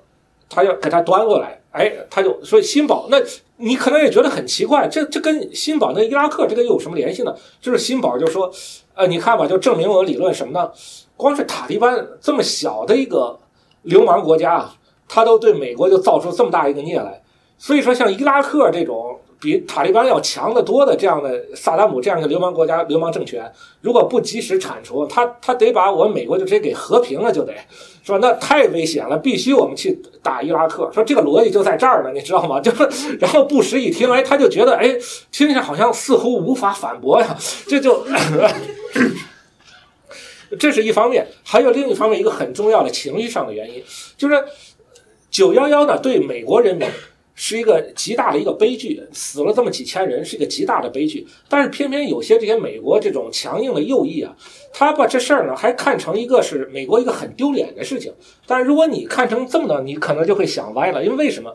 他要给他端过来。哎，他就说新堡，那你可能也觉得很奇怪，这这跟新堡那伊拉克这个又有什么联系呢？就是新堡就说，呃，你看吧，就证明我理论什么呢？光是塔利班这么小的一个流氓国家啊，他都对美国就造出这么大一个孽来。所以说，像伊拉克这种。比塔利班要强得多的这样的萨达姆这样一个流氓国家、流氓政权，如果不及时铲除，他他得把我们美国就直接给和平了，就得是吧？那太危险了，必须我们去打伊拉克。说这个逻辑就在这儿呢，你知道吗？就是，然后布什一听，哎，他就觉得，哎，听起来好像似乎无法反驳呀，这就，这是一方面，还有另一方面一个很重要的情绪上的原因，就是九幺幺呢对美国人民。是一个极大的一个悲剧，死了这么几千人，是一个极大的悲剧。但是偏偏有些这些美国这种强硬的右翼啊，他把这事儿呢还看成一个是美国一个很丢脸的事情。但是如果你看成这么的，你可能就会想歪了，因为为什么？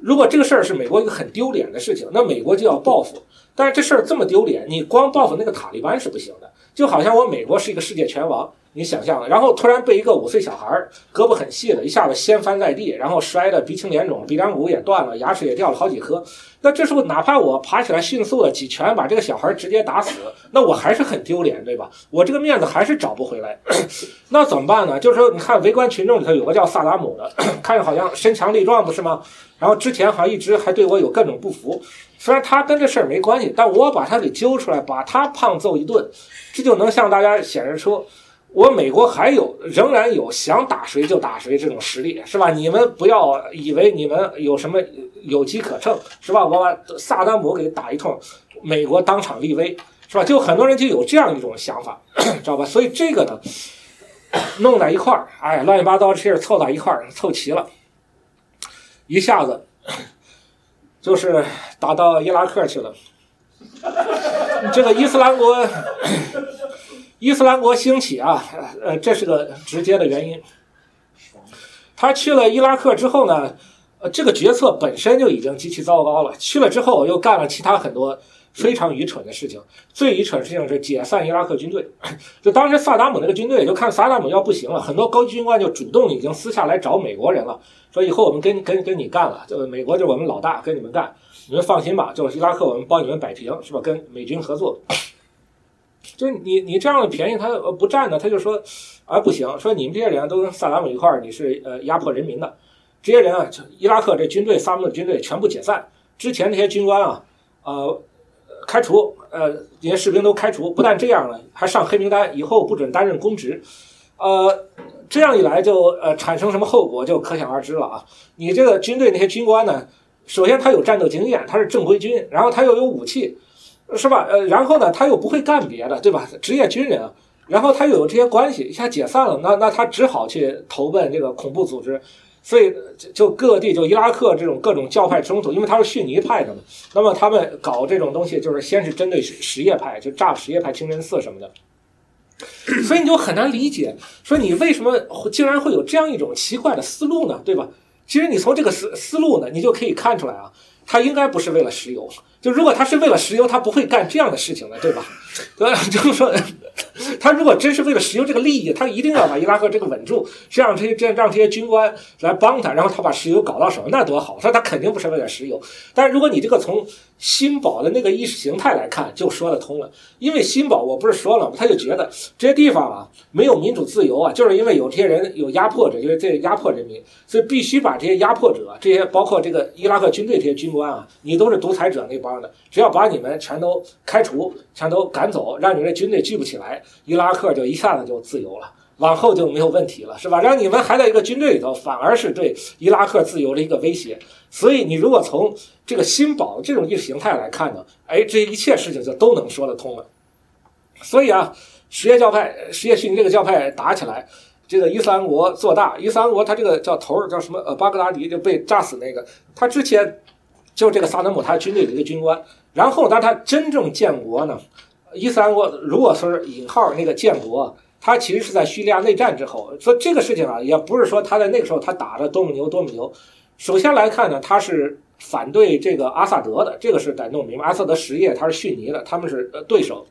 如果这个事儿是美国一个很丢脸的事情，那美国就要报复。但是这事儿这么丢脸，你光报复那个塔利班是不行的。就好像我美国是一个世界拳王。你想象，然后突然被一个五岁小孩儿，胳膊很细的，一下子掀翻在地，然后摔得鼻青脸肿，鼻梁骨也断了，牙齿也掉了好几颗。那这时候，哪怕我爬起来迅速的几拳把这个小孩直接打死，那我还是很丢脸，对吧？我这个面子还是找不回来。那怎么办呢？就是说，你看围观群众里头有个叫萨达姆的，看着好像身强力壮，不是吗？然后之前好像一直还对我有各种不服。虽然他跟这事儿没关系，但我把他给揪出来，把他胖揍一顿，这就能向大家显示出。我美国还有，仍然有想打谁就打谁这种实力，是吧？你们不要以为你们有什么有机可乘，是吧？我把萨达姆给打一通，美国当场立威，是吧？就很多人就有这样一种想法，知道吧？所以这个呢，弄在一块儿，哎，乱七八糟这些凑到一块儿，凑齐了，一下子 就是打到伊拉克去了，这个伊斯兰国。伊斯兰国兴起啊，呃，这是个直接的原因。他去了伊拉克之后呢，呃，这个决策本身就已经极其糟糕了。去了之后又干了其他很多非常愚蠢的事情。最愚蠢的事情是解散伊拉克军队。就当时萨达姆那个军队，就看萨达姆要不行了，很多高级军官就主动已经私下来找美国人了，说以后我们跟跟跟你干了，就美国就是我们老大，跟你们干，你们放心吧，就是伊拉克我们帮你们摆平，是吧？跟美军合作。就是你你这样的便宜他不占呢，他就说，啊不行，说你们这些人都跟萨达姆一块儿，你是呃压迫人民的，这些人啊，伊拉克这军队萨姆的军队全部解散，之前那些军官啊，呃开除，呃这些士兵都开除，不但这样了，还上黑名单，以后不准担任公职，呃这样一来就呃产生什么后果就可想而知了啊，你这个军队那些军官呢，首先他有战斗经验，他是正规军，然后他又有武器。是吧？呃，然后呢，他又不会干别的，对吧？职业军人，然后他又有这些关系，一下解散了，那那他只好去投奔这个恐怖组织，所以就各地就伊拉克这种各种教派冲突，因为他是逊尼派的嘛，那么他们搞这种东西就是先是针对什叶派，就炸什叶派清真寺什么的，所以你就很难理解，说你为什么竟然会有这样一种奇怪的思路呢？对吧？其实你从这个思思路呢，你就可以看出来啊，他应该不是为了石油。就如果他是为了石油，他不会干这样的事情的，对吧？对 就是说，他如果真是为了石油这个利益，他一定要把伊拉克这个稳住，这样这些这让这些军官来帮他，然后他把石油搞到手，那多好！他他肯定不是为了石油。但如果你这个从新堡的那个意识形态来看，就说得通了。因为新堡我不是说了吗？他就觉得这些地方啊没有民主自由啊，就是因为有这些人有压迫者，就是这压迫人民，所以必须把这些压迫者，这些包括这个伊拉克军队这些军官啊，你都是独裁者那帮。只要把你们全都开除，全都赶走，让你们的军队聚不起来，伊拉克就一下子就自由了，往后就没有问题了，是吧？让你们还在一个军队里头，反而是对伊拉克自由的一个威胁。所以，你如果从这个新堡这种意识形态来看呢，哎，这一切事情就都能说得通了。所以啊，什叶教派、什叶逊尼这个教派打起来，这个伊斯兰国做大，伊斯兰国他这个叫头儿叫什么？呃，巴格达迪就被炸死那个，他之前。就这个萨达姆，他军队的一个军官。然后，当他真正建国呢，伊斯兰国如果说是引号那个建国，他其实是在叙利亚内战之后。所以这个事情啊，也不是说他在那个时候他打的多么牛多么牛。首先来看呢，他是反对这个阿萨德的，这个是得弄明白。阿萨德实业他是逊尼的，他们是对手。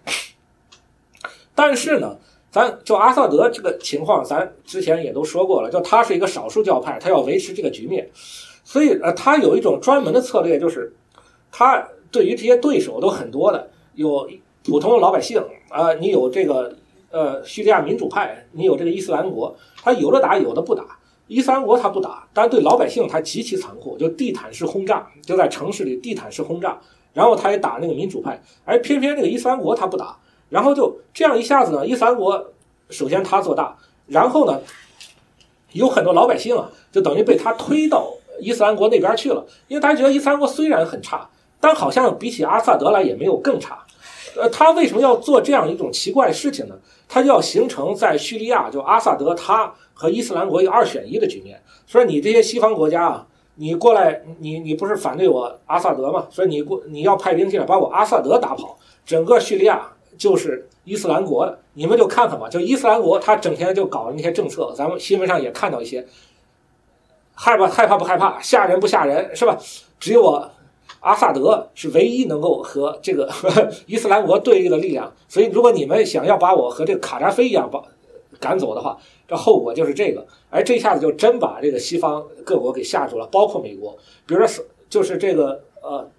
但是呢，咱就阿萨德这个情况，咱之前也都说过了，就他是一个少数教派，他要维持这个局面。所以呃，他有一种专门的策略，就是他对于这些对手都很多的，有普通的老百姓啊，你有这个呃叙利亚民主派，你有这个伊斯兰国，他有的打，有的不打。伊斯兰国他不打，但对老百姓他极其残酷，就地毯式轰炸，就在城市里地毯式轰炸。然后他也打那个民主派，而偏偏这个伊斯兰国他不打。然后就这样一下子呢，伊斯兰国首先他做大，然后呢，有很多老百姓啊，就等于被他推到伊斯兰国那边去了，因为大家觉得伊斯兰国虽然很差，但好像比起阿萨德来也没有更差。呃，他为什么要做这样一种奇怪事情呢？他就要形成在叙利亚，就阿萨德他和伊斯兰国一个二选一的局面。所以你这些西方国家啊，你过来，你你不是反对我阿萨德吗？所以你过你要派兵进来把我阿萨德打跑，整个叙利亚就是伊斯兰国的，你们就看看吧。就伊斯兰国他整天就搞那些政策，咱们新闻上也看到一些，害怕害怕不害怕，吓人不吓人是吧？只有我。阿萨德是唯一能够和这个呵 呵伊斯兰国对立的力量，所以如果你们想要把我和这个卡扎菲一样把赶走的话，这后果就是这个。哎，这一下子就真把这个西方各国给吓住了，包括美国。比如说，就是这个呃，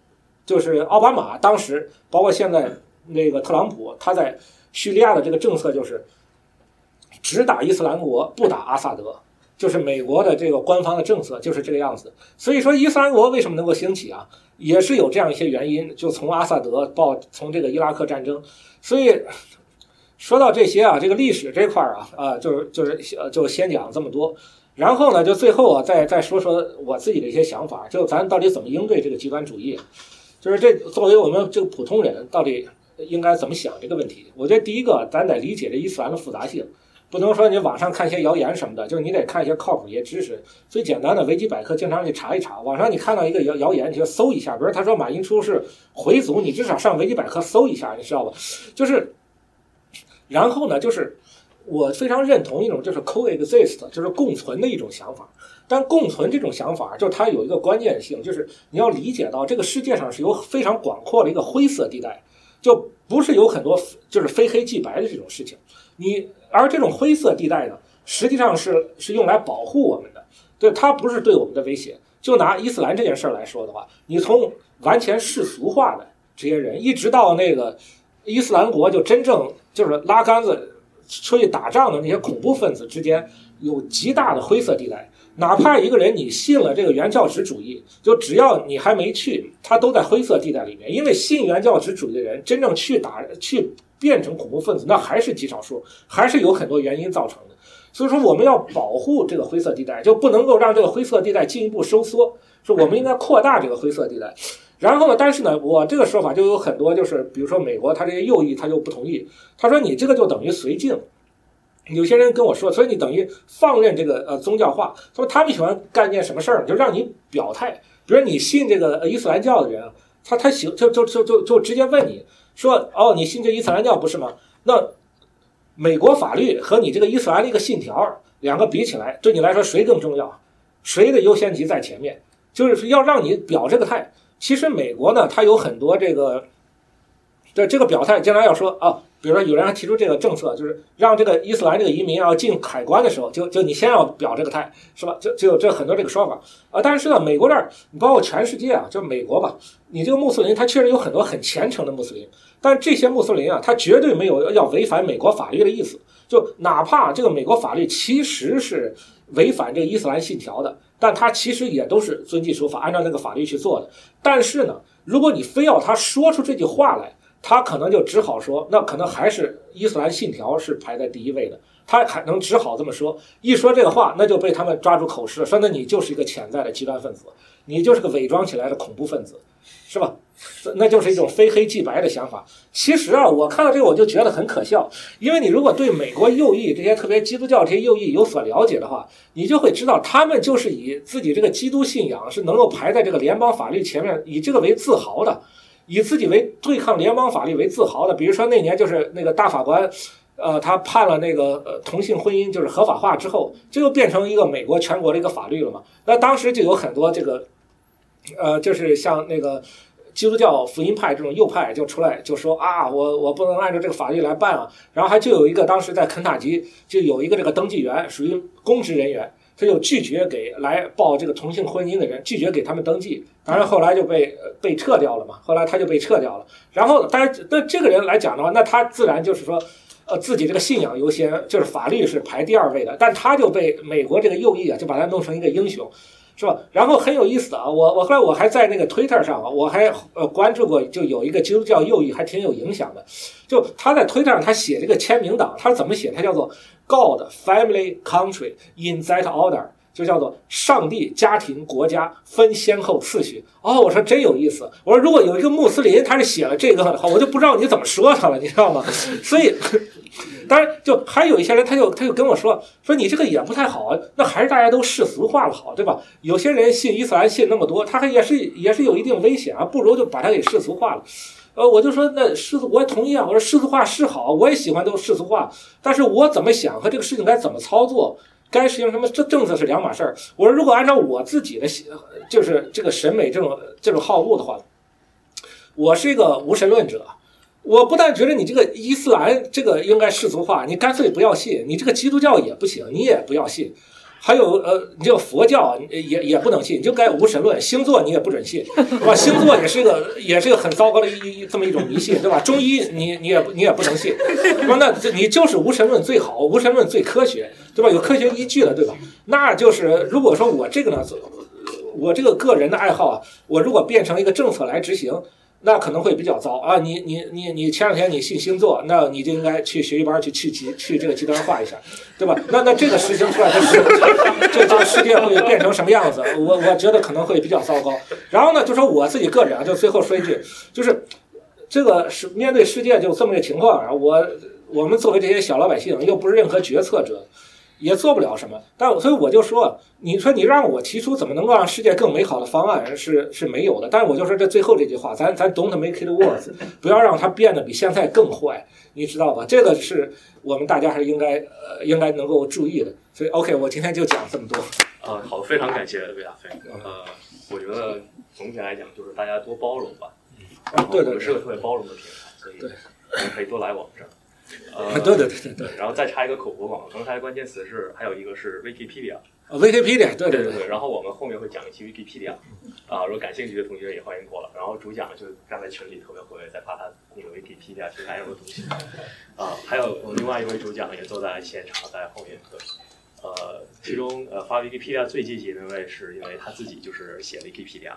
就是奥巴马当时，包括现在那个特朗普，他在叙利亚的这个政策就是只打伊斯兰国，不打阿萨德。就是美国的这个官方的政策就是这个样子，所以说伊斯兰国为什么能够兴起啊，也是有这样一些原因。就从阿萨德到，从这个伊拉克战争，所以说到这些啊，这个历史这块儿啊，啊，就是就是，就先讲这么多。然后呢，就最后啊，再再说说我自己的一些想法，就咱到底怎么应对这个极端主义？就是这作为我们这个普通人，到底应该怎么想这个问题？我觉得第一个，咱得理解这伊斯兰的复杂性。不能说你网上看一些谣言什么的，就是你得看一些靠谱一些知识。最简单的维基百科，经常去查一查。网上你看到一个谣谣言，你就搜一下。比如他说马英初是回族，你至少上维基百科搜一下，你知道吧？就是，然后呢，就是我非常认同一种就是 coexist，就是共存的一种想法。但共存这种想法，就是它有一个关键性，就是你要理解到这个世界上是有非常广阔的一个灰色地带，就不是有很多就是非黑即白的这种事情。你而这种灰色地带呢，实际上是是用来保护我们的，对它不是对我们的威胁。就拿伊斯兰这件事儿来说的话，你从完全世俗化的这些人，一直到那个伊斯兰国就真正就是拉杆子出去打仗的那些恐怖分子之间，有极大的灰色地带。哪怕一个人你信了这个原教旨主义，就只要你还没去，他都在灰色地带里面。因为信原教旨主义的人真正去打去。变成恐怖分子，那还是极少数，还是有很多原因造成的。所以说，我们要保护这个灰色地带，就不能够让这个灰色地带进一步收缩。说我们应该扩大这个灰色地带。然后呢，但是呢，我这个说法就有很多，就是比如说美国，他这些右翼他就不同意。他说你这个就等于绥靖。有些人跟我说，所以你等于放任这个呃宗教化。他说他们喜欢干一件什么事儿？就让你表态。比如你信这个伊斯兰教的人，他他喜就就就就就直接问你。说哦，你信这伊斯兰教不是吗？那美国法律和你这个伊斯兰的一个信条两个比起来，对你来说谁更重要？谁的优先级在前面？就是要让你表这个态。其实美国呢，它有很多这个，对这个表态，经常要说啊。比如说，有人还提出这个政策，就是让这个伊斯兰这个移民要进海关的时候，就就你先要表这个态，是吧？就就这很多这个说法啊。但是呢，美国这儿，你包括全世界啊，就美国吧，你这个穆斯林他确实有很多很虔诚的穆斯林，但这些穆斯林啊，他绝对没有要违反美国法律的意思。就哪怕这个美国法律其实是违反这个伊斯兰信条的，但他其实也都是遵纪守法，按照那个法律去做的。但是呢，如果你非要他说出这句话来，他可能就只好说，那可能还是伊斯兰信条是排在第一位的。他还能只好这么说，一说这个话，那就被他们抓住口实了，说那你就是一个潜在的极端分子，你就是个伪装起来的恐怖分子，是吧？那就是一种非黑即白的想法。其实啊，我看到这个我就觉得很可笑，因为你如果对美国右翼这些特别基督教这些右翼有所了解的话，你就会知道，他们就是以自己这个基督信仰是能够排在这个联邦法律前面，以这个为自豪的。以自己为对抗联邦法律为自豪的，比如说那年就是那个大法官，呃，他判了那个呃同性婚姻就是合法化之后，这就变成一个美国全国的一个法律了嘛。那当时就有很多这个，呃，就是像那个基督教福音派这种右派就出来就说啊，我我不能按照这个法律来办啊。然后还就有一个当时在肯塔基就有一个这个登记员属于公职人员，他就拒绝给来报这个同性婚姻的人拒绝给他们登记，当然后来就被被撤掉了嘛，后来他就被撤掉了。然后，但是那这个人来讲的话，那他自然就是说。呃，自己这个信仰优先，就是法律是排第二位的，但他就被美国这个右翼啊，就把他弄成一个英雄，是吧？然后很有意思啊，我我后来我还在那个 Twitter 上啊，我还呃关注过，就有一个基督教右翼还挺有影响的，就他在 Twitter 上他写这个签名档，他怎么写？他叫做 God, Family, Country in that order。就叫做上帝、家庭、国家分先后次序。哦，我说真有意思。我说如果有一个穆斯林，他是写了这个的话，我就不知道你怎么说他了，你知道吗？所以，当然就还有一些人，他就他就跟我说说你这个也不太好。那还是大家都世俗化了好，对吧？有些人信伊斯兰信那么多，他还也是也是有一定危险啊，不如就把它给世俗化了。呃，我就说那世俗，我也同意啊。我说世俗化是好，我也喜欢都世俗化，但是我怎么想和这个事情该怎么操作？该实行什么？这政策是两码事儿。我说，如果按照我自己的就是这个审美这种这种好恶的话，我是一个无神论者。我不但觉得你这个伊斯兰这个应该世俗化，你干脆不要信；你这个基督教也不行，你也不要信。还有呃，你这个佛教也也不能信，你就该无神论。星座你也不准信，是吧？星座也是一个也是一个很糟糕的一这么一种迷信，对吧？中医你你也你也不能信，说那你就是无神论最好，无神论最科学，对吧？有科学依据的，对吧？那就是如果说我这个呢，我这个个人的爱好啊，我如果变成一个政策来执行。那可能会比较糟啊！你你你你前两天你信星座，那你就应该去学习班去去极去这个极端化一下，对吧？那那这个实行出来的是，这这个世界会变成什么样子？我我觉得可能会比较糟糕。然后呢，就说我自己个人啊，就最后说一句，就是这个是面对世界就这么个情况啊，我我们作为这些小老百姓，又不是任何决策者。也做不了什么，但所以我就说，你说你让我提出怎么能够让世界更美好的方案是是没有的。但是我就说这最后这句话，咱咱 don't make it worse，不要让它变得比现在更坏，你知道吧？这个是我们大家还是应该呃应该能够注意的。所以 OK，我今天就讲这么多。呃，好，非常感谢魏大飞。呃，我觉得总体来讲就是大家多包容吧。啊，对对，我们是个特别包容的平台，所以可以多来我们这儿。呃，对对对对对，然后再插一个口播广告，刚才关键词是还有一个是 Wikipedia，啊，Wikipedia，对对对。对，然后我们后面会讲一期 Wikipedia，啊，如果感兴趣的同学也欢迎过来，然后主讲就站在群里特别活跃，在发他那个 Wikipedia 平台上的东西，啊，还有我另外一位主讲也坐在现场，在后面，呃，其中呃发 Wikipedia 最积极的那位是因为他自己就是写 Wikipedia。